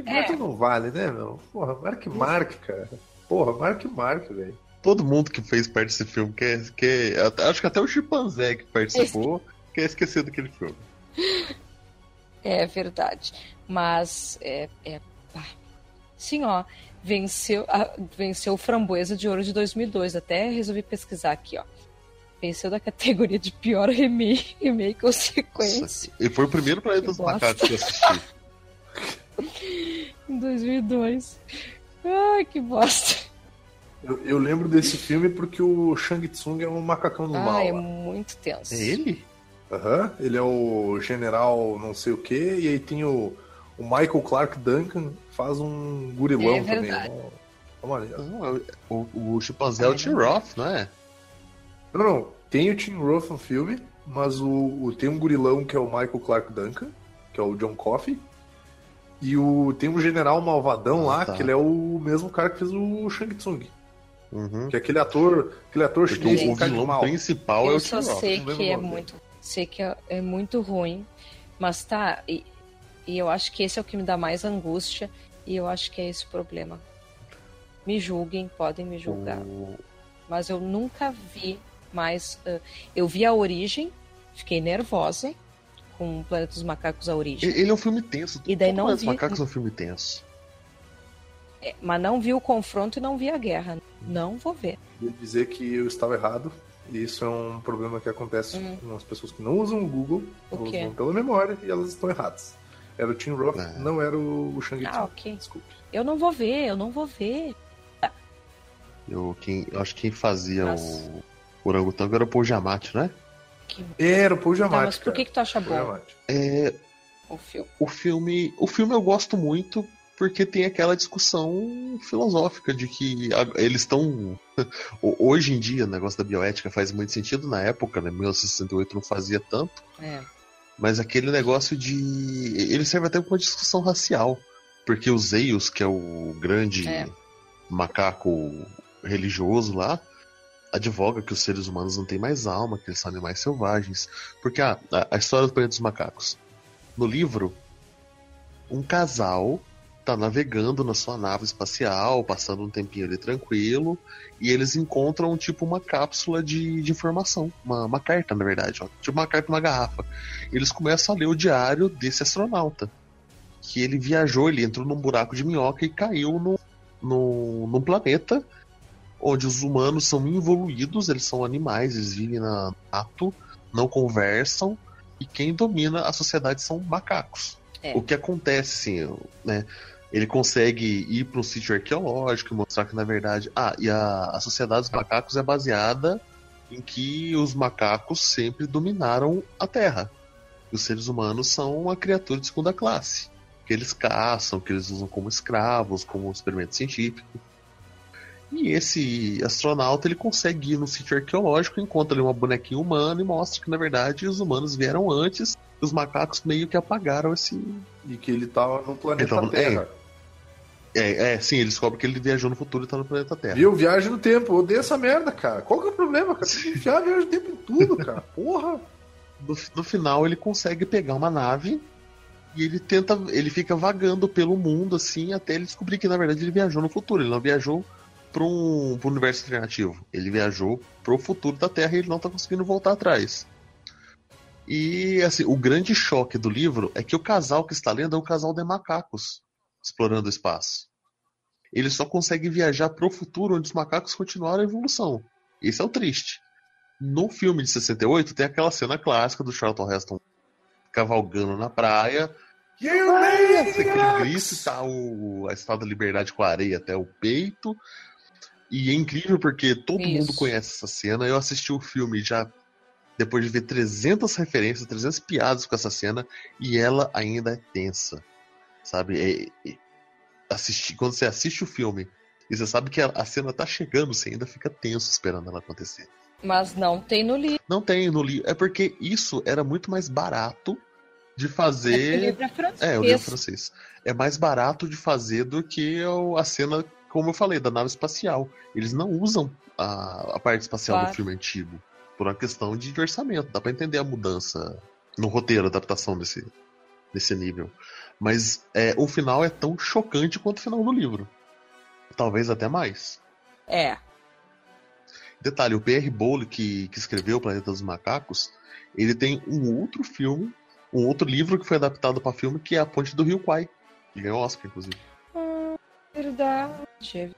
o Tim Burton é. não vale, né, meu? Porra, Mark Mark, cara. Porra, Mark Mark, velho todo mundo que fez parte desse filme quer. quer acho que até o chimpanzé que participou quer esquecer daquele filme. É verdade. Mas é. é sim, ó. Venceu, a, venceu o Framboesa de Ouro de 2002. Até resolvi pesquisar aqui, ó. Venceu da categoria de pior remake, remake ou sequência. E foi o primeiro Planeta dos Macacos que eu assisti. em 2002. Ai, que bosta. Eu, eu, lembro desse filme porque o Shang Tsung é um macacão do ah, mal. Ah, é muito tenso. É ele? Aham, uhum, ele é o general não sei o que, e aí tem o, o Michael Clark Duncan, faz um gurilão é também. Não, o, o chimpanzé é o Tim Roth, não é? Não, não. Tem o Tim Roth no filme, mas o, o, tem um gurilão que é o Michael Clark Duncan, que é o John Coffey. E o, tem um general malvadão ah, lá, tá. que ele é o mesmo cara que fez o Shang Tsung. Uhum. Que é aquele ator, aquele ator chinês o vilão mal. principal eu é o Eu só sei que é muito, sei que é, é, muito ruim, mas tá, e, e eu acho que esse é o que me dá mais angústia, e eu acho que é esse o problema. Me julguem, podem me julgar. O... Mas eu nunca vi mais. Uh, eu vi a origem, fiquei nervosa com o Planeta dos Macacos a origem. Ele é um filme tenso. E daí não vi... Os Macacos é um filme tenso. É, mas não vi o confronto e não vi a guerra. Não vou ver. Vou dizer que eu estava errado. E isso é um problema que acontece uhum. com as pessoas que não usam o Google, o usam pela memória e elas estão erradas. Era o Tim Roth, é. não era o Shang Ah, ok. Desculpe. Eu não vou ver, eu não vou ver. Eu, quem, eu acho que quem fazia Nossa. o orangotango era o Paul Giamatti, né? Que... Era o Paul Giamatti. Tá, mas por que, que tu acha bom? É... O filme. o filme. O filme eu gosto muito porque tem aquela discussão filosófica de que eles estão. Hoje em dia, o negócio da bioética faz muito sentido, na época, né? 1968 não fazia tanto. É. Mas aquele negócio de. Ele serve até para uma discussão racial. Porque o Zeus, que é o grande é. macaco religioso lá, advoga que os seres humanos não têm mais alma, que eles são animais selvagens. Porque ah, a, história do planeta dos macacos. No livro, um casal tá navegando na sua nave espacial, passando um tempinho ali tranquilo, e eles encontram tipo uma cápsula de, de informação, uma, uma carta, na verdade, ó, tipo uma carta, uma garrafa. Eles começam a ler o diário desse astronauta, que ele viajou, ele entrou num buraco de minhoca e caiu no, no, num planeta onde os humanos são involuídos, eles são animais, eles vivem na ato, não conversam, e quem domina a sociedade são macacos. É. O que acontece, né? ele consegue ir para um sítio arqueológico e mostrar que, na verdade. Ah, e a, a sociedade dos macacos é baseada em que os macacos sempre dominaram a Terra. E os seres humanos são uma criatura de segunda classe. Que eles caçam, que eles usam como escravos, como experimento científico. E esse astronauta ele consegue ir no sítio arqueológico, encontra ali uma bonequinha humana e mostra que na verdade os humanos vieram antes e os macacos meio que apagaram esse. E que ele estava no planeta tava... Terra. É. É, é, sim, ele descobre que ele viajou no futuro e tá no planeta Terra. Viu? Viagem no tempo. Eu odeio essa merda, cara. Qual que é o problema, cara? Tem que enfiar viagem no tempo em tudo, cara. Porra! No, no final, ele consegue pegar uma nave e ele tenta. Ele fica vagando pelo mundo, assim, até ele descobrir que, na verdade, ele viajou no futuro. Ele não viajou para um, um universo alternativo. Ele viajou pro futuro da Terra e ele não tá conseguindo voltar atrás. E, assim, o grande choque do livro é que o casal que está lendo é um casal de macacos explorando o espaço. Ele só consegue viajar para o futuro onde os macacos continuaram a evolução. Esse é o triste. No filme de 68 tem aquela cena clássica do Charlton Heston cavalgando na praia. E aí, aquele grito, tá o, a espada da liberdade com a areia até o peito. E é incrível porque todo Isso. mundo conhece essa cena. Eu assisti o filme já depois de ver 300 referências, 300 piadas com essa cena, e ela ainda é tensa. Sabe? É, é, assistir, quando você assiste o filme e você sabe que a, a, cena tá chegando, você ainda fica tenso esperando ela acontecer. Mas não tem no livro. Não tem no livro. É porque isso era muito mais barato de fazer. É, o livro é francês. É, o livro é francês. É mais barato de fazer do que a cena, como eu falei, da nave espacial. Eles não usam a, a parte espacial claro. do filme antigo. Por uma questão de orçamento. Dá pra entender a mudança no roteiro, a adaptação desse, desse nível. Mas é, o final é tão chocante quanto o final do livro. Talvez até mais. É. Detalhe, o P.R. Bowley, que, que escreveu O Planeta dos Macacos, ele tem um outro filme, um outro livro que foi adaptado para filme, que é A Ponte do Rio Kwai. Que ganhou Oscar, inclusive. Hum, verdade.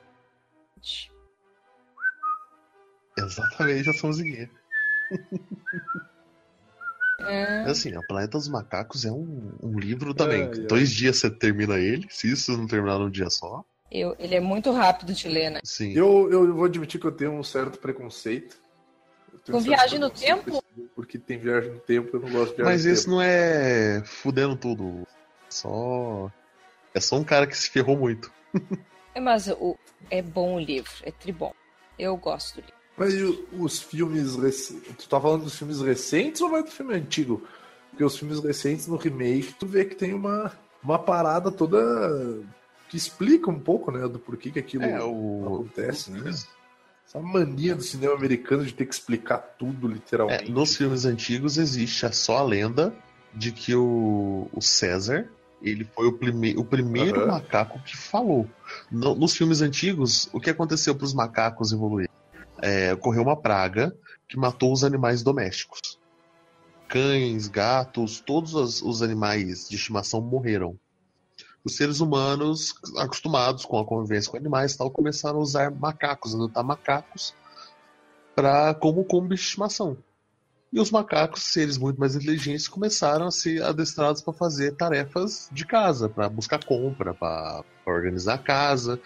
Exatamente, a Sonzinha. É. Assim, O Planeta dos Macacos é um, um livro também. É, Dois dias você termina ele, se isso não terminar num dia só. Eu, ele é muito rápido de ler, né? Sim. Eu, eu vou admitir que eu tenho um certo preconceito. Com um viagem no tempo? Porque tem viagem no tempo, eu não gosto de viagem Mas no esse tempo. não é fudendo tudo. Só. É só um cara que se ferrou muito. É, mas o... é bom o livro, é tribom. Eu gosto do livro. Mas e os filmes recentes? Tu tá falando dos filmes recentes ou vai do filme antigo? Porque os filmes recentes no remake, tu vê que tem uma, uma parada toda que explica um pouco, né, do porquê que aquilo é, o... acontece, né? Essa mania do cinema americano de ter que explicar tudo, literalmente. É, nos filmes antigos existe só a lenda de que o, o César ele foi o, prime o primeiro uhum. macaco que falou. No, nos filmes antigos, o que aconteceu para os macacos evoluir? É, ocorreu uma praga que matou os animais domésticos. Cães, gatos, todos os, os animais de estimação morreram. Os seres humanos, acostumados com a convivência com animais, tal, começaram a usar macacos, adotar macacos para como como de estimação. E os macacos, seres muito mais inteligentes, começaram a ser adestrados para fazer tarefas de casa, para buscar compra, para organizar a casa.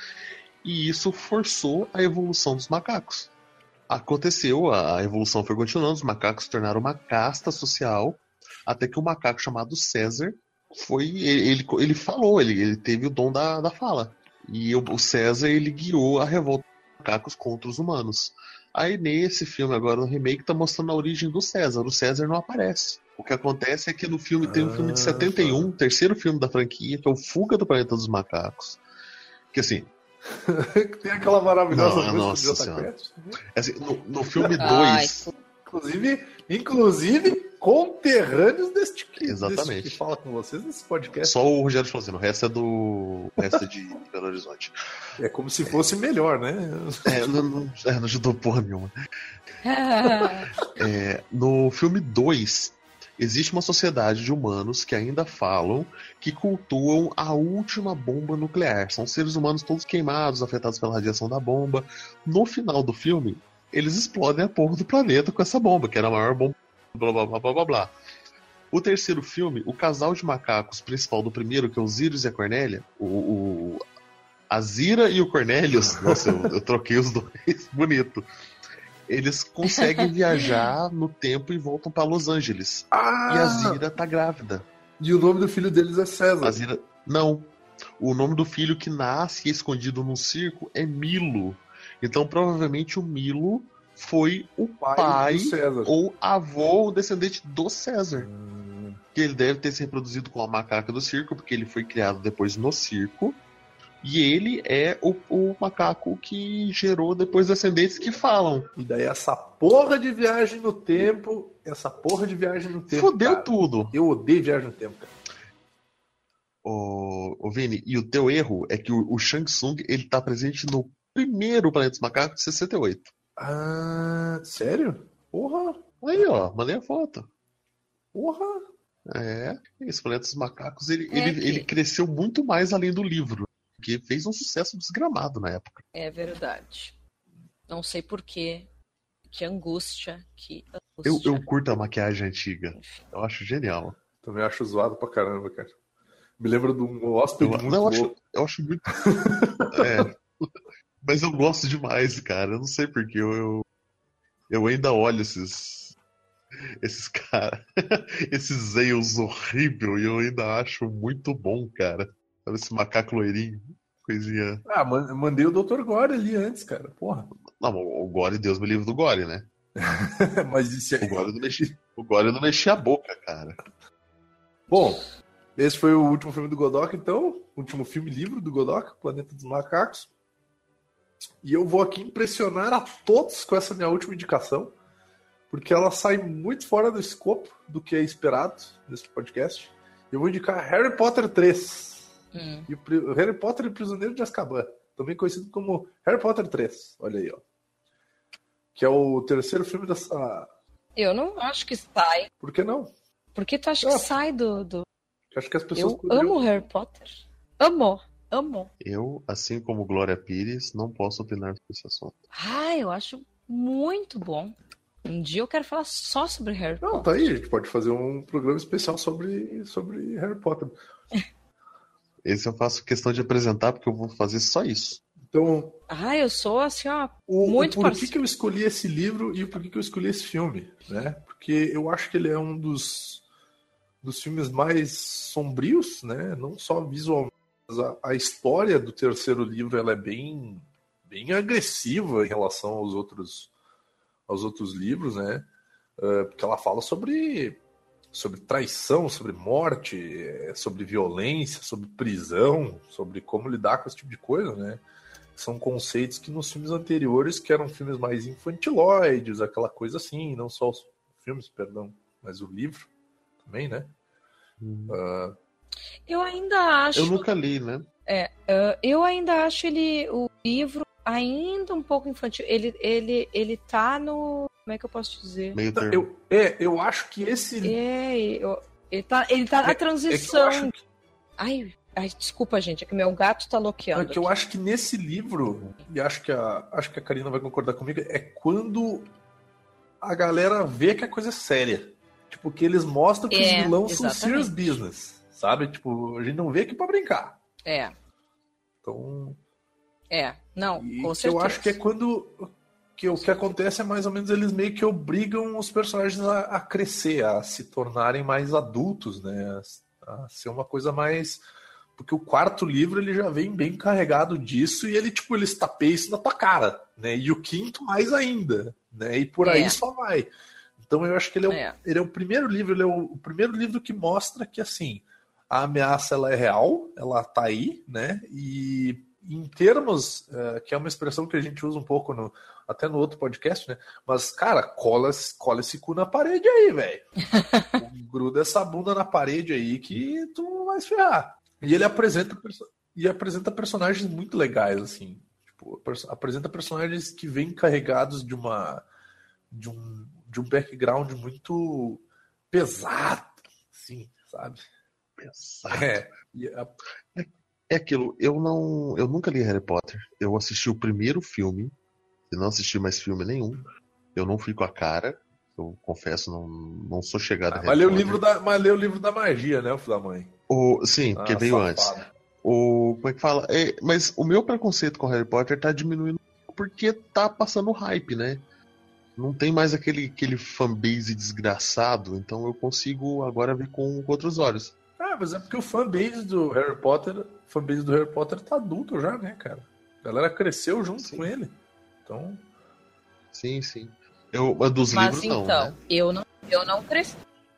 E isso forçou a evolução dos macacos. Aconteceu, a evolução foi continuando, os macacos se tornaram uma casta social, até que um macaco chamado César foi. Ele, ele falou, ele, ele teve o dom da, da fala. E o César ele guiou a revolta dos macacos contra os humanos. Aí nesse filme agora, no remake, tá mostrando a origem do César. O César não aparece. O que acontece é que no filme tem um filme de 71, ah, tá. terceiro filme da franquia, que é o Fuga do Planeta dos Macacos. Que assim. tem aquela maravilhosa não, nossa senhora. É assim, no, no filme 2. Inclusive, inclusive, conterrâneos deste que, Exatamente. Deste que fala com vocês nesse podcast. Só o Rogério Fazendo, o resto é do. O resto é de Belo Horizonte. É como se fosse melhor, né? É, não, não, é, não ajudou porra nenhuma. é, no filme 2, existe uma sociedade de humanos que ainda falam que cultuam a última bomba nuclear. São seres humanos todos queimados, afetados pela radiação da bomba. No final do filme, eles explodem a porra do planeta com essa bomba, que era a maior bomba. Blá blá blá blá blá blá. O terceiro filme, o casal de macacos principal do primeiro, que é o Sirius e a Cornélia, o, o a Zira e o Cornelius, nossa, eu, eu troquei os dois, bonito. Eles conseguem viajar no tempo e voltam para Los Angeles. Ah! E a Zira tá grávida. E o nome do filho deles é César. A Zira... Não. O nome do filho que nasce escondido num circo é Milo. Então, provavelmente, o Milo foi o pai, pai ou avô ou descendente do César. Hum. Que ele deve ter se reproduzido com a macaca do circo, porque ele foi criado depois no circo. E ele é o, o, macaco que gerou depois descendentes que falam. E daí essa porra de viagem no tempo, essa porra de viagem no tempo. Fodeu cara. tudo. Eu odeio viagem no tempo, cara. Ô, ô Vini, e o teu erro é que o, o Shang Tsung ele tá presente no primeiro Planeta dos Macacos de 68. Ah, sério? Porra! Aí, ó, mandei a foto. Porra! É, esse Planeta dos Macacos ele, é ele, que... ele cresceu muito mais além do livro, que fez um sucesso desgramado na época. É verdade. Não sei porquê. Que angústia. Que angústia. Eu, eu curto a maquiagem antiga. Eu acho genial. Também acho zoado pra caramba, cara. Me lembro de um hóspede muito não, eu acho, eu acho muito. é. Mas eu gosto demais, cara. Eu não sei porque eu, eu, eu ainda olho esses. Esses caras. esses Zeus horrível e eu ainda acho muito bom, cara. Sabe esse macaco loirinho? Coisinha. Ah, mandei o Dr. Gore ali antes, cara. Porra. Não, o Gore, Deus me livre do Gore, né? Mas isso aí... o, Gore não mexia, o Gore não mexia a boca, cara. Bom, esse foi o último filme do Godok, então. Último filme livro do Godok, Planeta dos Macacos. E eu vou aqui impressionar a todos com essa minha última indicação, porque ela sai muito fora do escopo do que é esperado nesse podcast. Eu vou indicar Harry Potter 3. Hum. E o Harry Potter e Prisioneiro de Azkaban, também conhecido como Harry Potter 3. Olha aí, ó. Que é o terceiro filme dessa. Eu não acho que sai. Por que não? Por que tu acha ah, que sai do. do... Acho que as pessoas. Eu poderiam... amo Harry Potter. Amo. Amo. Eu, assim como Glória Pires, não posso opinar sobre esse assunto. Ah, eu acho muito bom. Um dia eu quero falar só sobre Harry Potter. Não, tá aí, a gente pode fazer um programa especial sobre, sobre Harry Potter. Esse eu faço questão de apresentar, porque eu vou fazer só isso. Então. Ah, eu sou assim, ó. O, muito Por que, que eu escolhi esse livro e por que, que eu escolhi esse filme? Né? Porque eu acho que ele é um dos, dos filmes mais sombrios, né? Não só visualmente a, a, história do terceiro livro ela é bem, bem agressiva em relação aos outros, aos outros livros, né? Uh, porque ela fala sobre, sobre traição, sobre morte, é, sobre violência, sobre prisão, sobre como lidar com esse tipo de coisa, né? São conceitos que nos filmes anteriores, que eram filmes mais infantiloides, aquela coisa assim, não só os filmes, perdão, mas o livro também, né? Uh, eu ainda acho. Eu nunca li, né? É, uh, eu ainda acho ele o livro ainda um pouco infantil. Ele, ele, ele tá no. Como é que eu posso dizer? Meio termo. Eu, é, eu acho que esse. É, eu, ele tá, ele tá na transição. É, é que que... Ai, ai, desculpa, gente, é que meu gato tá loqueando. É que eu acho que nesse livro, e acho que a, acho que a Karina vai concordar comigo, é quando a galera vê que a coisa é séria. Tipo, que eles mostram que é, os vilões são serious business. Sabe? Tipo, a gente não vê aqui pra brincar. É. Então. É, não, com certeza. Eu acho que é quando que o que acontece é mais ou menos eles meio que obrigam os personagens a, a crescer, a se tornarem mais adultos, né? A, a, ser uma coisa mais porque o quarto livro ele já vem bem carregado disso e ele tipo ele estapeia isso na tua cara, né? E o quinto mais ainda, né? E por aí é. só vai. Então eu acho que ele é, o, é. ele é o primeiro livro, ele é o, o primeiro livro que mostra que assim a ameaça ela é real, ela tá aí, né? E em termos, uh, que é uma expressão que a gente usa um pouco no, até no outro podcast, né? Mas, cara, cola, cola esse cu na parede aí, velho. Gruda essa bunda na parede aí que tu vai se ferrar. E ele apresenta, e apresenta personagens muito legais, assim. Tipo, apresenta personagens que vêm carregados de uma. de um, de um background muito pesado, assim, sabe? Pesado. É. A... É aquilo, eu não. Eu nunca li Harry Potter. Eu assisti o primeiro filme. E não assisti mais filme nenhum. Eu não fui com a cara. Eu confesso, não, não sou chegado ah, a Harry mas Potter. O livro da, mas leu o livro da magia, né, o filho da mãe? O, sim, ah, que veio safado. antes. O, como é que fala? É, mas o meu preconceito com Harry Potter tá diminuindo porque tá passando hype, né? Não tem mais aquele, aquele fanbase desgraçado, então eu consigo agora ver com outros olhos. Ah, mas é porque o fanbase do Harry Potter fanbase do Harry Potter tá adulto já, né, cara? A galera cresceu junto sim. com ele. Então. Sim, sim. Eu, dos mas livros então, não. Né? Eu não, eu não cresci.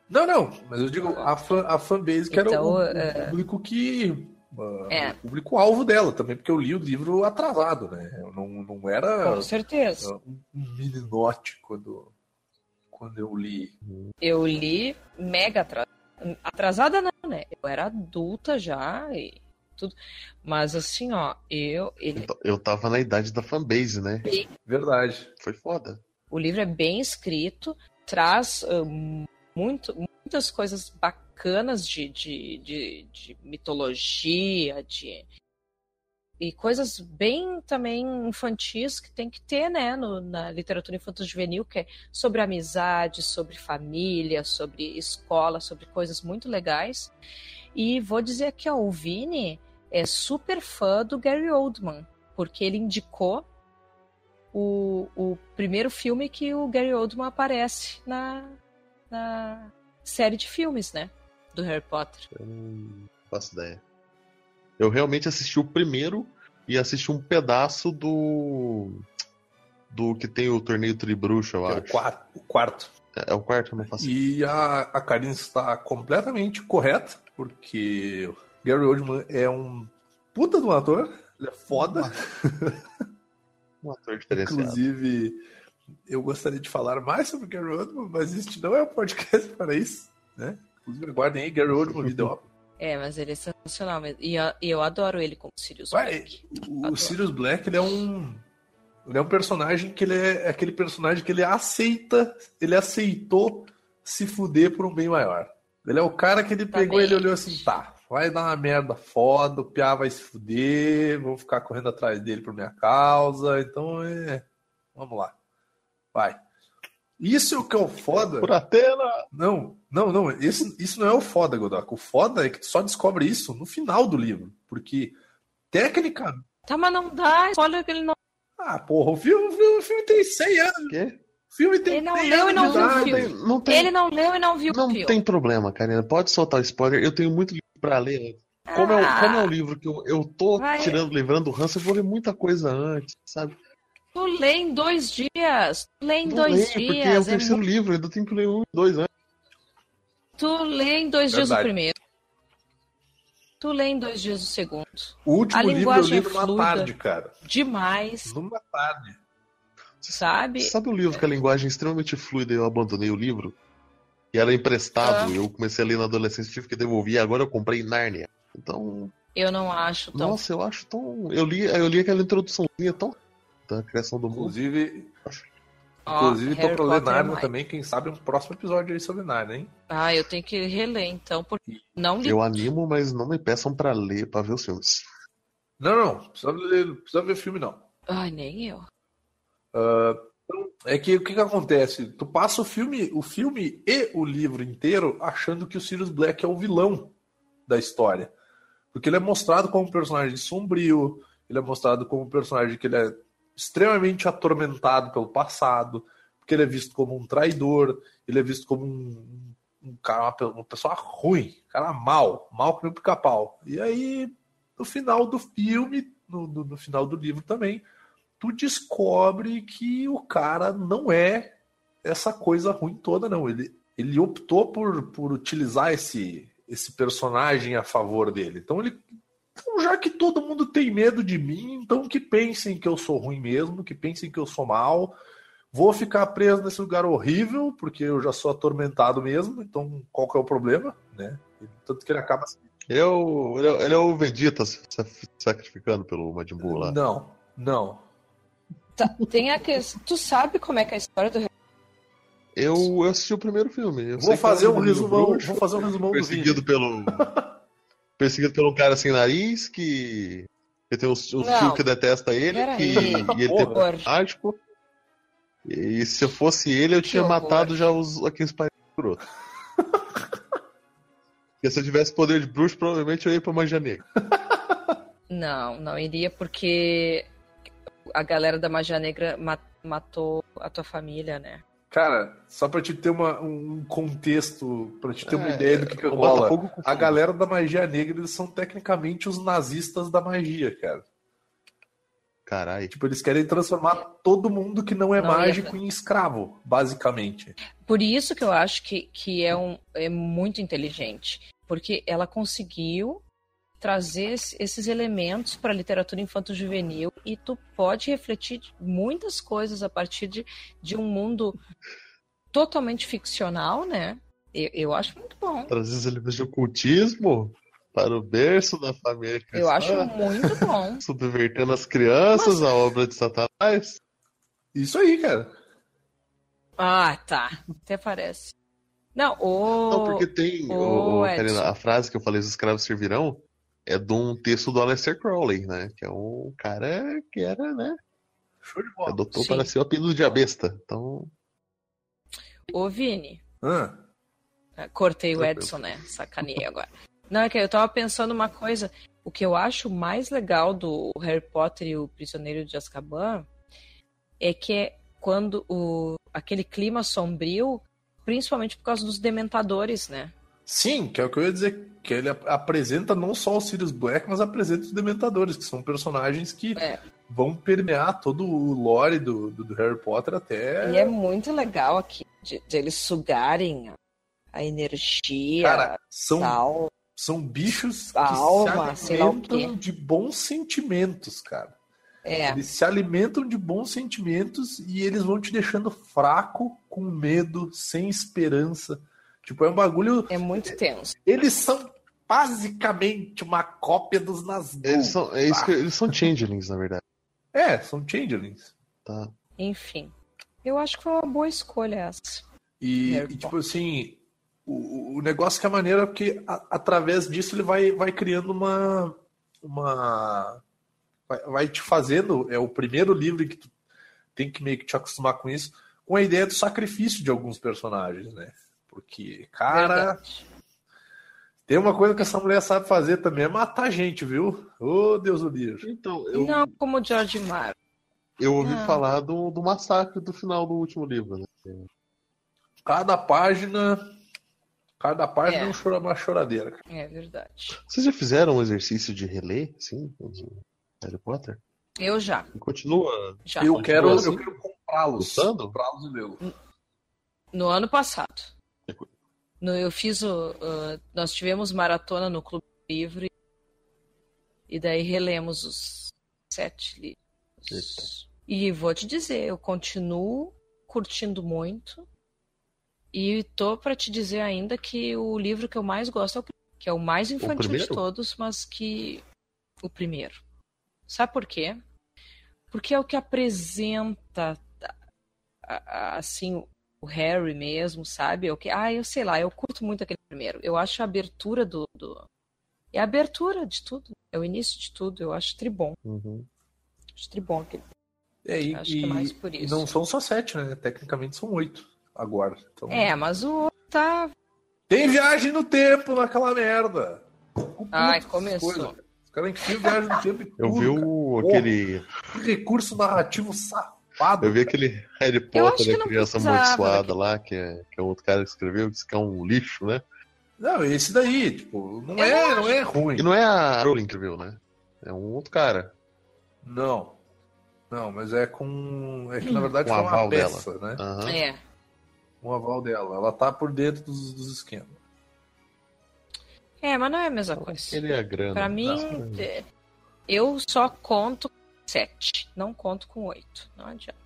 Não, não, mas eu digo a, fan, a fanbase que então, era o, uh... público que. Uh, é. O público-alvo dela também, porque eu li o livro atrasado, né? Eu não, não era. Com certeza. Um meninote quando, quando eu li. Eu li mega atrasada. Atrasada não, né? Eu era adulta já e tudo. Mas assim, ó, eu. Ele... Eu tava na idade da fanbase, né? Verdade. Foi foda. O livro é bem escrito, traz uh, muito, muitas coisas bacanas de, de, de, de mitologia, de. E coisas bem também infantis que tem que ter, né, no, na literatura infantil juvenil, que é sobre amizade, sobre família, sobre escola, sobre coisas muito legais. E vou dizer aqui, ó, o Vini é super fã do Gary Oldman, porque ele indicou o, o primeiro filme que o Gary Oldman aparece na, na série de filmes, né? Do Harry Potter. Eu não faço ideia. Eu realmente assisti o primeiro e assisti um pedaço do. Do que tem o torneio Tribruxo, eu é acho. O quarto. O quarto. É, é o quarto, eu não faço E a, a Karine está completamente correta porque Gary Oldman é um puta de um ator, ele é foda. Um ator diferenciado. Inclusive, eu gostaria de falar mais sobre Gary Oldman, mas este não é um podcast para isso, né? Inclusive, aguardem aí Gary Oldman Video É, mas ele é sensacional mesmo. E eu, eu adoro ele como Sirius Black. O adoro. Sirius Black, ele é um... Ele é um personagem que ele é, é aquele personagem que ele aceita, ele aceitou se fuder por um bem maior. Ele é o cara que ele tá pegou e ele olhou assim, tá, vai dar uma merda foda, o Piá vai se fuder, vou ficar correndo atrás dele por minha causa, então é. Vamos lá. Vai. Isso é o que é o foda. Por Atena! Não, não, não. Isso, isso não é o foda, Godoka. O foda é que tu só descobre isso no final do livro. Porque, tecnicamente. Tá, mas não dá. Olha que ele não. Ah, porra, o filme, o filme tem 100 anos. Quê? filme tem Ele não leu e não viu o filme. Não tem, Ele não leu e não viu não o filme. Não tem problema, Karina. Pode soltar o spoiler. Eu tenho muito livro pra ler. Como, ah, é, como é um livro que eu, eu tô vai. tirando, lembrando do Hans, eu vou ler muita coisa antes, sabe? Tu lê em dois dias. Tu lê em não dois dias. Porque é o terceiro é livro, ainda tem que ler um e dois, né? Tu lê em dois Verdade. dias o primeiro. Tu lê em dois dias o segundo. O último a livro eu li numa tarde, cara. Demais. Numa tarde. Sabe? Sabe o livro que a linguagem é extremamente fluida e eu abandonei o livro? E era emprestado, ah. eu comecei a ler na adolescência, tive que devolver, agora eu comprei Nárnia. Então. Eu não acho tão. Nossa, eu acho tão. Eu li, eu li aquela introduçãozinha tão. Da criação do mundo. Inclusive. Inclusive, tô pra ler Narnia é também, quem sabe um próximo episódio aí sobre Narnia, hein? Ah, eu tenho que reler então, porque não li. Eu animo, mas não me peçam pra ler, pra ver os filmes. Não, não, precisa, ler, precisa ver filme, não. Ai, nem eu. Uh, é que o que, que acontece? Tu passa o filme, o filme e o livro inteiro achando que o Sirius Black é o vilão da história. Porque ele é mostrado como um personagem sombrio, ele é mostrado como um personagem que ele é extremamente atormentado pelo passado, porque ele é visto como um traidor, ele é visto como um, um cara, uma, uma pessoa ruim, um cara mal, mal que nem pica-pau. E aí, no final do filme, no, no, no final do livro também, tu descobre que o cara não é essa coisa ruim toda, não. Ele, ele optou por, por utilizar esse, esse personagem a favor dele. Então ele então, já que todo mundo tem medo de mim, então que pensem que eu sou ruim mesmo, que pensem que eu sou mal. Vou ficar preso nesse lugar horrível, porque eu já sou atormentado mesmo, então qual que é o problema, né? Tanto que ele acaba assim. Ele é o, ele é o Vegeta se sacrificando pelo Majin Buu lá. Não, não. Tá, tem a que... Tu sabe como é que é a história do eu, eu assisti o primeiro filme. Eu vou fazer um resumão, vou fazer um resumão perseguido do vídeo. pelo perseguido pelo cara sem nariz, que, que tem um, um fio que detesta ele, que, e ele tem mágico. E se eu fosse ele, eu que tinha horror. matado já os, aqueles pais escroto. Porque se eu tivesse poder de bruxo, provavelmente eu ia pra magia negra. Não, não iria porque a galera da magia negra matou a tua família, né? Cara, só pra te ter uma, um contexto, pra te ter é, uma ideia do que, que rola, a galera da magia negra, eles são tecnicamente os nazistas da magia, cara. Caralho. Tipo, eles querem transformar todo mundo que não é não, mágico ia... em escravo, basicamente. Por isso que eu acho que, que é, um, é muito inteligente. Porque ela conseguiu trazer esses elementos para a literatura infanto-juvenil e tu pode refletir muitas coisas a partir de, de um mundo totalmente ficcional, né? Eu, eu acho muito bom. Trazer os elementos de ocultismo para o berço da família cristã. Eu acho muito bom. Subvertendo as crianças, Mas... a obra de Satanás. Isso aí, cara. Ah, tá. Até parece. Não, o. Não, porque tem. O, o Karina, a frase que eu falei, os escravos servirão, é de um texto do Aleister Crowley, né? Que é um cara que era, né? Show de bola. Adotou Sim. para ser o apelido de abesta. Então. Ô, Vini. Ah. Cortei o Edson, né? Sacaneei agora. Não, é que eu tava pensando uma coisa. O que eu acho mais legal do Harry Potter e o Prisioneiro de Azkaban é que é quando o, aquele clima sombrio, principalmente por causa dos dementadores, né? Sim, que é o que eu ia dizer, que ele apresenta não só o Sirius Black, mas apresenta os Dementadores, que são personagens que é. vão permear todo o lore do, do, do, Harry Potter até. E é muito legal aqui, de, de eles sugarem a energia. Cara, são, tal. são bichos que alma, se alimentam de bons sentimentos, cara. É. Eles se alimentam de bons sentimentos e eles vão te deixando fraco, com medo, sem esperança. Tipo, é um bagulho. É muito tenso. Eles são basicamente uma cópia dos Nazgûl. Eles são, é isso que, eles são changelings, na verdade. É, são changelings. Tá. Enfim. Eu acho que foi uma boa escolha essa. E, e tipo assim, o, o negócio que é maneiro é porque a, através disso ele vai, vai criando uma. uma vai, vai, te fazendo. É o primeiro livro que tu tem que meio que te acostumar com isso, com a ideia do sacrifício de alguns personagens, né? Porque, cara. Verdade. Tem uma coisa que essa mulher sabe fazer também, é matar gente, viu? Ô, oh, Deus do livro. Então, eu... Não como o George Mar. Eu ouvi ah. falar do, do massacre do final do último livro, né? Cada página. Cada página é, um chora, uma choradeira. É verdade. Vocês já fizeram um exercício de reler, sim? Harry Potter? Eu já. Continua. Já. Eu quero, assim, eu quero comprá-los. Comprá-los e lê-los. No ano passado. No, eu fiz o. Uh, nós tivemos maratona no Clube Livre. E daí relemos os sete livros. Eita. E vou te dizer, eu continuo curtindo muito. E tô para te dizer ainda que o livro que eu mais gosto é o que é o mais infantil o de todos, mas que o primeiro. Sabe por quê? Porque é o que apresenta assim o Harry mesmo, sabe? O que, ah, eu sei lá, eu curto muito aquele primeiro. Eu acho a abertura do, do... é a abertura de tudo, é o início de tudo. Eu acho tribom. Uhum. Acho tribom aquele. É, e, acho que é mais por isso. não são só sete, né? Tecnicamente são oito agora. Então... É, mas o tá. Tem viagem no tempo naquela merda. Ai, começou. Coisa. Os caras enfiam viagem no tempo e tudo. Eu vi o, aquele. Que recurso narrativo safado. Eu vi aquele Harry Potter da criança amaldiçoada lá, que é, que é outro cara que escreveu, disse que é um lixo, né? Não, esse daí, tipo, não é, não é ruim. E não é a Rowling que viu, né? É um outro cara. Não. Não, mas é com. É que na verdade um foi uma peça, dela. né? Uhum. É. Um aval dela. Ela tá por dentro dos, dos esquemas. É, mas não é a mesma coisa. Ele é grande. Pra mim, é, eu só conto sete, não conto com oito. Não adianta.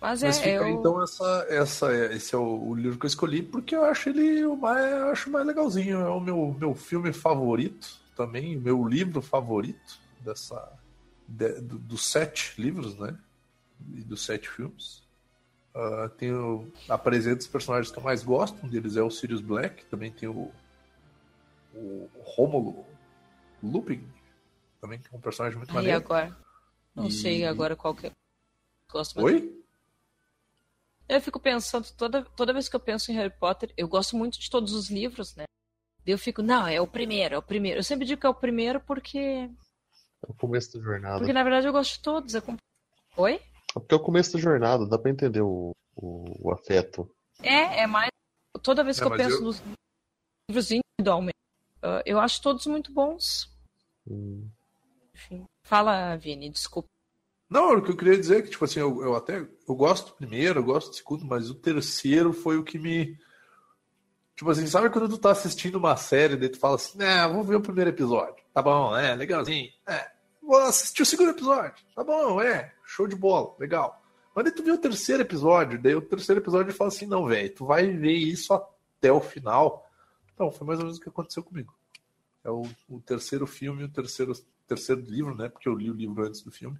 Mas, Mas é, fica, eu... então essa, essa, esse é o, o, livro que eu escolhi porque eu acho ele o mais, acho mais legalzinho. É o meu, meu filme favorito também, meu livro favorito dessa de, do, dos sete livros, né? E dos sete filmes. Uh, tem o, apresenta os personagens que eu mais gosto. Um deles é o Sirius Black. Também tem o, o Rômulo Lupin. Também que é um personagem muito maneiro. E agora? Não e... sei agora qual que é. Gosto mais. Oi? Eu fico pensando, toda, toda vez que eu penso em Harry Potter, eu gosto muito de todos os livros, né? Eu fico, não, é o primeiro, é o primeiro. Eu sempre digo que é o primeiro porque é o começo da jornada. Porque na verdade eu gosto de todos. É Oi? É porque é o começo da jornada, dá pra entender o, o, o afeto. É, é mais. Toda vez que é, eu penso eu... nos livros individualmente, eu acho todos muito bons. Hum. Enfim. Fala, Vini, desculpa. Não, o que eu queria dizer é que, tipo assim, eu, eu até eu gosto do primeiro, eu gosto do segundo, mas o terceiro foi o que me. Tipo assim, sabe quando tu tá assistindo uma série e tu fala assim, né, vou ver o primeiro episódio. Tá bom, é, legalzinho. É, vou assistir o segundo episódio. Tá bom, é, show de bola, legal. Mas daí tu vê o terceiro episódio, daí o terceiro episódio fala assim, não, velho, tu vai ver isso até o final. Então, foi mais ou menos o que aconteceu comigo. É o, o terceiro filme, o terceiro, terceiro livro, né? Porque eu li o livro antes do filme.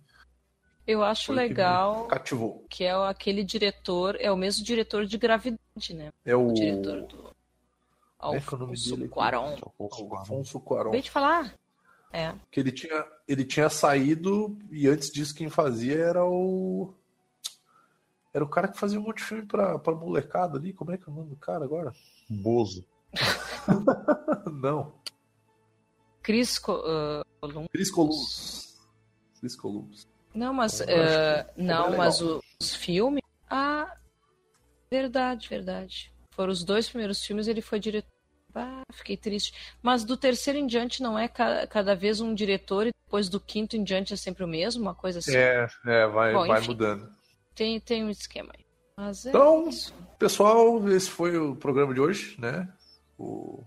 Eu acho legal que, cativou. que é aquele diretor, é o mesmo diretor de Gravidade, né? É o, o diretor do Alfonso é Cuarón. Alfonso Cuarón. Veio te falar? É. Que ele tinha, ele tinha saído e antes disso quem fazia era o. Era o cara que fazia um monte de filme pra, pra molecada ali. Como é que é o nome do cara agora? Bozo. Não. Cris uh, Columbus. Cris Columbus. Cris Columbus. Não, mas. Uh, não, mas os filmes. Ah, verdade, verdade. Foram os dois primeiros filmes, ele foi diretor. Ah, fiquei triste. Mas do terceiro em diante não é cada, cada vez um diretor e depois do quinto em diante é sempre o mesmo, uma coisa assim? É, é vai, Bom, vai enfim, mudando. Tem, tem um esquema aí. Mas é então, isso. pessoal, esse foi o programa de hoje, né? O...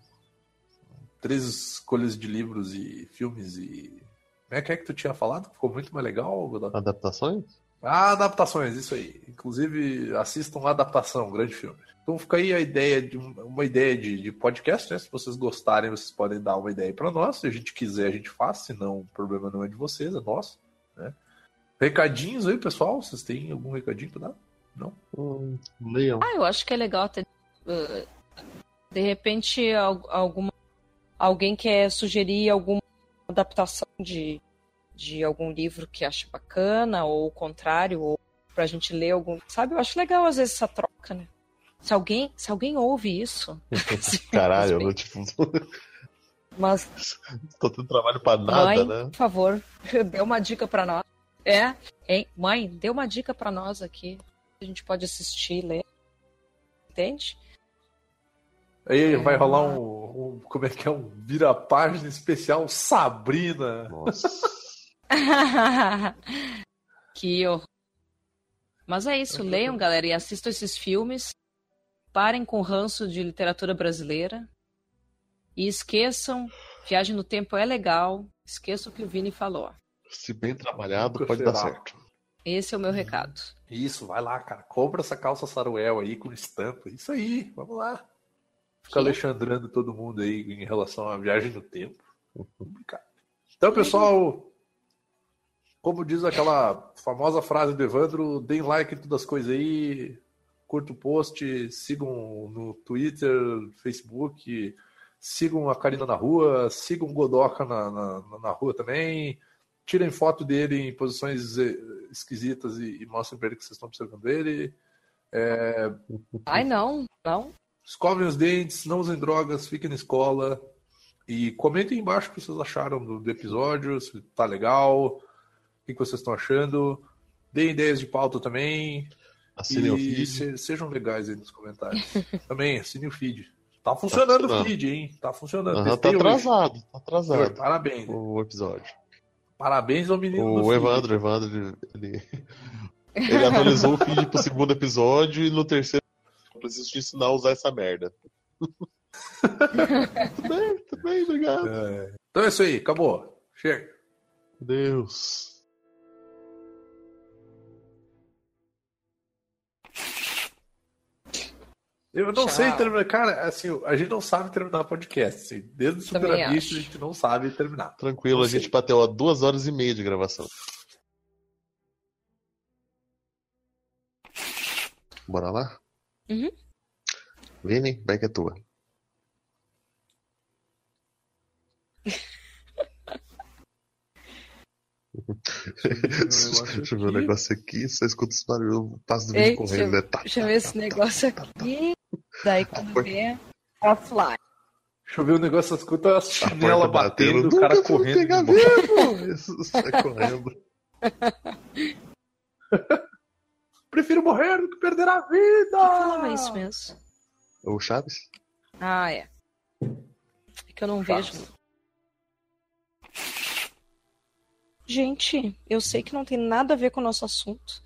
Três escolhas de livros e filmes e. Como é que é que tu tinha falado? Ficou muito mais legal? Adaptações? Ah, adaptações, isso aí. Inclusive, assistam a adaptação, um grande filme. Então fica aí a ideia de uma ideia de, de podcast, né? Se vocês gostarem, vocês podem dar uma ideia para nós. Se a gente quiser, a gente faz. Se não, o problema não é de vocês, é nosso. Né? Recadinhos aí, pessoal? Vocês têm algum recadinho para dar? Não? Hum, leiam. Ah, eu acho que é legal ter. Uh, de repente, alguma, alguém quer sugerir alguma adaptação de, de algum livro que acha bacana, ou o contrário, ou pra gente ler algum. Sabe, eu acho legal às vezes essa troca, né? Se alguém, se alguém ouve isso. Caralho, eu tipo. Mas. Tô tendo trabalho pra nada, mãe, né? Por favor, dê uma dica pra nós. É, hein? Mãe, dê uma dica pra nós aqui. A gente pode assistir, ler. Entende? Aí vai rolar um, um, Como é que é? Um vira-página especial Sabrina. Nossa. que horror. Mas é isso, leiam, galera, e assistam esses filmes. Parem com o ranço de literatura brasileira. E esqueçam, Viagem no Tempo é legal. Esqueçam o que o Vini falou. Se bem trabalhado, pode dar certo. Esse é o meu recado. Isso, vai lá, cara. Compra essa calça Saruel aí com estampa. Isso aí, vamos lá. Fica alexandrando todo mundo aí em relação à viagem no tempo. Então, pessoal, como diz aquela famosa frase do Evandro, deem like em todas as coisas aí, curta o post, sigam no Twitter, Facebook, sigam a Karina na rua, sigam o Godoka na, na, na rua também, tirem foto dele em posições eh, esquisitas e, e mostrem para ele que vocês estão observando ele. É... Ai, não, não. Escovem os dentes, não usem drogas, fiquem na escola. E comentem embaixo o que vocês acharam do, do episódio, se tá legal, o que vocês estão achando. Deem ideias de pauta também. Assinem o feed. Se, sejam legais aí nos comentários. também, assine o feed. Tá funcionando tá o feed, hein? Tá funcionando. Uhum, tá atrasado, hoje. tá atrasado. Parabéns. O episódio. Parabéns ao menino. O Evandro, Evandro, ele, ele atualizou o feed pro segundo episódio e no terceiro preciso te ensinar a usar essa merda. tudo bem, tudo bem, obrigado. É. Então é isso aí, acabou. Chega. Deus. Eu não Tchau. sei terminar. Cara, assim, a gente não sabe terminar podcast. Assim, desde o Super a gente não sabe terminar. Tranquilo, não a sei. gente bateu a duas horas e meia de gravação. Bora lá? Uhum. Vini, vai que é tua. Deixa eu ver o negócio aqui, você escuta os barulhos, eu passo do vídeo correndo, né? Tá, deixa eu ver esse negócio aqui. Daí quando vê, offline. Deixa eu ver o negócio, escuta a chinela batendo, batendo o cara correndo. Pegar mesmo. Isso, sai correndo. Prefiro morrer do que perder a vida! Falava isso mesmo. O Chaves? Ah, é. É que eu não Chaves. vejo. Gente, eu sei que não tem nada a ver com o nosso assunto,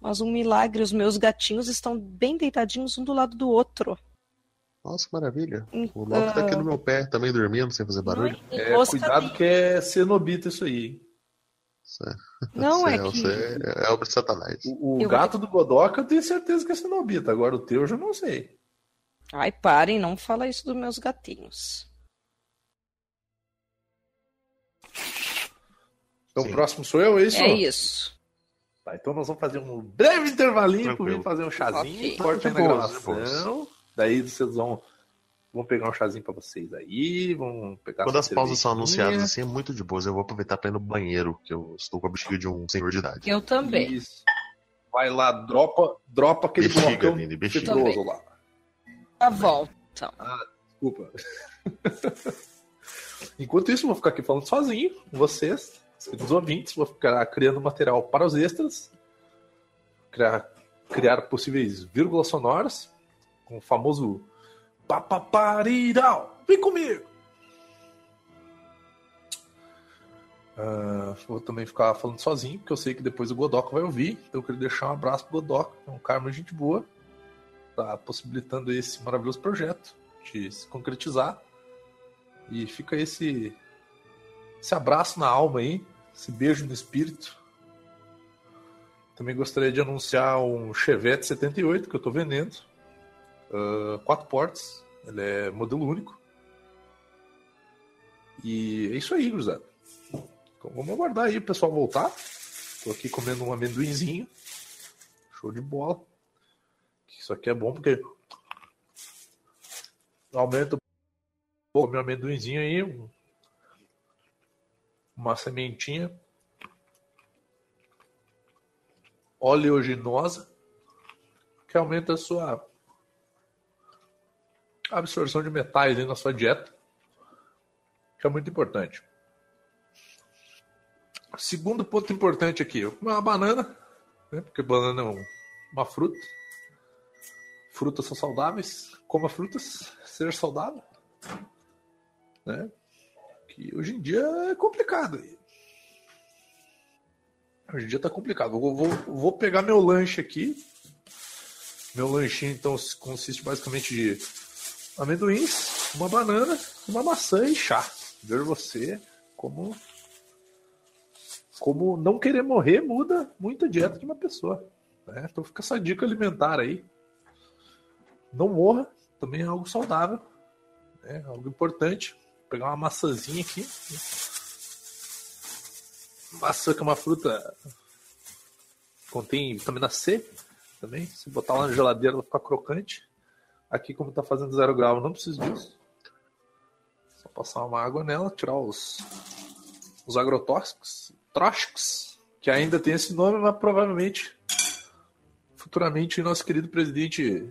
mas um milagre, os meus gatinhos estão bem deitadinhos um do lado do outro. Nossa, que maravilha. O Loki tá aqui no meu pé, também dormindo, sem fazer barulho. É, cuidado que é cenobita isso aí. Não, é, é que... é obra de Satanás. O, o gato vou... do Godoka eu tenho certeza que é cenobita, agora o teu eu já não sei. Ai, parem, não fala isso dos meus gatinhos. Então Sim. o próximo sou eu, é isso? É isso. Tá, então nós vamos fazer um breve intervalinho para vir fazer um chazinho, okay. corte na gravação. Daí vocês vão, vão pegar um chazinho para vocês aí, vão pegar Quando as pausas são anunciadas assim, é muito de boas. Eu vou aproveitar para ir no banheiro, que eu estou com a bexiga de um senhor de idade. Eu também. Isso. Vai lá, dropa, dropa aquele bexiga, blocão Vini, bexiga. lá. Tá volta. Ah, desculpa. Enquanto isso, vou ficar aqui falando sozinho com vocês os ouvintes, vou ficar criando material para os extras, criar, criar possíveis vírgulas sonoras, com o famoso papaparidal. Vem comigo! Uh, vou também ficar falando sozinho, porque eu sei que depois o Godoc vai ouvir, então eu queria deixar um abraço pro Godoc, é um cara muito gente boa, tá possibilitando esse maravilhoso projeto de se concretizar. E fica esse esse abraço na alma aí, esse beijo no espírito. Também gostaria de anunciar um Chevette 78 que eu estou vendendo. Uh, quatro portas. Ele é modelo único. E é isso aí, cruzado. Então vamos aguardar aí o pessoal voltar. Estou aqui comendo um amendoinzinho. Show de bola. Isso aqui é bom porque aumenta um pouco meu amendoinzinho aí, uma sementinha oleaginosa que aumenta a sua absorção de metais na sua dieta, que é muito importante. Segundo ponto importante aqui, eu comer uma banana, né, porque banana é uma fruta. Frutas são saudáveis, coma frutas, seja saudável. Né? que hoje em dia é complicado. Hoje em dia tá complicado. Vou, vou, vou pegar meu lanche aqui. Meu lanchinho, então, consiste basicamente de amendoins, uma banana, uma maçã e chá. Ver você como como não querer morrer muda muito a dieta de uma pessoa. Né? Então fica essa dica alimentar aí. Não morra, também é algo saudável, é algo importante. Vou pegar uma maçãzinha aqui. Maçã que é uma fruta contém vitamina C também. Se botar lá na geladeira, vai ficar crocante. Aqui, como está fazendo zero grau, não preciso disso. Só passar uma água nela, tirar os, os agrotóxicos, tróxicos, que ainda tem esse nome, mas provavelmente futuramente nosso querido presidente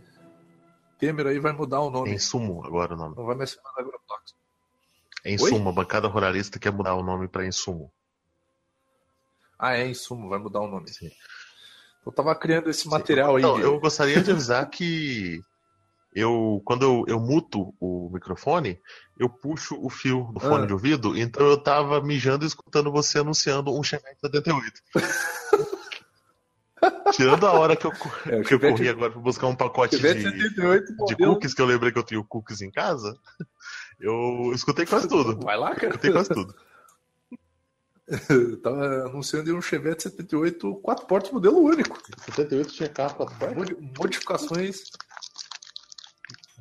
Temer aí vai mudar o nome. Em sumo agora o nome. Não vai mais chamar agrotóxico. Em sumo, a bancada ruralista quer mudar o nome para insumo. Ah, é insumo, vai mudar o nome. Sim. Eu tava criando esse material Sim. aí. Não, eu gostaria de avisar que eu quando eu, eu muto o microfone, eu puxo o fio do fone ah. de ouvido, então eu tava mijando e escutando você anunciando um Chevette 78. Tirando a hora que eu, é, que eu corri agora pra buscar um pacote de, 78, de cookies, que eu lembrei que eu tenho cookies em casa, eu escutei quase tudo. Vai lá, cara. Escutei quase tudo. tava anunciando um Chevette 78 quatro portas modelo único. 78 tinha carro quatro portas? Modificações.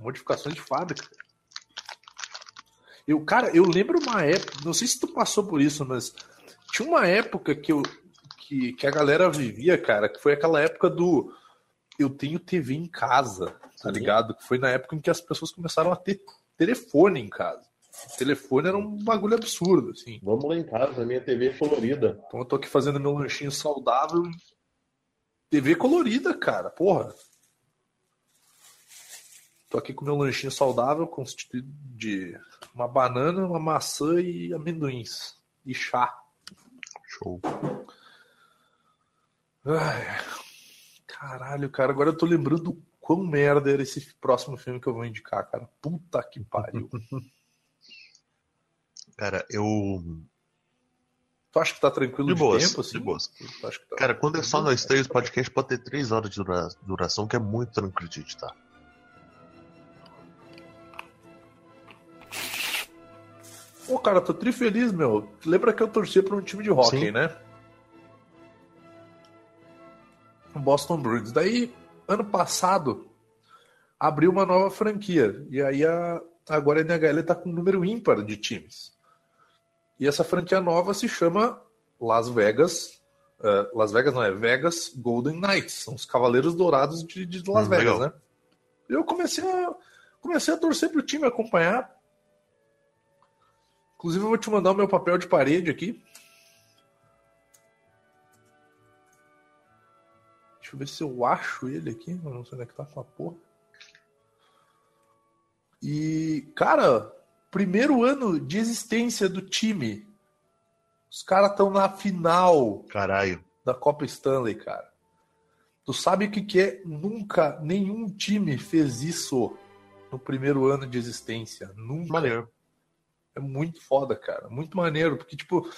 Modificações de fábrica. Eu, cara, eu lembro uma época, não sei se tu passou por isso, mas tinha uma época que, eu, que, que a galera vivia, cara, que foi aquela época do eu tenho TV em casa, tá ligado? Que foi na época em que as pessoas começaram a ter telefone em casa. O telefone era um bagulho absurdo, assim. Vamos lá em casa, minha TV é colorida. Então eu tô aqui fazendo meu lanchinho saudável. TV colorida, cara, porra. Tô aqui com meu lanchinho saudável, constituído de uma banana, uma maçã e amendoins. E chá. Show. Ai, caralho, cara, agora eu tô lembrando quão merda era esse próximo filme que eu vou indicar, cara. Puta que pariu. Cara, eu. Tu acha que tá tranquilo de, de boas, tempo, assim? De boas. Tá... Cara, quando é só nós três, o podcast pode ter três horas de duração, que é muito tranquilo de editar. Pô, cara, tô tri feliz, meu. Lembra que eu torcia pra um time de hockey, Sim. né? O Boston Bruins. Daí, ano passado, abriu uma nova franquia. E aí, a... agora a NHL tá com um número ímpar de times. E essa franquia nova se chama Las Vegas. Uh, Las Vegas não é Vegas Golden Knights. São os Cavaleiros Dourados de, de Las hum, Vegas, legal. né? Eu comecei a, comecei a torcer pro time acompanhar. Inclusive, eu vou te mandar o meu papel de parede aqui. Deixa eu ver se eu acho ele aqui. Eu não sei onde é que tá com a porra. E, cara, primeiro ano de existência do time. Os caras estão na final. Caralho. Da Copa Stanley, cara. Tu sabe o que, que é? Nunca nenhum time fez isso no primeiro ano de existência. Nunca. Maneiro. É muito foda, cara. Muito maneiro. Porque, tipo,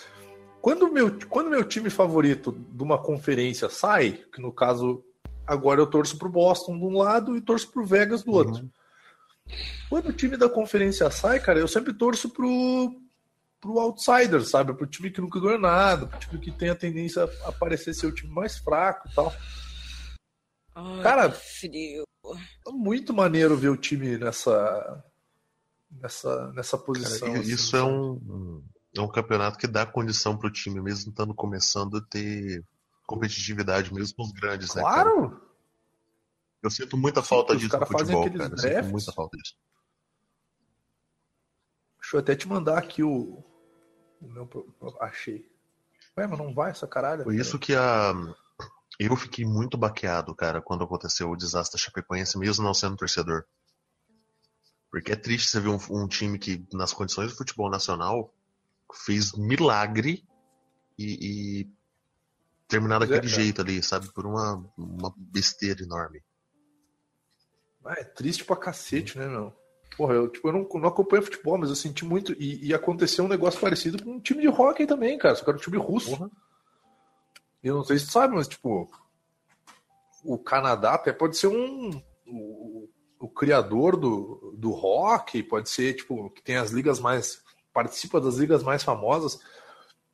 quando meu, quando meu time favorito de uma conferência sai, que no caso, agora eu torço pro Boston de um lado e torço pro Vegas do outro. Uhum. Quando o time da conferência sai, cara, eu sempre torço pro, pro outsider, sabe? Pro time que nunca ganhou nada, pro time que tem a tendência a parecer ser o time mais fraco e tal. Ai, cara, frio. É muito maneiro ver o time nessa nessa, nessa posição. Cara, assim, isso é um, é um campeonato que dá condição pro time, mesmo estando começando a ter competitividade mesmo com os grandes, claro. né? Claro! Eu sinto muita falta disso no futebol, cara. Eu sinto muita falta disso. Deixa eu até te mandar aqui o. o meu... Achei. Ué, mas não vai essa caralho. Foi isso que a. Eu fiquei muito baqueado, cara, quando aconteceu o desastre da Chapecoense, mesmo não sendo torcedor. Porque é triste você ver um, um time que, nas condições do futebol nacional, fez milagre e, e terminar daquele é, jeito ali, sabe? Por uma, uma besteira enorme. Ah, é triste pra cacete, né, meu? Porra, eu, tipo, eu não, não acompanho futebol, mas eu senti muito. E, e, aconteceu um negócio parecido com um time de hockey também, cara. Só que era um time russo. Porra. Eu não sei se tu sabe, mas tipo, o Canadá até pode ser um. O, criador do, do rock, pode ser, tipo, que tem as ligas mais. participa das ligas mais famosas.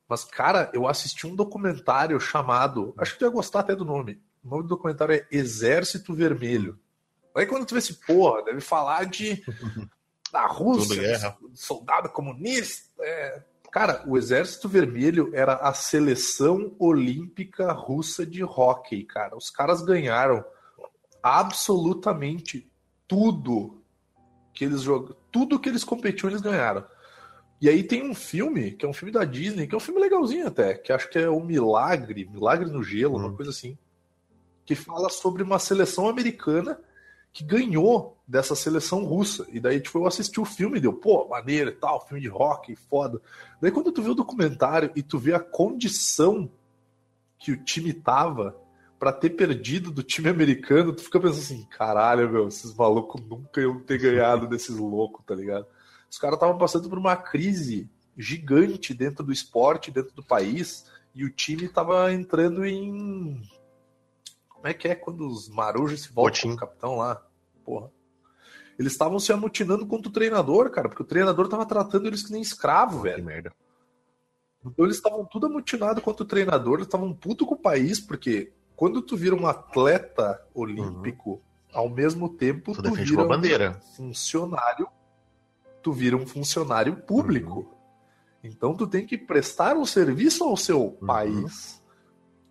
Mas, cara, eu assisti um documentário chamado. Acho que tu ia gostar até do nome. O nome do documentário é Exército Vermelho. Aí quando tu vê esse porra, deve falar de. da Rússia, soldado comunista. É... Cara, o Exército Vermelho era a seleção olímpica russa de hóquei, cara. Os caras ganharam absolutamente tudo que eles jogam, tudo que eles competiam, eles ganharam. E aí tem um filme, que é um filme da Disney, que é um filme legalzinho até, que acho que é o Milagre, Milagre no Gelo, hum. uma coisa assim, que fala sobre uma seleção americana que ganhou dessa seleção russa. E daí, tipo, eu assisti o filme e deu, pô, maneiro e tal, filme de rock, foda. Daí quando tu vê o documentário e tu vê a condição que o time tava para ter perdido do time americano, tu fica pensando assim, caralho, meu, esses malucos nunca iam ter ganhado desses loucos, tá ligado? Os caras estavam passando por uma crise gigante dentro do esporte, dentro do país, e o time estava entrando em. Como é que é quando os marujos se voltam com o capitão lá? Porra. Eles estavam se amotinando contra o treinador, cara, porque o treinador estava tratando eles que nem escravo, velho. Que merda. Então eles estavam tudo amotinados contra o treinador, eles estavam puto com o país, porque quando tu vira um atleta olímpico, uhum. ao mesmo tempo tu, tu vira um funcionário tu vira um funcionário público. Uhum. Então tu tem que prestar um serviço ao seu uhum. país.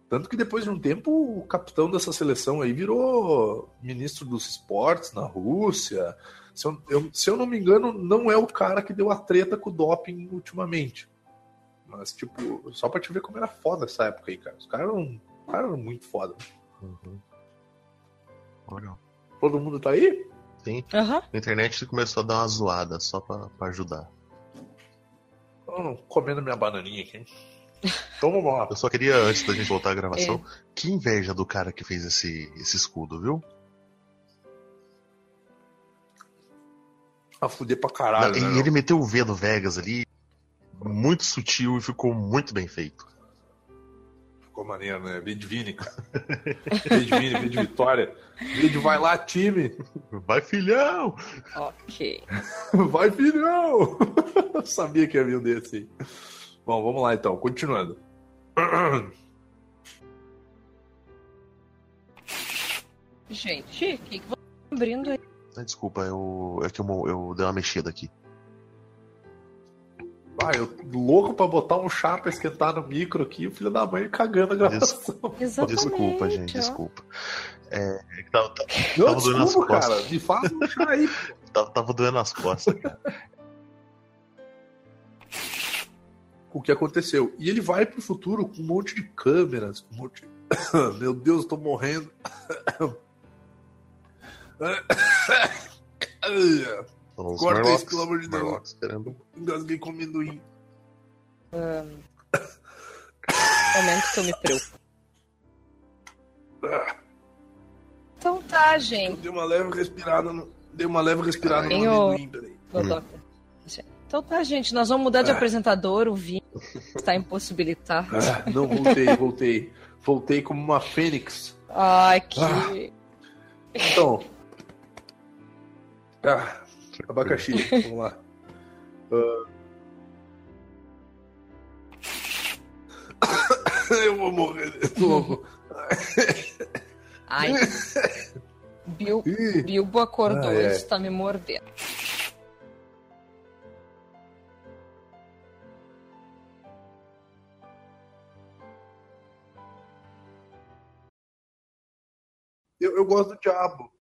Tanto que depois de um tempo o capitão dessa seleção aí virou ministro dos esportes na Rússia. Se eu, eu, se eu não me engano, não é o cara que deu a treta com o doping ultimamente. Mas, tipo, só pra te ver como era foda essa época aí, cara. Os caras eram, cara eram muito foda. Uhum. Legal. Todo mundo tá aí? Sim. Uhum. A internet começou a dar uma zoada só pra, pra ajudar. Hum, comendo minha bananinha aqui. Então vamos lá. Eu só queria, antes da gente voltar à gravação, é. que inveja do cara que fez esse, esse escudo, viu? A fuder pra caralho. e né, ele meteu o V no Vegas ali, muito sutil e ficou muito bem feito. Ficou maneiro, né? Vidvini, cara. Vidvini, Vid Vitória. Vid vai lá, time. Vai, filhão! Ok. Vai, filhão! Eu sabia que havia um desse aí. Bom, vamos lá então, continuando. Gente, o que, que você tá abrindo aí? Desculpa, eu, é que eu, eu dei uma mexida aqui. Ah, eu louco pra botar um chá pra esquentar no micro aqui, o filho da mãe cagando a gravação. Exatamente, desculpa, gente, desculpa. É, tava, tava, Não, tava desculpa, doendo as costas. cara, me faz um chá aí. tava, tava doendo as costas, cara. o que aconteceu. E ele vai pro futuro com um monte de câmeras, um monte de... Meu Deus, eu tô morrendo. Corta isso, pelo amor de Deus. Engasguei com amendoim. Um... Momento que eu me preocupo. Então tá, gente. Deu uma leve respirada no. Deu uma leve respirada no amendoim, peraí. Hum. Então tá, gente. Nós vamos mudar de ah. apresentador. O Vini está impossibilitado. Ah, não, voltei, voltei. Voltei como uma fênix. Ai, que. Ah. Então. Ah, Abacaxi, vamos lá. Uh... Eu vou morrer de novo. Ai. Bil... Bilbo acordou ah, é. e está me mordendo. Eu, eu gosto do diabo.